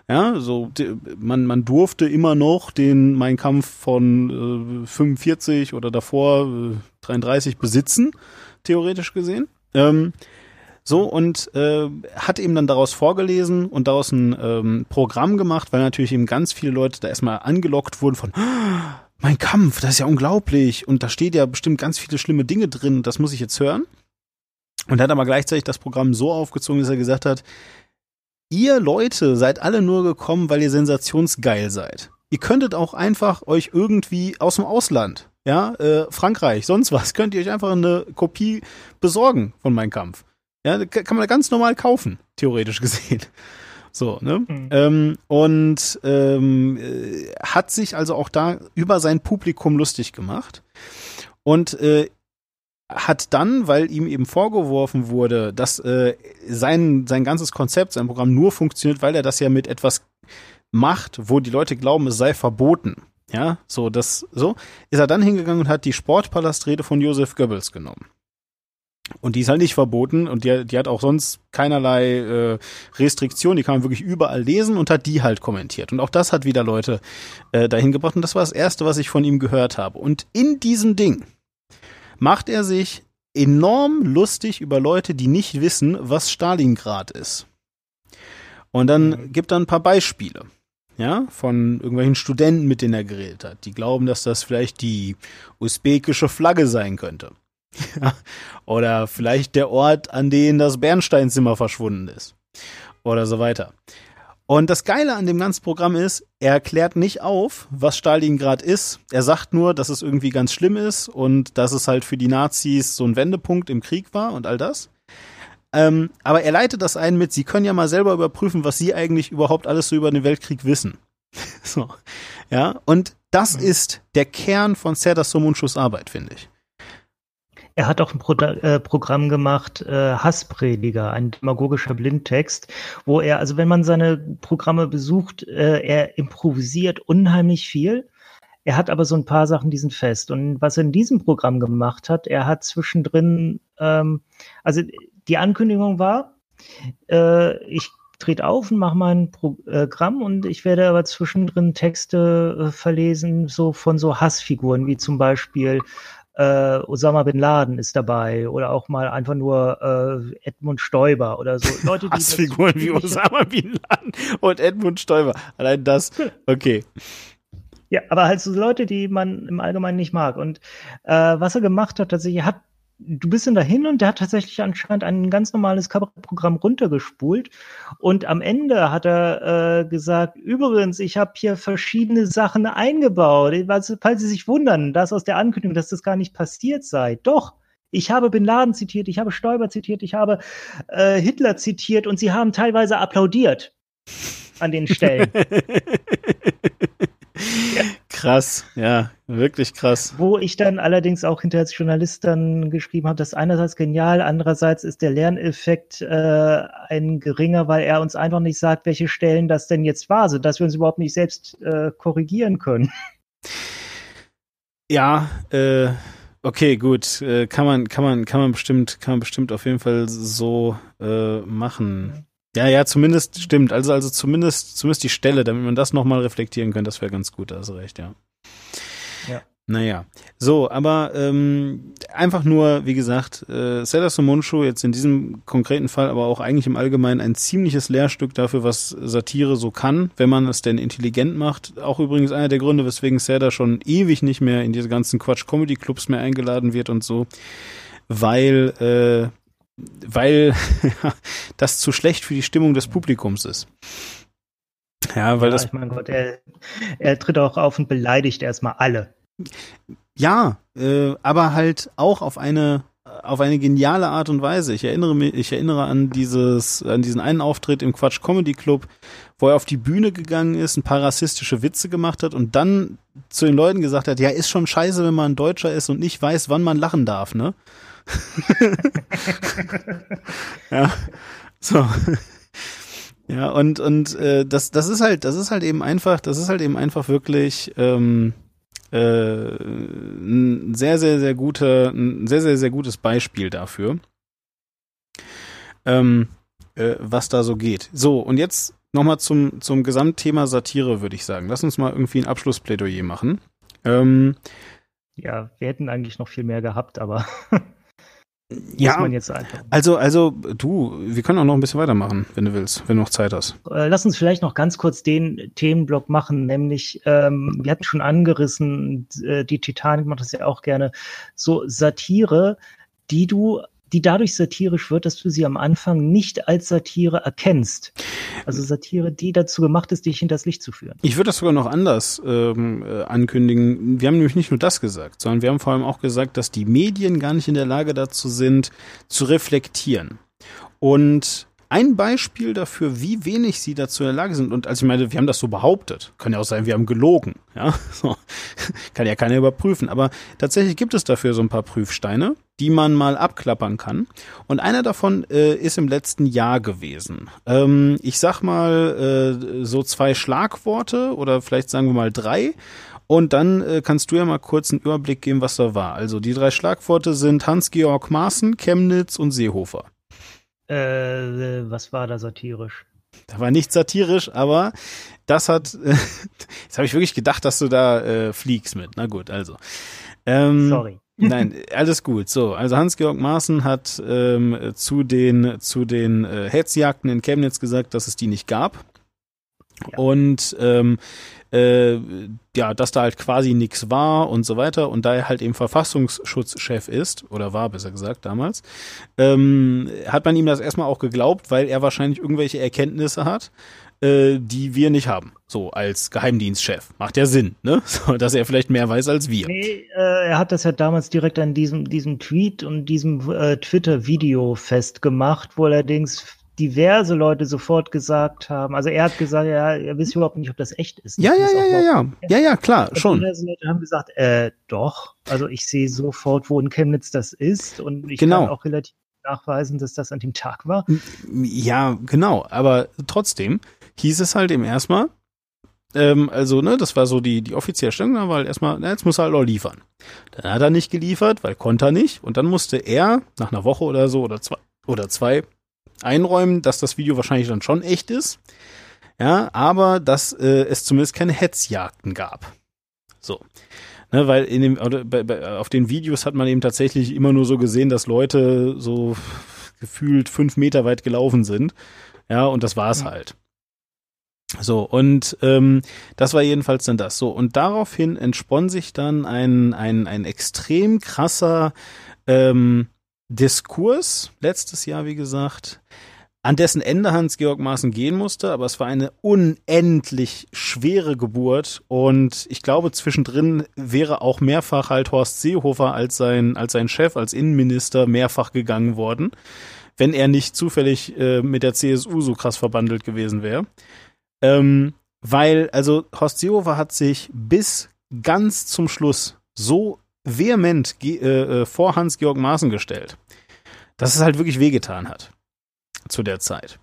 Ja, so man man durfte immer noch den Mein Kampf von äh, 45 oder davor äh, 33 besitzen, theoretisch gesehen. Ähm, so, und äh, hat eben dann daraus vorgelesen und daraus ein ähm, Programm gemacht, weil natürlich eben ganz viele Leute da erstmal angelockt wurden von "Ah, mein Kampf, das ist ja unglaublich und da steht ja bestimmt ganz viele schlimme Dinge drin, das muss ich jetzt hören. Und hat aber gleichzeitig das Programm so aufgezogen, dass er gesagt hat, ihr Leute seid alle nur gekommen, weil ihr sensationsgeil seid. Ihr könntet auch einfach euch irgendwie aus dem Ausland, ja, äh, Frankreich, sonst was, könnt ihr euch einfach eine Kopie besorgen von Mein Kampf. Ja, kann kann man ganz normal kaufen, theoretisch gesehen. So, ne? Mhm. Ähm, und ähm, äh, hat sich also auch da über sein Publikum lustig gemacht. Und äh, hat dann, weil ihm eben vorgeworfen wurde, dass äh, sein, sein ganzes Konzept, sein Programm nur funktioniert, weil er das ja mit etwas macht, wo die Leute glauben, es sei verboten. Ja, so, das, so, ist er dann hingegangen und hat die Sportpalastrede von Joseph Goebbels genommen. Und die ist halt nicht verboten und die, die hat auch sonst keinerlei äh, Restriktion, die kann man wirklich überall lesen und hat die halt kommentiert. Und auch das hat wieder Leute äh, dahin gebracht und das war das Erste, was ich von ihm gehört habe. Und in diesem Ding macht er sich enorm lustig über Leute, die nicht wissen, was Stalingrad ist. Und dann gibt er ein paar Beispiele. Ja, von irgendwelchen Studenten, mit denen er geredet hat. Die glauben, dass das vielleicht die usbekische Flagge sein könnte. Ja. Oder vielleicht der Ort, an dem das Bernsteinzimmer verschwunden ist. Oder so weiter. Und das Geile an dem ganzen Programm ist, er erklärt nicht auf, was Stalingrad ist. Er sagt nur, dass es irgendwie ganz schlimm ist und dass es halt für die Nazis so ein Wendepunkt im Krieg war und all das. Ähm, aber er leitet das ein mit, sie können ja mal selber überprüfen, was sie eigentlich überhaupt alles so über den Weltkrieg wissen. so. Ja, und das ist der Kern von Serdar Somunchus Arbeit, finde ich. Er hat auch ein Pro äh, Programm gemacht, äh, Hassprediger, ein demagogischer Blindtext, wo er, also wenn man seine Programme besucht, äh, er improvisiert unheimlich viel. Er hat aber so ein paar Sachen, die sind fest. Und was er in diesem Programm gemacht hat, er hat zwischendrin, ähm, also die Ankündigung war, äh, ich trete auf und mache mein Programm und ich werde aber zwischendrin Texte äh, verlesen, so von so Hassfiguren, wie zum Beispiel äh, Osama bin Laden ist dabei oder auch mal einfach nur äh, Edmund Stoiber oder so. Leute, die Hassfiguren wie Osama bin Laden und Edmund Stoiber. Allein das, okay. Ja, aber halt so Leute, die man im Allgemeinen nicht mag. Und äh, was er gemacht hat, tatsächlich, hat du bist dann dahin und der hat tatsächlich anscheinend ein ganz normales Kabarettprogramm runtergespult und am Ende hat er äh, gesagt, übrigens, ich habe hier verschiedene Sachen eingebaut, falls Sie sich wundern, dass aus der Ankündigung, dass das gar nicht passiert sei. Doch, ich habe Bin Laden zitiert, ich habe Stoiber zitiert, ich habe äh, Hitler zitiert und sie haben teilweise applaudiert an den Stellen. Krass, ja, wirklich krass. Wo ich dann allerdings auch hinter als Journalist dann geschrieben habe, das ist einerseits genial, andererseits ist der Lerneffekt äh, ein geringer, weil er uns einfach nicht sagt, welche Stellen das denn jetzt war, so dass wir uns überhaupt nicht selbst äh, korrigieren können. Ja, äh, okay, gut, äh, kann man, kann man, kann man bestimmt, kann man bestimmt auf jeden Fall so äh, machen. Ja, ja, zumindest stimmt. Also, also zumindest, zumindest die Stelle, damit man das nochmal reflektieren kann, das wäre ganz gut, da hast du recht, ja. Ja. Naja, so, aber ähm, einfach nur, wie gesagt, äh, Sellers Sumunchu jetzt in diesem konkreten Fall, aber auch eigentlich im Allgemeinen ein ziemliches Lehrstück dafür, was Satire so kann, wenn man es denn intelligent macht. Auch übrigens einer der Gründe, weswegen Seda schon ewig nicht mehr in diese ganzen Quatsch-Comedy-Clubs mehr eingeladen wird und so, weil äh, weil das zu schlecht für die Stimmung des Publikums ist. Ja, weil ja, das. Ich mein Gott, er, er tritt auch auf und beleidigt erstmal alle. Ja, äh, aber halt auch auf eine auf eine geniale Art und Weise. Ich erinnere mich, ich erinnere an dieses, an diesen einen Auftritt im Quatsch Comedy Club, wo er auf die Bühne gegangen ist, ein paar rassistische Witze gemacht hat und dann zu den Leuten gesagt hat, ja, ist schon scheiße, wenn man ein Deutscher ist und nicht weiß, wann man lachen darf, ne? ja, so. Ja, und, und äh, das, das ist halt, das ist halt eben einfach, das ist halt eben einfach wirklich ähm, äh, ein sehr, sehr, sehr guter, ein sehr, sehr, sehr gutes Beispiel dafür, ähm, äh, was da so geht. So, und jetzt nochmal zum, zum Gesamtthema Satire, würde ich sagen. Lass uns mal irgendwie ein Abschlussplädoyer machen. Ähm, ja, wir hätten eigentlich noch viel mehr gehabt, aber ja. Also, also du, wir können auch noch ein bisschen weitermachen, wenn du willst, wenn du noch Zeit hast. Äh, lass uns vielleicht noch ganz kurz den Themenblock machen, nämlich, ähm, wir hatten schon angerissen, äh, die Titanic macht das ja auch gerne, so Satire, die du die dadurch satirisch wird, dass du sie am Anfang nicht als Satire erkennst. Also Satire, die dazu gemacht ist, dich hinters Licht zu führen. Ich würde das sogar noch anders ähm, äh, ankündigen. Wir haben nämlich nicht nur das gesagt, sondern wir haben vor allem auch gesagt, dass die Medien gar nicht in der Lage dazu sind, zu reflektieren. Und ein Beispiel dafür, wie wenig sie dazu in der Lage sind. Und als ich meine, wir haben das so behauptet. Kann ja auch sein, wir haben gelogen. Ja, so. kann ja keiner überprüfen. Aber tatsächlich gibt es dafür so ein paar Prüfsteine, die man mal abklappern kann. Und einer davon äh, ist im letzten Jahr gewesen. Ähm, ich sag mal äh, so zwei Schlagworte oder vielleicht sagen wir mal drei. Und dann äh, kannst du ja mal kurz einen Überblick geben, was da war. Also die drei Schlagworte sind Hans-Georg Maaßen, Chemnitz und Seehofer. Äh, was war da satirisch? Da war nichts satirisch, aber das hat. Äh, jetzt habe ich wirklich gedacht, dass du da äh, fliegst mit. Na gut, also. Ähm, Sorry. Nein, alles gut. So, also Hans-Georg Maaßen hat ähm, zu den zu den äh, Hetzjagden in Chemnitz gesagt, dass es die nicht gab. Ja. Und ähm, äh, ja, dass da halt quasi nichts war und so weiter. Und da er halt eben Verfassungsschutzchef ist, oder war besser gesagt damals, ähm, hat man ihm das erstmal auch geglaubt, weil er wahrscheinlich irgendwelche Erkenntnisse hat, äh, die wir nicht haben. So als Geheimdienstchef. Macht ja Sinn, ne? So, dass er vielleicht mehr weiß als wir. Nee, äh, er hat das ja damals direkt an diesem, diesem Tweet und diesem äh, Twitter-Video festgemacht, wo allerdings diverse Leute sofort gesagt haben, also er hat gesagt, ja, er weiß überhaupt nicht, ob das echt ist. Ja, ja, ja, ja, ja, ja, ja, klar, schon. Diverse Leute haben gesagt, äh, doch, also ich sehe sofort, wo in Chemnitz das ist und ich genau. kann auch relativ nachweisen, dass das an dem Tag war. Ja, genau, aber trotzdem hieß es halt eben erstmal, ähm, also, ne, das war so die, die offizielle Stellungnahme, weil erstmal, na, jetzt muss er halt auch liefern. Dann hat er nicht geliefert, weil konnte er nicht. Und dann musste er nach einer Woche oder so oder zwei, oder zwei einräumen, dass das Video wahrscheinlich dann schon echt ist. Ja, aber dass äh, es zumindest keine Hetzjagden gab. So. Ne, weil in dem, oder bei, bei, auf den Videos hat man eben tatsächlich immer nur so gesehen, dass Leute so gefühlt fünf Meter weit gelaufen sind. Ja, und das war's mhm. halt. So, und ähm, das war jedenfalls dann das. So, und daraufhin entspann sich dann ein, ein, ein extrem krasser ähm, Diskurs letztes Jahr, wie gesagt, an dessen Ende Hans-Georg Maaßen gehen musste, aber es war eine unendlich schwere Geburt und ich glaube, zwischendrin wäre auch mehrfach halt Horst Seehofer als sein, als sein Chef, als Innenminister mehrfach gegangen worden, wenn er nicht zufällig äh, mit der CSU so krass verbandelt gewesen wäre. Ähm, weil, also Horst Seehofer hat sich bis ganz zum Schluss so vehement äh, äh, vor Hans-Georg Maaßen gestellt, dass es halt wirklich wehgetan hat. zu der Zeit.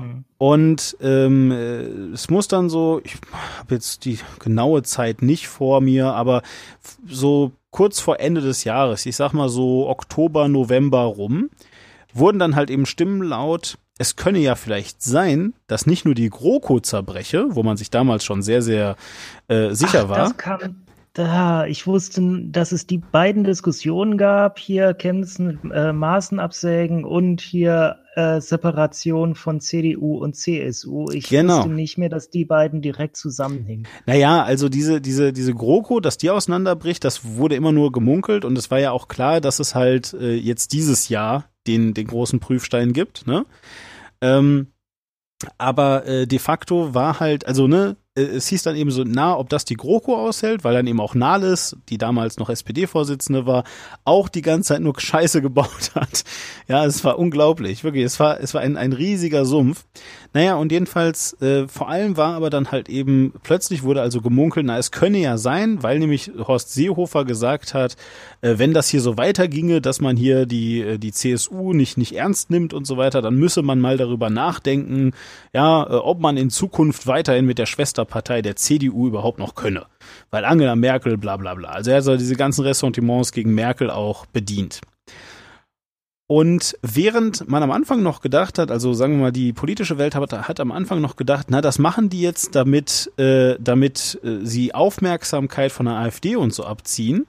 Mhm. Und ähm, äh, es muss dann so, ich habe jetzt die genaue Zeit nicht vor mir, aber so kurz vor Ende des Jahres, ich sag mal so Oktober, November rum, wurden dann halt eben Stimmen laut, es könne ja vielleicht sein, dass nicht nur die GroKo zerbreche, wo man sich damals schon sehr, sehr äh, sicher Ach, war. Das kam, da, ich wusste, dass es die beiden Diskussionen gab, hier Kämpfen, äh, Maßen absägen und hier äh, Separation von CDU und CSU. Ich genau. wusste nicht mehr, dass die beiden direkt zusammenhängen. Naja, also diese, diese, diese GroKo, dass die auseinanderbricht, das wurde immer nur gemunkelt und es war ja auch klar, dass es halt äh, jetzt dieses Jahr den, den großen Prüfstein gibt, ne? Ähm, aber äh, de facto war halt, also ne, es hieß dann eben so, na, ob das die GroKo aushält, weil dann eben auch Nahles, die damals noch SPD-Vorsitzende war, auch die ganze Zeit nur Scheiße gebaut hat. Ja, es war unglaublich, wirklich. Es war, es war ein, ein riesiger Sumpf. Naja, und jedenfalls, äh, vor allem war aber dann halt eben, plötzlich wurde also gemunkelt, na, es könne ja sein, weil nämlich Horst Seehofer gesagt hat, äh, wenn das hier so weiterginge, dass man hier die, äh, die CSU nicht, nicht ernst nimmt und so weiter, dann müsse man mal darüber nachdenken, ja, äh, ob man in Zukunft weiterhin mit der Schwesterpartei der CDU überhaupt noch könne. Weil Angela Merkel, bla bla bla. Also er hat so diese ganzen Ressentiments gegen Merkel auch bedient. Und während man am Anfang noch gedacht hat, also sagen wir mal, die politische Welt hat, hat am Anfang noch gedacht, na, das machen die jetzt, damit, äh, damit äh, sie Aufmerksamkeit von der AfD und so abziehen,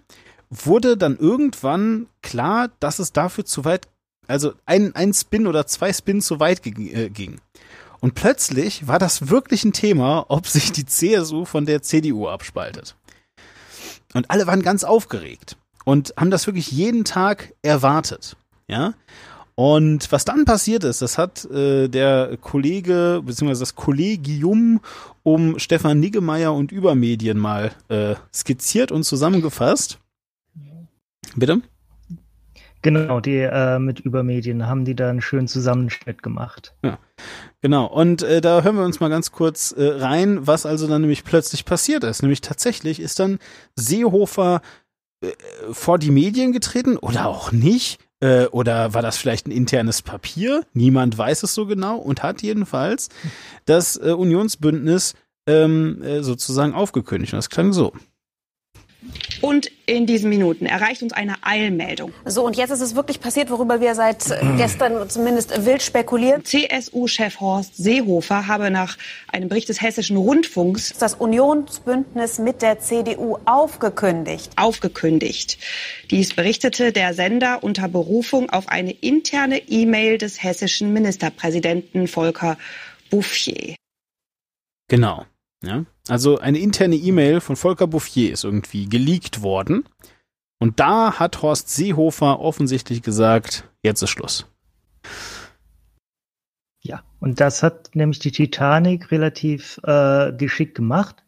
wurde dann irgendwann klar, dass es dafür zu weit, also ein, ein Spin oder zwei Spins zu weit äh, ging. Und plötzlich war das wirklich ein Thema, ob sich die CSU von der CDU abspaltet. Und alle waren ganz aufgeregt und haben das wirklich jeden Tag erwartet ja. Und was dann passiert ist, das hat äh, der Kollege beziehungsweise das Kollegium um Stefan Niggemeier und Übermedien mal äh, skizziert und zusammengefasst. Bitte? Genau, die äh, mit Übermedien haben die da einen schönen Zusammenschnitt gemacht. Ja, genau. Und äh, da hören wir uns mal ganz kurz äh, rein, was also dann nämlich plötzlich passiert ist. Nämlich tatsächlich ist dann Seehofer äh, vor die Medien getreten oder auch nicht äh, oder war das vielleicht ein internes Papier? Niemand weiß es so genau und hat jedenfalls das äh, Unionsbündnis ähm, äh, sozusagen aufgekündigt. Und das klang so. Und in diesen Minuten erreicht uns eine Eilmeldung. So, und jetzt ist es wirklich passiert, worüber wir seit gestern zumindest wild spekulieren. CSU-Chef Horst Seehofer habe nach einem Bericht des Hessischen Rundfunks das Unionsbündnis mit der CDU aufgekündigt. Aufgekündigt. Dies berichtete der Sender unter Berufung auf eine interne E-Mail des hessischen Ministerpräsidenten Volker Bouffier. Genau. Ja? Also eine interne E-Mail von Volker Bouffier ist irgendwie geleakt worden. Und da hat Horst Seehofer offensichtlich gesagt, jetzt ist Schluss. Ja, und das hat nämlich die Titanic relativ äh, geschickt gemacht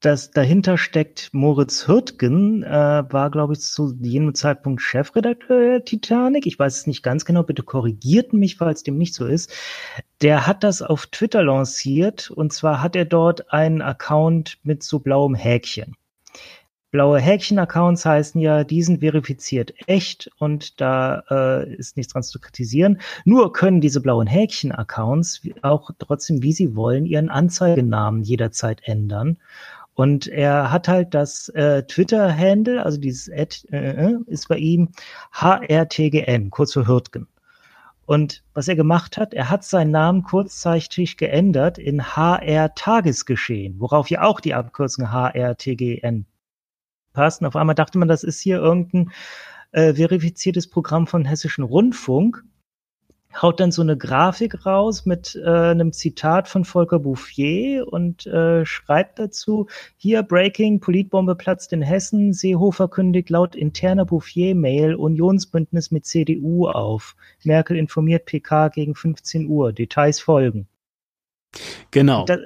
das dahinter steckt Moritz Hürtgen, äh, war, glaube ich, zu jenem Zeitpunkt Chefredakteur der Titanic. Ich weiß es nicht ganz genau, bitte korrigiert mich, falls dem nicht so ist. Der hat das auf Twitter lanciert und zwar hat er dort einen Account mit so blauem Häkchen. Blaue Häkchen-Accounts heißen ja, die sind verifiziert echt und da äh, ist nichts dran zu kritisieren. Nur können diese blauen Häkchen-Accounts auch trotzdem, wie sie wollen, ihren Anzeigenamen jederzeit ändern. Und er hat halt das äh, Twitter-Handle, also dieses Ad, äh, äh, ist bei ihm HRTGN, kurz für Hürtgen. Und was er gemacht hat, er hat seinen Namen kurzzeitig geändert in HR Tagesgeschehen, worauf ja auch die Abkürzung HRTGN passt. Und auf einmal dachte man, das ist hier irgendein äh, verifiziertes Programm von Hessischen Rundfunk haut dann so eine Grafik raus mit äh, einem Zitat von Volker Bouffier und äh, schreibt dazu, hier Breaking, Politbombe platzt in Hessen, Seehofer kündigt laut interner Bouffier-Mail Unionsbündnis mit CDU auf. Merkel informiert PK gegen 15 Uhr. Details folgen. Genau. Das,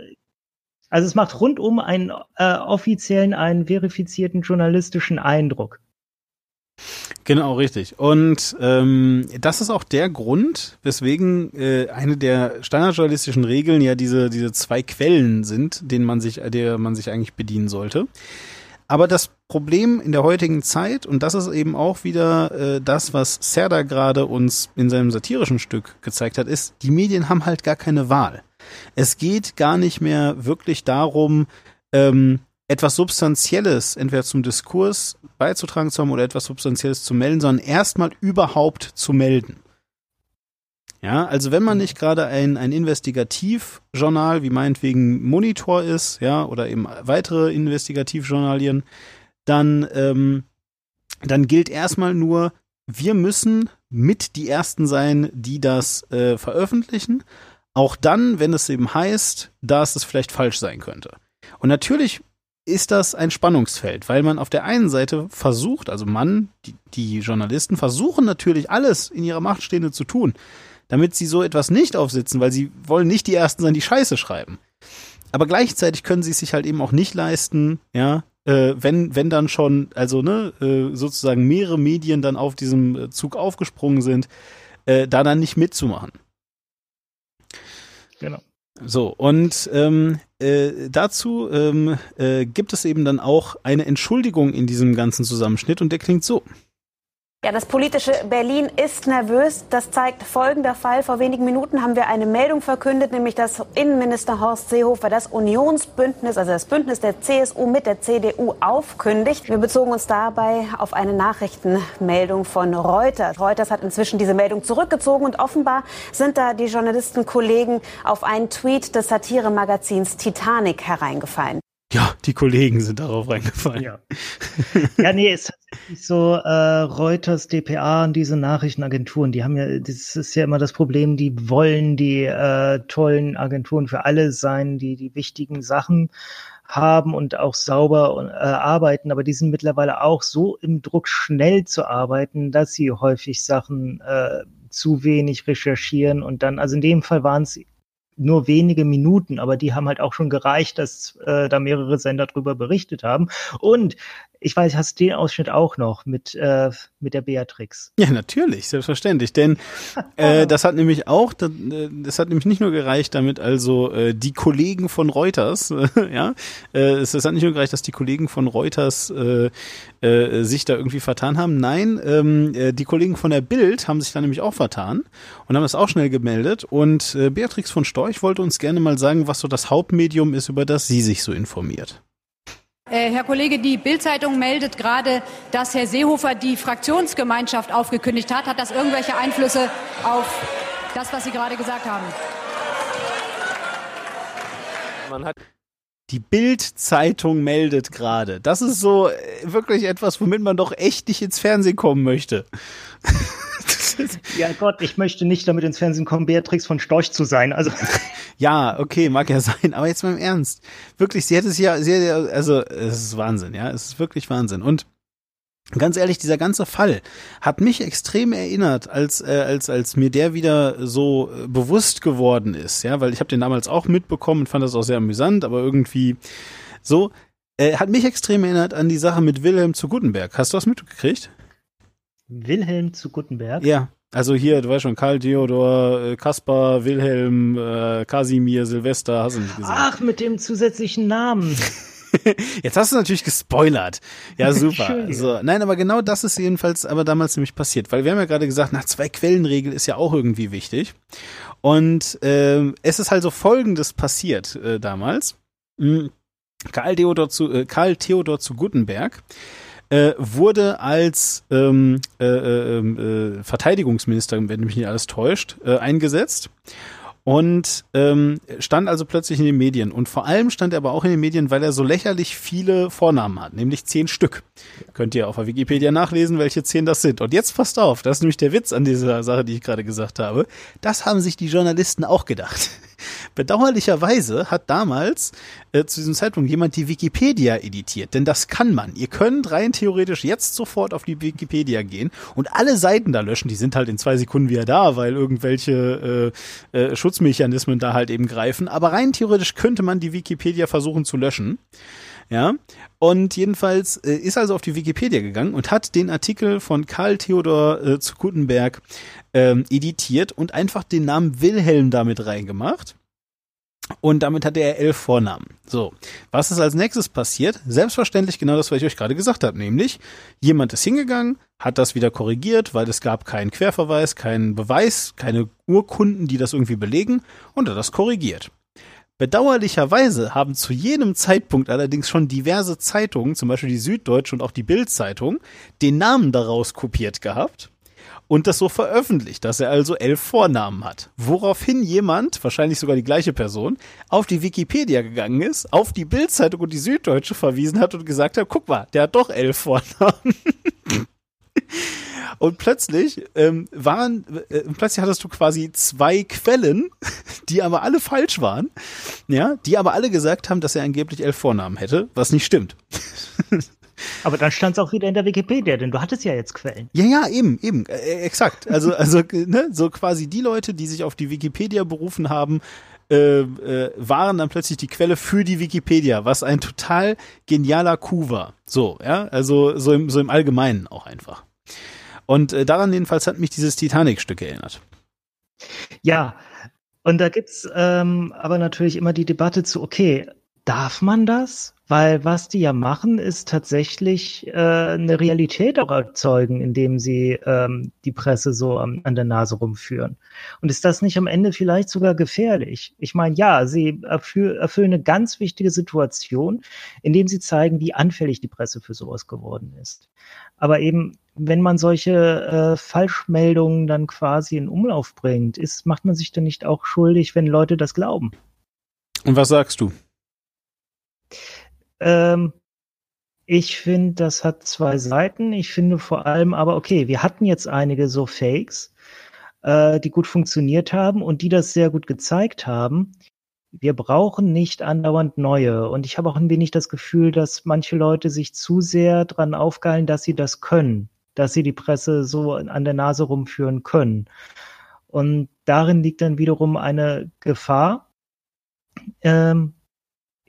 also es macht rundum einen äh, offiziellen, einen verifizierten journalistischen Eindruck. Genau, richtig. Und ähm, das ist auch der Grund, weswegen äh, eine der standardjournalistischen Regeln ja diese, diese zwei Quellen sind, denen man sich, der man sich eigentlich bedienen sollte. aber das Problem in der heutigen Zeit, und das ist eben auch wieder äh, das, was Serda gerade uns in seinem satirischen Stück gezeigt hat, ist, die Medien haben halt gar keine Wahl. Es geht gar nicht mehr wirklich darum, ähm, etwas Substanzielles entweder zum Diskurs beizutragen zu haben oder etwas Substanzielles zu melden, sondern erstmal überhaupt zu melden. Ja, also wenn man nicht gerade ein, ein Investigativjournal wie meinetwegen Monitor ist, ja, oder eben weitere Investigativjournalien, dann, ähm, dann gilt erstmal nur, wir müssen mit die Ersten sein, die das äh, veröffentlichen. Auch dann, wenn es eben heißt, dass es vielleicht falsch sein könnte. Und natürlich ist das ein Spannungsfeld, weil man auf der einen Seite versucht, also man, die, die Journalisten versuchen natürlich alles in ihrer Macht Stehende zu tun, damit sie so etwas nicht aufsitzen, weil sie wollen nicht die Ersten sein, die Scheiße schreiben. Aber gleichzeitig können sie es sich halt eben auch nicht leisten, ja, äh, wenn, wenn dann schon, also ne, äh, sozusagen mehrere Medien dann auf diesem äh, Zug aufgesprungen sind, äh, da dann nicht mitzumachen. Genau. So, und ähm, äh, dazu ähm, äh, gibt es eben dann auch eine Entschuldigung in diesem ganzen Zusammenschnitt und der klingt so. Ja, das politische Berlin ist nervös. Das zeigt folgender Fall. Vor wenigen Minuten haben wir eine Meldung verkündet, nämlich dass Innenminister Horst Seehofer das Unionsbündnis, also das Bündnis der CSU mit der CDU aufkündigt. Wir bezogen uns dabei auf eine Nachrichtenmeldung von Reuters. Reuters hat inzwischen diese Meldung zurückgezogen und offenbar sind da die Journalistenkollegen auf einen Tweet des Satiremagazins Titanic hereingefallen. Ja, die Kollegen sind darauf reingefallen. Ja, ja nee, es ist tatsächlich so, äh, Reuters, DPA und diese Nachrichtenagenturen, die haben ja, das ist ja immer das Problem, die wollen die äh, tollen Agenturen für alle sein, die die wichtigen Sachen haben und auch sauber äh, arbeiten, aber die sind mittlerweile auch so im Druck, schnell zu arbeiten, dass sie häufig Sachen äh, zu wenig recherchieren und dann, also in dem Fall waren es nur wenige Minuten, aber die haben halt auch schon gereicht, dass äh, da mehrere Sender drüber berichtet haben. Und ich weiß, hast du den Ausschnitt auch noch mit, äh, mit der Beatrix? Ja, natürlich, selbstverständlich. Denn äh, das hat nämlich auch, das, äh, das hat nämlich nicht nur gereicht, damit also äh, die Kollegen von Reuters, äh, ja, äh, es, es hat nicht nur gereicht, dass die Kollegen von Reuters äh, äh, sich da irgendwie vertan haben. Nein, ähm, äh, die Kollegen von der Bild haben sich da nämlich auch vertan und haben es auch schnell gemeldet. Und äh, Beatrix von Storch wollte uns gerne mal sagen, was so das Hauptmedium ist, über das sie sich so informiert. Äh, Herr Kollege, die Bild-Zeitung meldet gerade, dass Herr Seehofer die Fraktionsgemeinschaft aufgekündigt hat. Hat das irgendwelche Einflüsse auf das, was Sie gerade gesagt haben? Man hat die Bild-Zeitung meldet gerade. Das ist so äh, wirklich etwas, womit man doch echt nicht ins Fernsehen kommen möchte. ja Gott, ich möchte nicht damit ins Fernsehen kommen, Beatrix von Storch zu sein. Also ja, okay, mag ja sein, aber jetzt mal im Ernst. Wirklich, sie hätte es ja, sie hätte, also es ist Wahnsinn, ja, es ist wirklich Wahnsinn. Und ganz ehrlich, dieser ganze Fall hat mich extrem erinnert, als äh, als als mir der wieder so äh, bewusst geworden ist, ja, weil ich habe den damals auch mitbekommen und fand das auch sehr amüsant, aber irgendwie so äh, hat mich extrem erinnert an die Sache mit Wilhelm zu Gutenberg. Hast du das mitgekriegt? Wilhelm zu Gutenberg? Ja. Also hier, du weißt schon, Karl Theodor, äh, Kaspar, Wilhelm, äh, Kasimir, Silvester, hast du nicht gesehen. Ach, mit dem zusätzlichen Namen. Jetzt hast du natürlich gespoilert. Ja, super. so, nein, aber genau das ist jedenfalls aber damals nämlich passiert, weil wir haben ja gerade gesagt, nach zwei Quellenregel ist ja auch irgendwie wichtig. Und äh, es ist halt so Folgendes passiert äh, damals. Mhm. Karl Theodor zu äh, Karl Theodor zu Gutenberg äh, wurde als ähm, äh, äh, äh, Verteidigungsminister, wenn mich nicht alles täuscht, äh, eingesetzt und ähm, stand also plötzlich in den Medien. Und vor allem stand er aber auch in den Medien, weil er so lächerlich viele Vornamen hat, nämlich zehn Stück. Könnt ihr auf der Wikipedia nachlesen, welche zehn das sind. Und jetzt passt auf, das ist nämlich der Witz an dieser Sache, die ich gerade gesagt habe. Das haben sich die Journalisten auch gedacht. Bedauerlicherweise hat damals äh, zu diesem Zeitpunkt jemand die Wikipedia editiert, denn das kann man. Ihr könnt rein theoretisch jetzt sofort auf die Wikipedia gehen und alle Seiten da löschen. Die sind halt in zwei Sekunden wieder da, weil irgendwelche äh, äh, Schutzmechanismen da halt eben greifen. Aber rein theoretisch könnte man die Wikipedia versuchen zu löschen. Ja, und jedenfalls äh, ist also auf die Wikipedia gegangen und hat den Artikel von Karl Theodor äh, zu Gutenberg ähm, editiert und einfach den Namen Wilhelm damit reingemacht. Und damit hatte er elf Vornamen. So, was ist als nächstes passiert? Selbstverständlich genau das, was ich euch gerade gesagt habe, nämlich jemand ist hingegangen, hat das wieder korrigiert, weil es gab keinen Querverweis, keinen Beweis, keine Urkunden, die das irgendwie belegen und hat das korrigiert. Bedauerlicherweise haben zu jedem Zeitpunkt allerdings schon diverse Zeitungen, zum Beispiel die Süddeutsche und auch die Bild-Zeitung, den Namen daraus kopiert gehabt und das so veröffentlicht, dass er also elf Vornamen hat. Woraufhin jemand, wahrscheinlich sogar die gleiche Person, auf die Wikipedia gegangen ist, auf die Bildzeitung und die Süddeutsche verwiesen hat und gesagt hat, guck mal, der hat doch elf Vornamen. Und plötzlich ähm, waren, äh, plötzlich hattest du quasi zwei Quellen, die aber alle falsch waren, ja, die aber alle gesagt haben, dass er angeblich elf Vornamen hätte, was nicht stimmt. Aber dann stand es auch wieder in der Wikipedia, denn du hattest ja jetzt Quellen. Ja, ja, eben, eben, äh, exakt. Also, also, ne, so quasi die Leute, die sich auf die Wikipedia berufen haben, äh, äh, waren dann plötzlich die Quelle für die Wikipedia, was ein total genialer Coup war. So, ja, also so im, so im Allgemeinen auch einfach. Und äh, daran jedenfalls hat mich dieses Titanic-Stück erinnert. Ja, und da gibt's ähm, aber natürlich immer die Debatte zu, okay, darf man das? Weil was die ja machen, ist tatsächlich äh, eine Realität auch erzeugen, indem sie ähm, die Presse so am, an der Nase rumführen. Und ist das nicht am Ende vielleicht sogar gefährlich? Ich meine, ja, sie erfü erfüllen eine ganz wichtige Situation, indem sie zeigen, wie anfällig die Presse für sowas geworden ist. Aber eben, wenn man solche äh, Falschmeldungen dann quasi in Umlauf bringt, ist, macht man sich dann nicht auch schuldig, wenn Leute das glauben? Und was sagst du? Ähm, ich finde, das hat zwei Seiten. Ich finde vor allem aber, okay, wir hatten jetzt einige so Fakes, äh, die gut funktioniert haben und die das sehr gut gezeigt haben. Wir brauchen nicht andauernd neue. Und ich habe auch ein wenig das Gefühl, dass manche Leute sich zu sehr dran aufgeilen, dass sie das können, dass sie die Presse so an der Nase rumführen können. Und darin liegt dann wiederum eine Gefahr, ähm,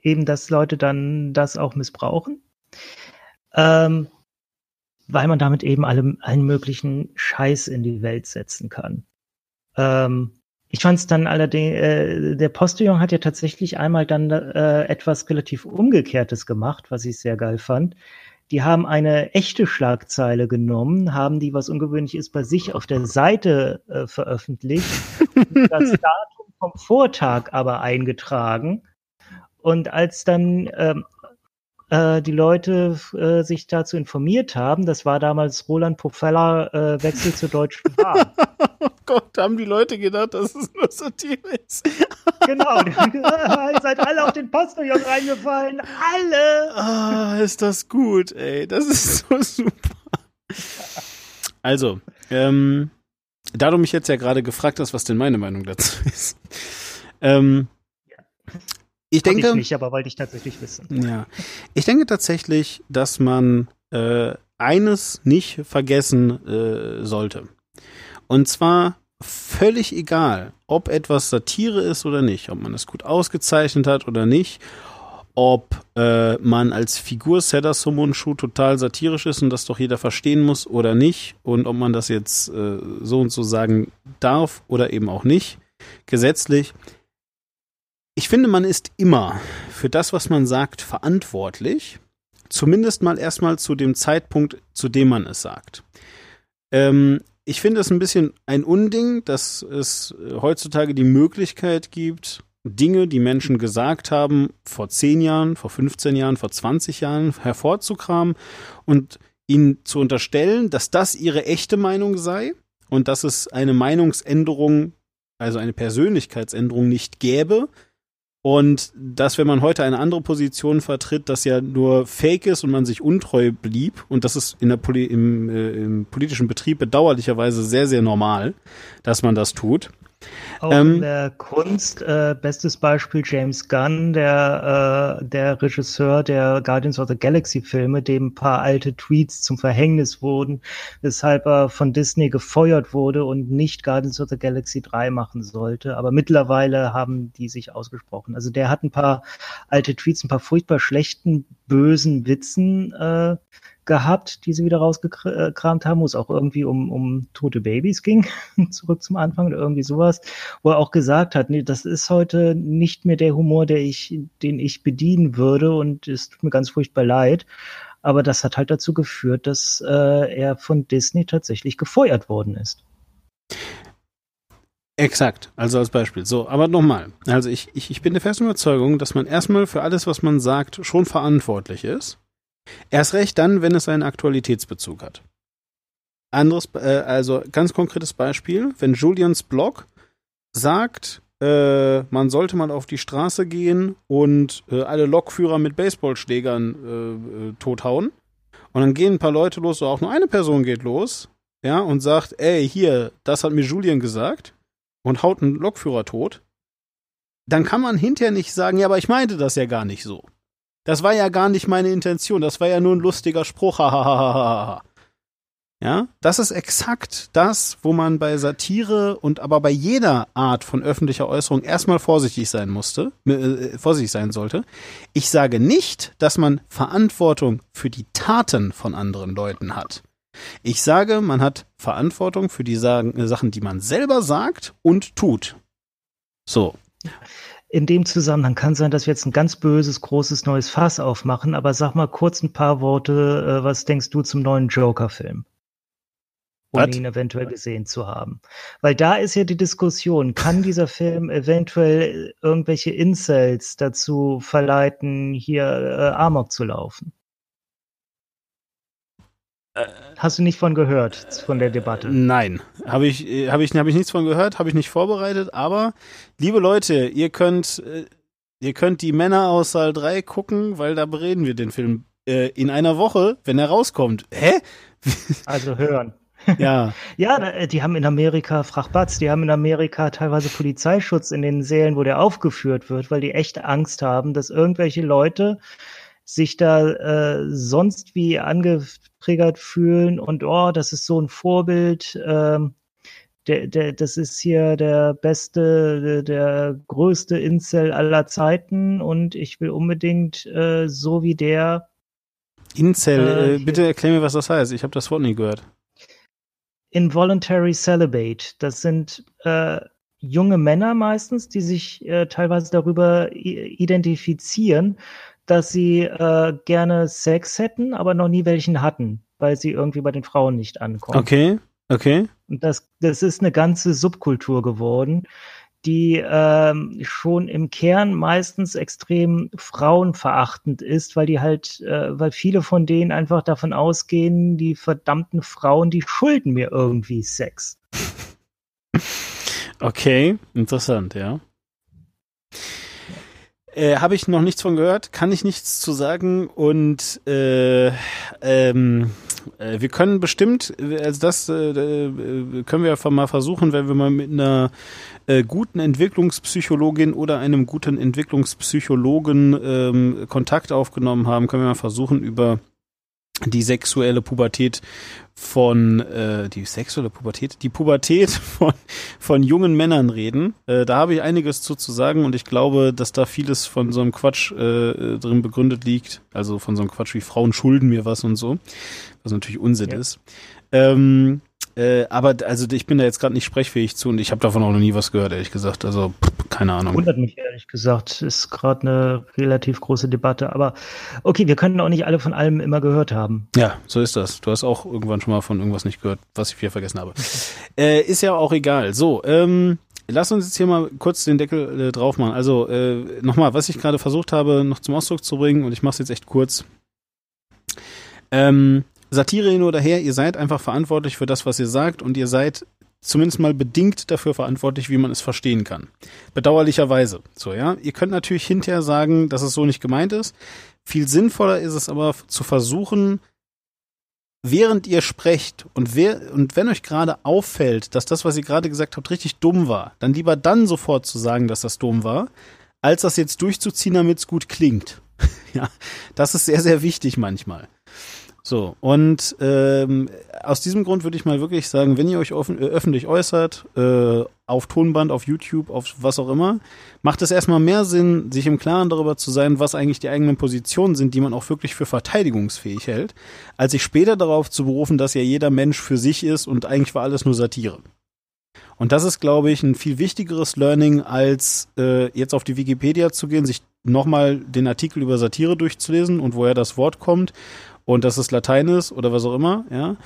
eben, dass Leute dann das auch missbrauchen, ähm, weil man damit eben alle, allen möglichen Scheiß in die Welt setzen kann. Ähm, ich fand es dann allerdings, äh, der Postillon hat ja tatsächlich einmal dann äh, etwas relativ Umgekehrtes gemacht, was ich sehr geil fand. Die haben eine echte Schlagzeile genommen, haben die, was ungewöhnlich ist, bei sich auf der Seite äh, veröffentlicht, das Datum vom Vortag aber eingetragen und als dann ähm, äh, die Leute äh, sich dazu informiert haben, das war damals Roland Pofella äh, Wechsel zur Deutschen Bahn. oh Gott, haben die Leute gedacht, dass es nur Satire ist. genau, ihr seid alle auf den Postillon reingefallen, alle. Ah, ist das gut, ey, das ist so super. Also, ähm, da du mich jetzt ja gerade gefragt hast, was denn meine Meinung dazu ist. Ähm, ich denke ich nicht, aber wollte ich tatsächlich wissen. Ja, ich denke tatsächlich, dass man äh, eines nicht vergessen äh, sollte. Und zwar völlig egal, ob etwas Satire ist oder nicht, ob man es gut ausgezeichnet hat oder nicht, ob äh, man als Figur Seda Sumunchu total satirisch ist und das doch jeder verstehen muss oder nicht und ob man das jetzt äh, so und so sagen darf oder eben auch nicht, gesetzlich ich finde, man ist immer für das, was man sagt, verantwortlich. Zumindest mal erstmal zu dem Zeitpunkt, zu dem man es sagt. Ähm, ich finde es ein bisschen ein Unding, dass es heutzutage die Möglichkeit gibt, Dinge, die Menschen gesagt haben, vor 10 Jahren, vor 15 Jahren, vor 20 Jahren hervorzukramen und ihnen zu unterstellen, dass das ihre echte Meinung sei und dass es eine Meinungsänderung, also eine Persönlichkeitsänderung nicht gäbe, und dass, wenn man heute eine andere Position vertritt, das ja nur fake ist und man sich untreu blieb, und das ist in der Poli im, äh, im politischen Betrieb bedauerlicherweise sehr, sehr normal, dass man das tut. Auch ähm, in der Kunst, äh, bestes Beispiel James Gunn, der, äh, der Regisseur der Guardians of the Galaxy Filme, dem ein paar alte Tweets zum Verhängnis wurden, weshalb er von Disney gefeuert wurde und nicht Guardians of the Galaxy 3 machen sollte. Aber mittlerweile haben die sich ausgesprochen. Also der hat ein paar alte Tweets, ein paar furchtbar schlechten, bösen Witzen äh, gehabt, die sie wieder rausgekramt haben, wo es auch irgendwie um, um tote Babys ging, zurück zum Anfang oder irgendwie sowas, wo er auch gesagt hat, nee, das ist heute nicht mehr der Humor, der ich, den ich bedienen würde und es tut mir ganz furchtbar leid. Aber das hat halt dazu geführt, dass äh, er von Disney tatsächlich gefeuert worden ist. Exakt, also als Beispiel. So, aber nochmal. Also ich, ich, ich bin der festen Überzeugung, dass man erstmal für alles, was man sagt, schon verantwortlich ist. Erst recht dann, wenn es einen Aktualitätsbezug hat. Anderes, äh, also ganz konkretes Beispiel, wenn Julians Blog sagt, äh, man sollte mal auf die Straße gehen und äh, alle Lokführer mit Baseballschlägern äh, äh, tothauen. Und dann gehen ein paar Leute los, so auch nur eine Person geht los, ja, und sagt, ey, hier, das hat mir Julian gesagt und haut einen Lokführer tot, dann kann man hinterher nicht sagen, ja, aber ich meinte das ja gar nicht so. Das war ja gar nicht meine Intention, das war ja nur ein lustiger Spruch. Ja, das ist exakt das, wo man bei Satire und aber bei jeder Art von öffentlicher Äußerung erstmal vorsichtig sein musste, äh, vorsichtig sein sollte. Ich sage nicht, dass man Verantwortung für die Taten von anderen Leuten hat. Ich sage, man hat Verantwortung für die äh, Sachen, die man selber sagt und tut. So. In dem Zusammenhang kann sein, dass wir jetzt ein ganz böses, großes neues Fass aufmachen, aber sag mal kurz ein paar Worte, äh, was denkst du zum neuen Joker-Film? ohne ihn eventuell gesehen zu haben. Weil da ist ja die Diskussion, kann dieser Film eventuell irgendwelche Incels dazu verleiten, hier äh, Amok zu laufen? Hast du nicht von gehört, von der Debatte? Nein, habe ich, äh, hab ich, hab ich nichts von gehört, habe ich nicht vorbereitet, aber liebe Leute, ihr könnt, äh, ihr könnt die Männer aus Saal 3 gucken, weil da bereden wir den Film äh, in einer Woche, wenn er rauskommt. Hä? Also hören. Ja. ja, die haben in Amerika, Frachbatz, die haben in Amerika teilweise Polizeischutz in den Sälen, wo der aufgeführt wird, weil die echt Angst haben, dass irgendwelche Leute sich da äh, sonst wie angetriggert fühlen und oh, das ist so ein Vorbild, ähm, der, der, das ist hier der beste, der, der größte Incel aller Zeiten und ich will unbedingt äh, so wie der. Incel, äh, äh bitte erklär mir, was das heißt. Ich habe das Wort nie gehört. Involuntary Celibate. Das sind äh, junge Männer meistens, die sich äh, teilweise darüber identifizieren, dass sie äh, gerne Sex hätten, aber noch nie welchen hatten, weil sie irgendwie bei den Frauen nicht ankommen. Okay, okay. Und das, das ist eine ganze Subkultur geworden, die ähm, schon im Kern meistens extrem frauenverachtend ist, weil die halt, äh, weil viele von denen einfach davon ausgehen, die verdammten Frauen, die schulden mir irgendwie Sex. Okay, interessant, ja. Äh, Habe ich noch nichts von gehört, kann ich nichts zu sagen und äh, ähm, äh, wir können bestimmt, also das äh, äh, können wir mal versuchen, wenn wir mal mit einer äh, guten Entwicklungspsychologin oder einem guten Entwicklungspsychologen ähm, Kontakt aufgenommen haben, können wir mal versuchen, über die sexuelle Pubertät von äh, die sexuelle Pubertät, die Pubertät von von jungen Männern reden. Äh, da habe ich einiges zu zu sagen und ich glaube, dass da vieles von so einem Quatsch äh, drin begründet liegt. Also von so einem Quatsch wie Frauen schulden mir was und so, was natürlich Unsinn ja. ist. Ähm, äh, aber also ich bin da jetzt gerade nicht sprechfähig zu und ich habe davon auch noch nie was gehört, ehrlich gesagt. Also pff, keine Ahnung. Wundert mich ehrlich gesagt. Ist gerade eine relativ große Debatte. Aber okay, wir können auch nicht alle von allem immer gehört haben. Ja, so ist das. Du hast auch irgendwann schon mal von irgendwas nicht gehört, was ich wieder vergessen habe. äh, ist ja auch egal. So, ähm, Lass uns jetzt hier mal kurz den Deckel äh, drauf machen. Also äh, nochmal, was ich gerade versucht habe, noch zum Ausdruck zu bringen, und ich mache es jetzt echt kurz. Ähm, Satire hin oder her, ihr seid einfach verantwortlich für das, was ihr sagt und ihr seid zumindest mal bedingt dafür verantwortlich, wie man es verstehen kann. Bedauerlicherweise. So, ja. Ihr könnt natürlich hinterher sagen, dass es so nicht gemeint ist. Viel sinnvoller ist es aber zu versuchen, während ihr sprecht und, wer, und wenn euch gerade auffällt, dass das, was ihr gerade gesagt habt, richtig dumm war, dann lieber dann sofort zu sagen, dass das dumm war, als das jetzt durchzuziehen, damit es gut klingt. ja, das ist sehr, sehr wichtig manchmal. So, und ähm, aus diesem Grund würde ich mal wirklich sagen, wenn ihr euch offen, äh, öffentlich äußert, äh, auf Tonband, auf YouTube, auf was auch immer, macht es erstmal mehr Sinn, sich im Klaren darüber zu sein, was eigentlich die eigenen Positionen sind, die man auch wirklich für verteidigungsfähig hält, als sich später darauf zu berufen, dass ja jeder Mensch für sich ist und eigentlich war alles nur Satire. Und das ist, glaube ich, ein viel wichtigeres Learning, als äh, jetzt auf die Wikipedia zu gehen, sich nochmal den Artikel über Satire durchzulesen und woher das Wort kommt und dass es Latein ist oder was auch immer, ja.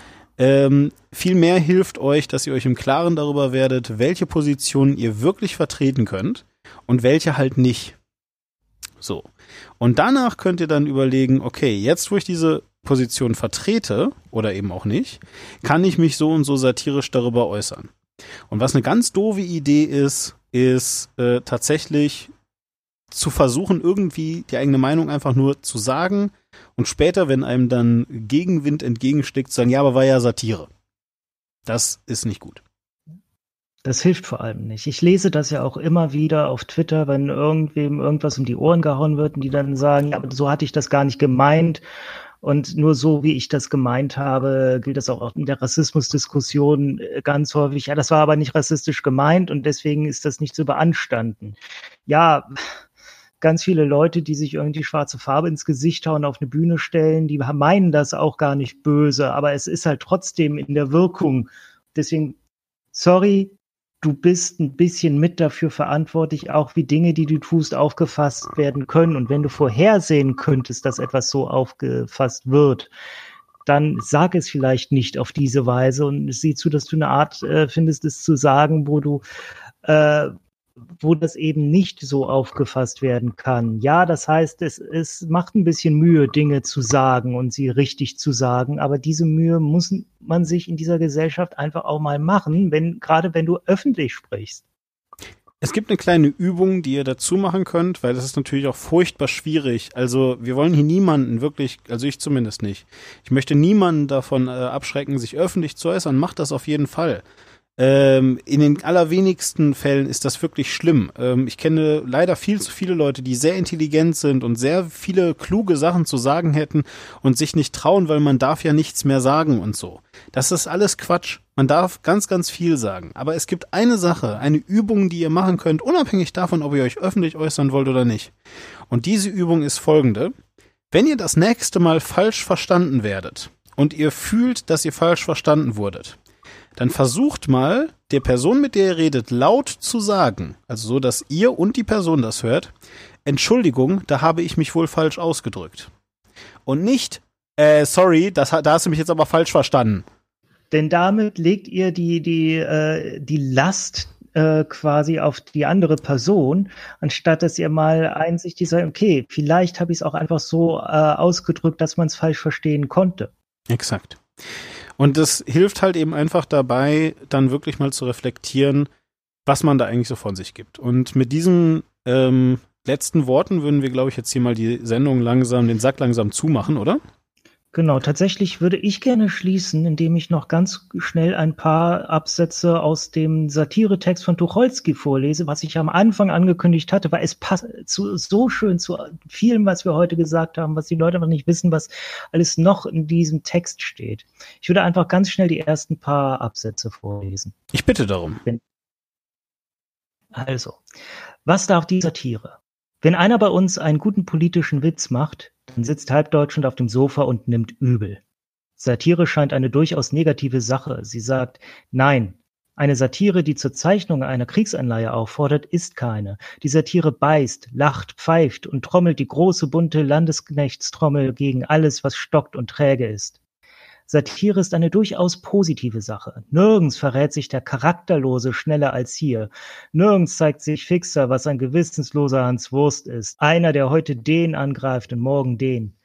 Ähm, viel mehr hilft euch, dass ihr euch im Klaren darüber werdet, welche Positionen ihr wirklich vertreten könnt und welche halt nicht. So. Und danach könnt ihr dann überlegen, okay, jetzt wo ich diese Position vertrete oder eben auch nicht, kann ich mich so und so satirisch darüber äußern. Und was eine ganz doofe Idee ist, ist äh, tatsächlich zu versuchen, irgendwie die eigene Meinung einfach nur zu sagen und später, wenn einem dann Gegenwind entgegensteckt, sagen, ja, aber war ja Satire. Das ist nicht gut. Das hilft vor allem nicht. Ich lese das ja auch immer wieder auf Twitter, wenn irgendwem irgendwas um die Ohren gehauen wird und die dann sagen, ja, aber so hatte ich das gar nicht gemeint. Und nur so, wie ich das gemeint habe, gilt das auch in der Rassismusdiskussion äh, ganz häufig. Ja, das war aber nicht rassistisch gemeint und deswegen ist das nicht zu beanstanden. Ja, ganz viele Leute, die sich irgendwie schwarze Farbe ins Gesicht hauen, auf eine Bühne stellen, die meinen das auch gar nicht böse, aber es ist halt trotzdem in der Wirkung. Deswegen, sorry, du bist ein bisschen mit dafür verantwortlich, auch wie Dinge, die du tust, aufgefasst werden können. Und wenn du vorhersehen könntest, dass etwas so aufgefasst wird, dann sag es vielleicht nicht auf diese Weise und sieh zu, dass du eine Art äh, findest, es zu sagen, wo du äh, wo das eben nicht so aufgefasst werden kann. Ja, das heißt, es, es macht ein bisschen Mühe, Dinge zu sagen und sie richtig zu sagen, aber diese Mühe muss man sich in dieser Gesellschaft einfach auch mal machen, wenn, gerade wenn du öffentlich sprichst. Es gibt eine kleine Übung, die ihr dazu machen könnt, weil das ist natürlich auch furchtbar schwierig. Also wir wollen hier niemanden wirklich, also ich zumindest nicht. Ich möchte niemanden davon äh, abschrecken, sich öffentlich zu äußern. Macht das auf jeden Fall. Ähm, in den allerwenigsten Fällen ist das wirklich schlimm. Ähm, ich kenne leider viel zu viele Leute, die sehr intelligent sind und sehr viele kluge Sachen zu sagen hätten und sich nicht trauen, weil man darf ja nichts mehr sagen und so. Das ist alles Quatsch. Man darf ganz, ganz viel sagen. Aber es gibt eine Sache, eine Übung, die ihr machen könnt, unabhängig davon, ob ihr euch öffentlich äußern wollt oder nicht. Und diese Übung ist folgende. Wenn ihr das nächste Mal falsch verstanden werdet und ihr fühlt, dass ihr falsch verstanden wurdet, dann versucht mal, der Person, mit der ihr redet, laut zu sagen, also so, dass ihr und die Person das hört, Entschuldigung, da habe ich mich wohl falsch ausgedrückt. Und nicht, äh, sorry, das, da hast du mich jetzt aber falsch verstanden. Denn damit legt ihr die, die, äh, die Last äh, quasi auf die andere Person, anstatt dass ihr mal einsichtig seid, okay, vielleicht habe ich es auch einfach so äh, ausgedrückt, dass man es falsch verstehen konnte. Exakt. Und das hilft halt eben einfach dabei, dann wirklich mal zu reflektieren, was man da eigentlich so von sich gibt. Und mit diesen ähm, letzten Worten würden wir, glaube ich, jetzt hier mal die Sendung langsam, den Sack langsam zumachen, oder? Genau, tatsächlich würde ich gerne schließen, indem ich noch ganz schnell ein paar Absätze aus dem Satiretext von Tucholsky vorlese, was ich am Anfang angekündigt hatte, weil es passt zu, so schön zu vielem, was wir heute gesagt haben, was die Leute noch nicht wissen, was alles noch in diesem Text steht. Ich würde einfach ganz schnell die ersten paar Absätze vorlesen. Ich bitte darum. Also, was darf die Satire? Wenn einer bei uns einen guten politischen Witz macht, dann sitzt halb Deutschland auf dem Sofa und nimmt übel. Satire scheint eine durchaus negative Sache. Sie sagt, nein, eine Satire, die zur Zeichnung einer Kriegsanleihe auffordert, ist keine. Die Satire beißt, lacht, pfeift und trommelt die große bunte Landesknechtstrommel gegen alles, was stockt und träge ist. Satire ist eine durchaus positive Sache. Nirgends verrät sich der Charakterlose schneller als hier. Nirgends zeigt sich fixer, was ein gewissensloser Hans Wurst ist. Einer, der heute den angreift und morgen den.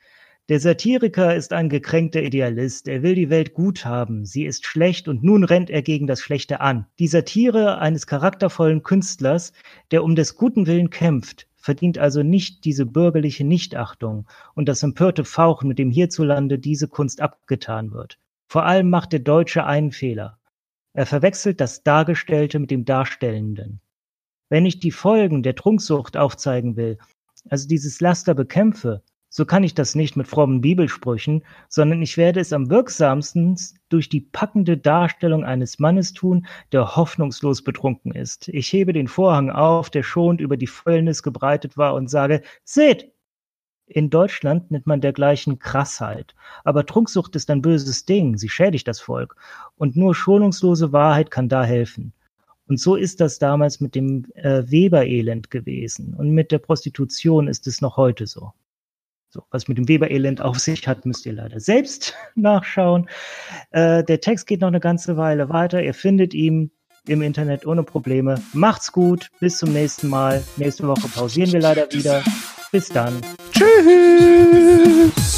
Der Satiriker ist ein gekränkter Idealist. Er will die Welt gut haben. Sie ist schlecht und nun rennt er gegen das Schlechte an. Die Satire eines charaktervollen Künstlers, der um des guten Willen kämpft, verdient also nicht diese bürgerliche Nichtachtung und das empörte Fauchen, mit dem hierzulande diese Kunst abgetan wird. Vor allem macht der Deutsche einen Fehler. Er verwechselt das Dargestellte mit dem Darstellenden. Wenn ich die Folgen der Trunksucht aufzeigen will, also dieses Laster bekämpfe, so kann ich das nicht mit frommen Bibelsprüchen, sondern ich werde es am wirksamsten durch die packende Darstellung eines Mannes tun, der hoffnungslos betrunken ist. Ich hebe den Vorhang auf, der schonend über die Fäulnis gebreitet war, und sage, seht, in Deutschland nennt man dergleichen Krassheit. Aber Trunksucht ist ein böses Ding, sie schädigt das Volk. Und nur schonungslose Wahrheit kann da helfen. Und so ist das damals mit dem äh, Weberelend gewesen. Und mit der Prostitution ist es noch heute so. So, was mit dem Weberelend auf sich hat, müsst ihr leider selbst nachschauen. Äh, der Text geht noch eine ganze Weile weiter. Ihr findet ihn im Internet ohne Probleme. Macht's gut, bis zum nächsten Mal. Nächste Woche pausieren wir leider wieder. Bis dann. Tschüss.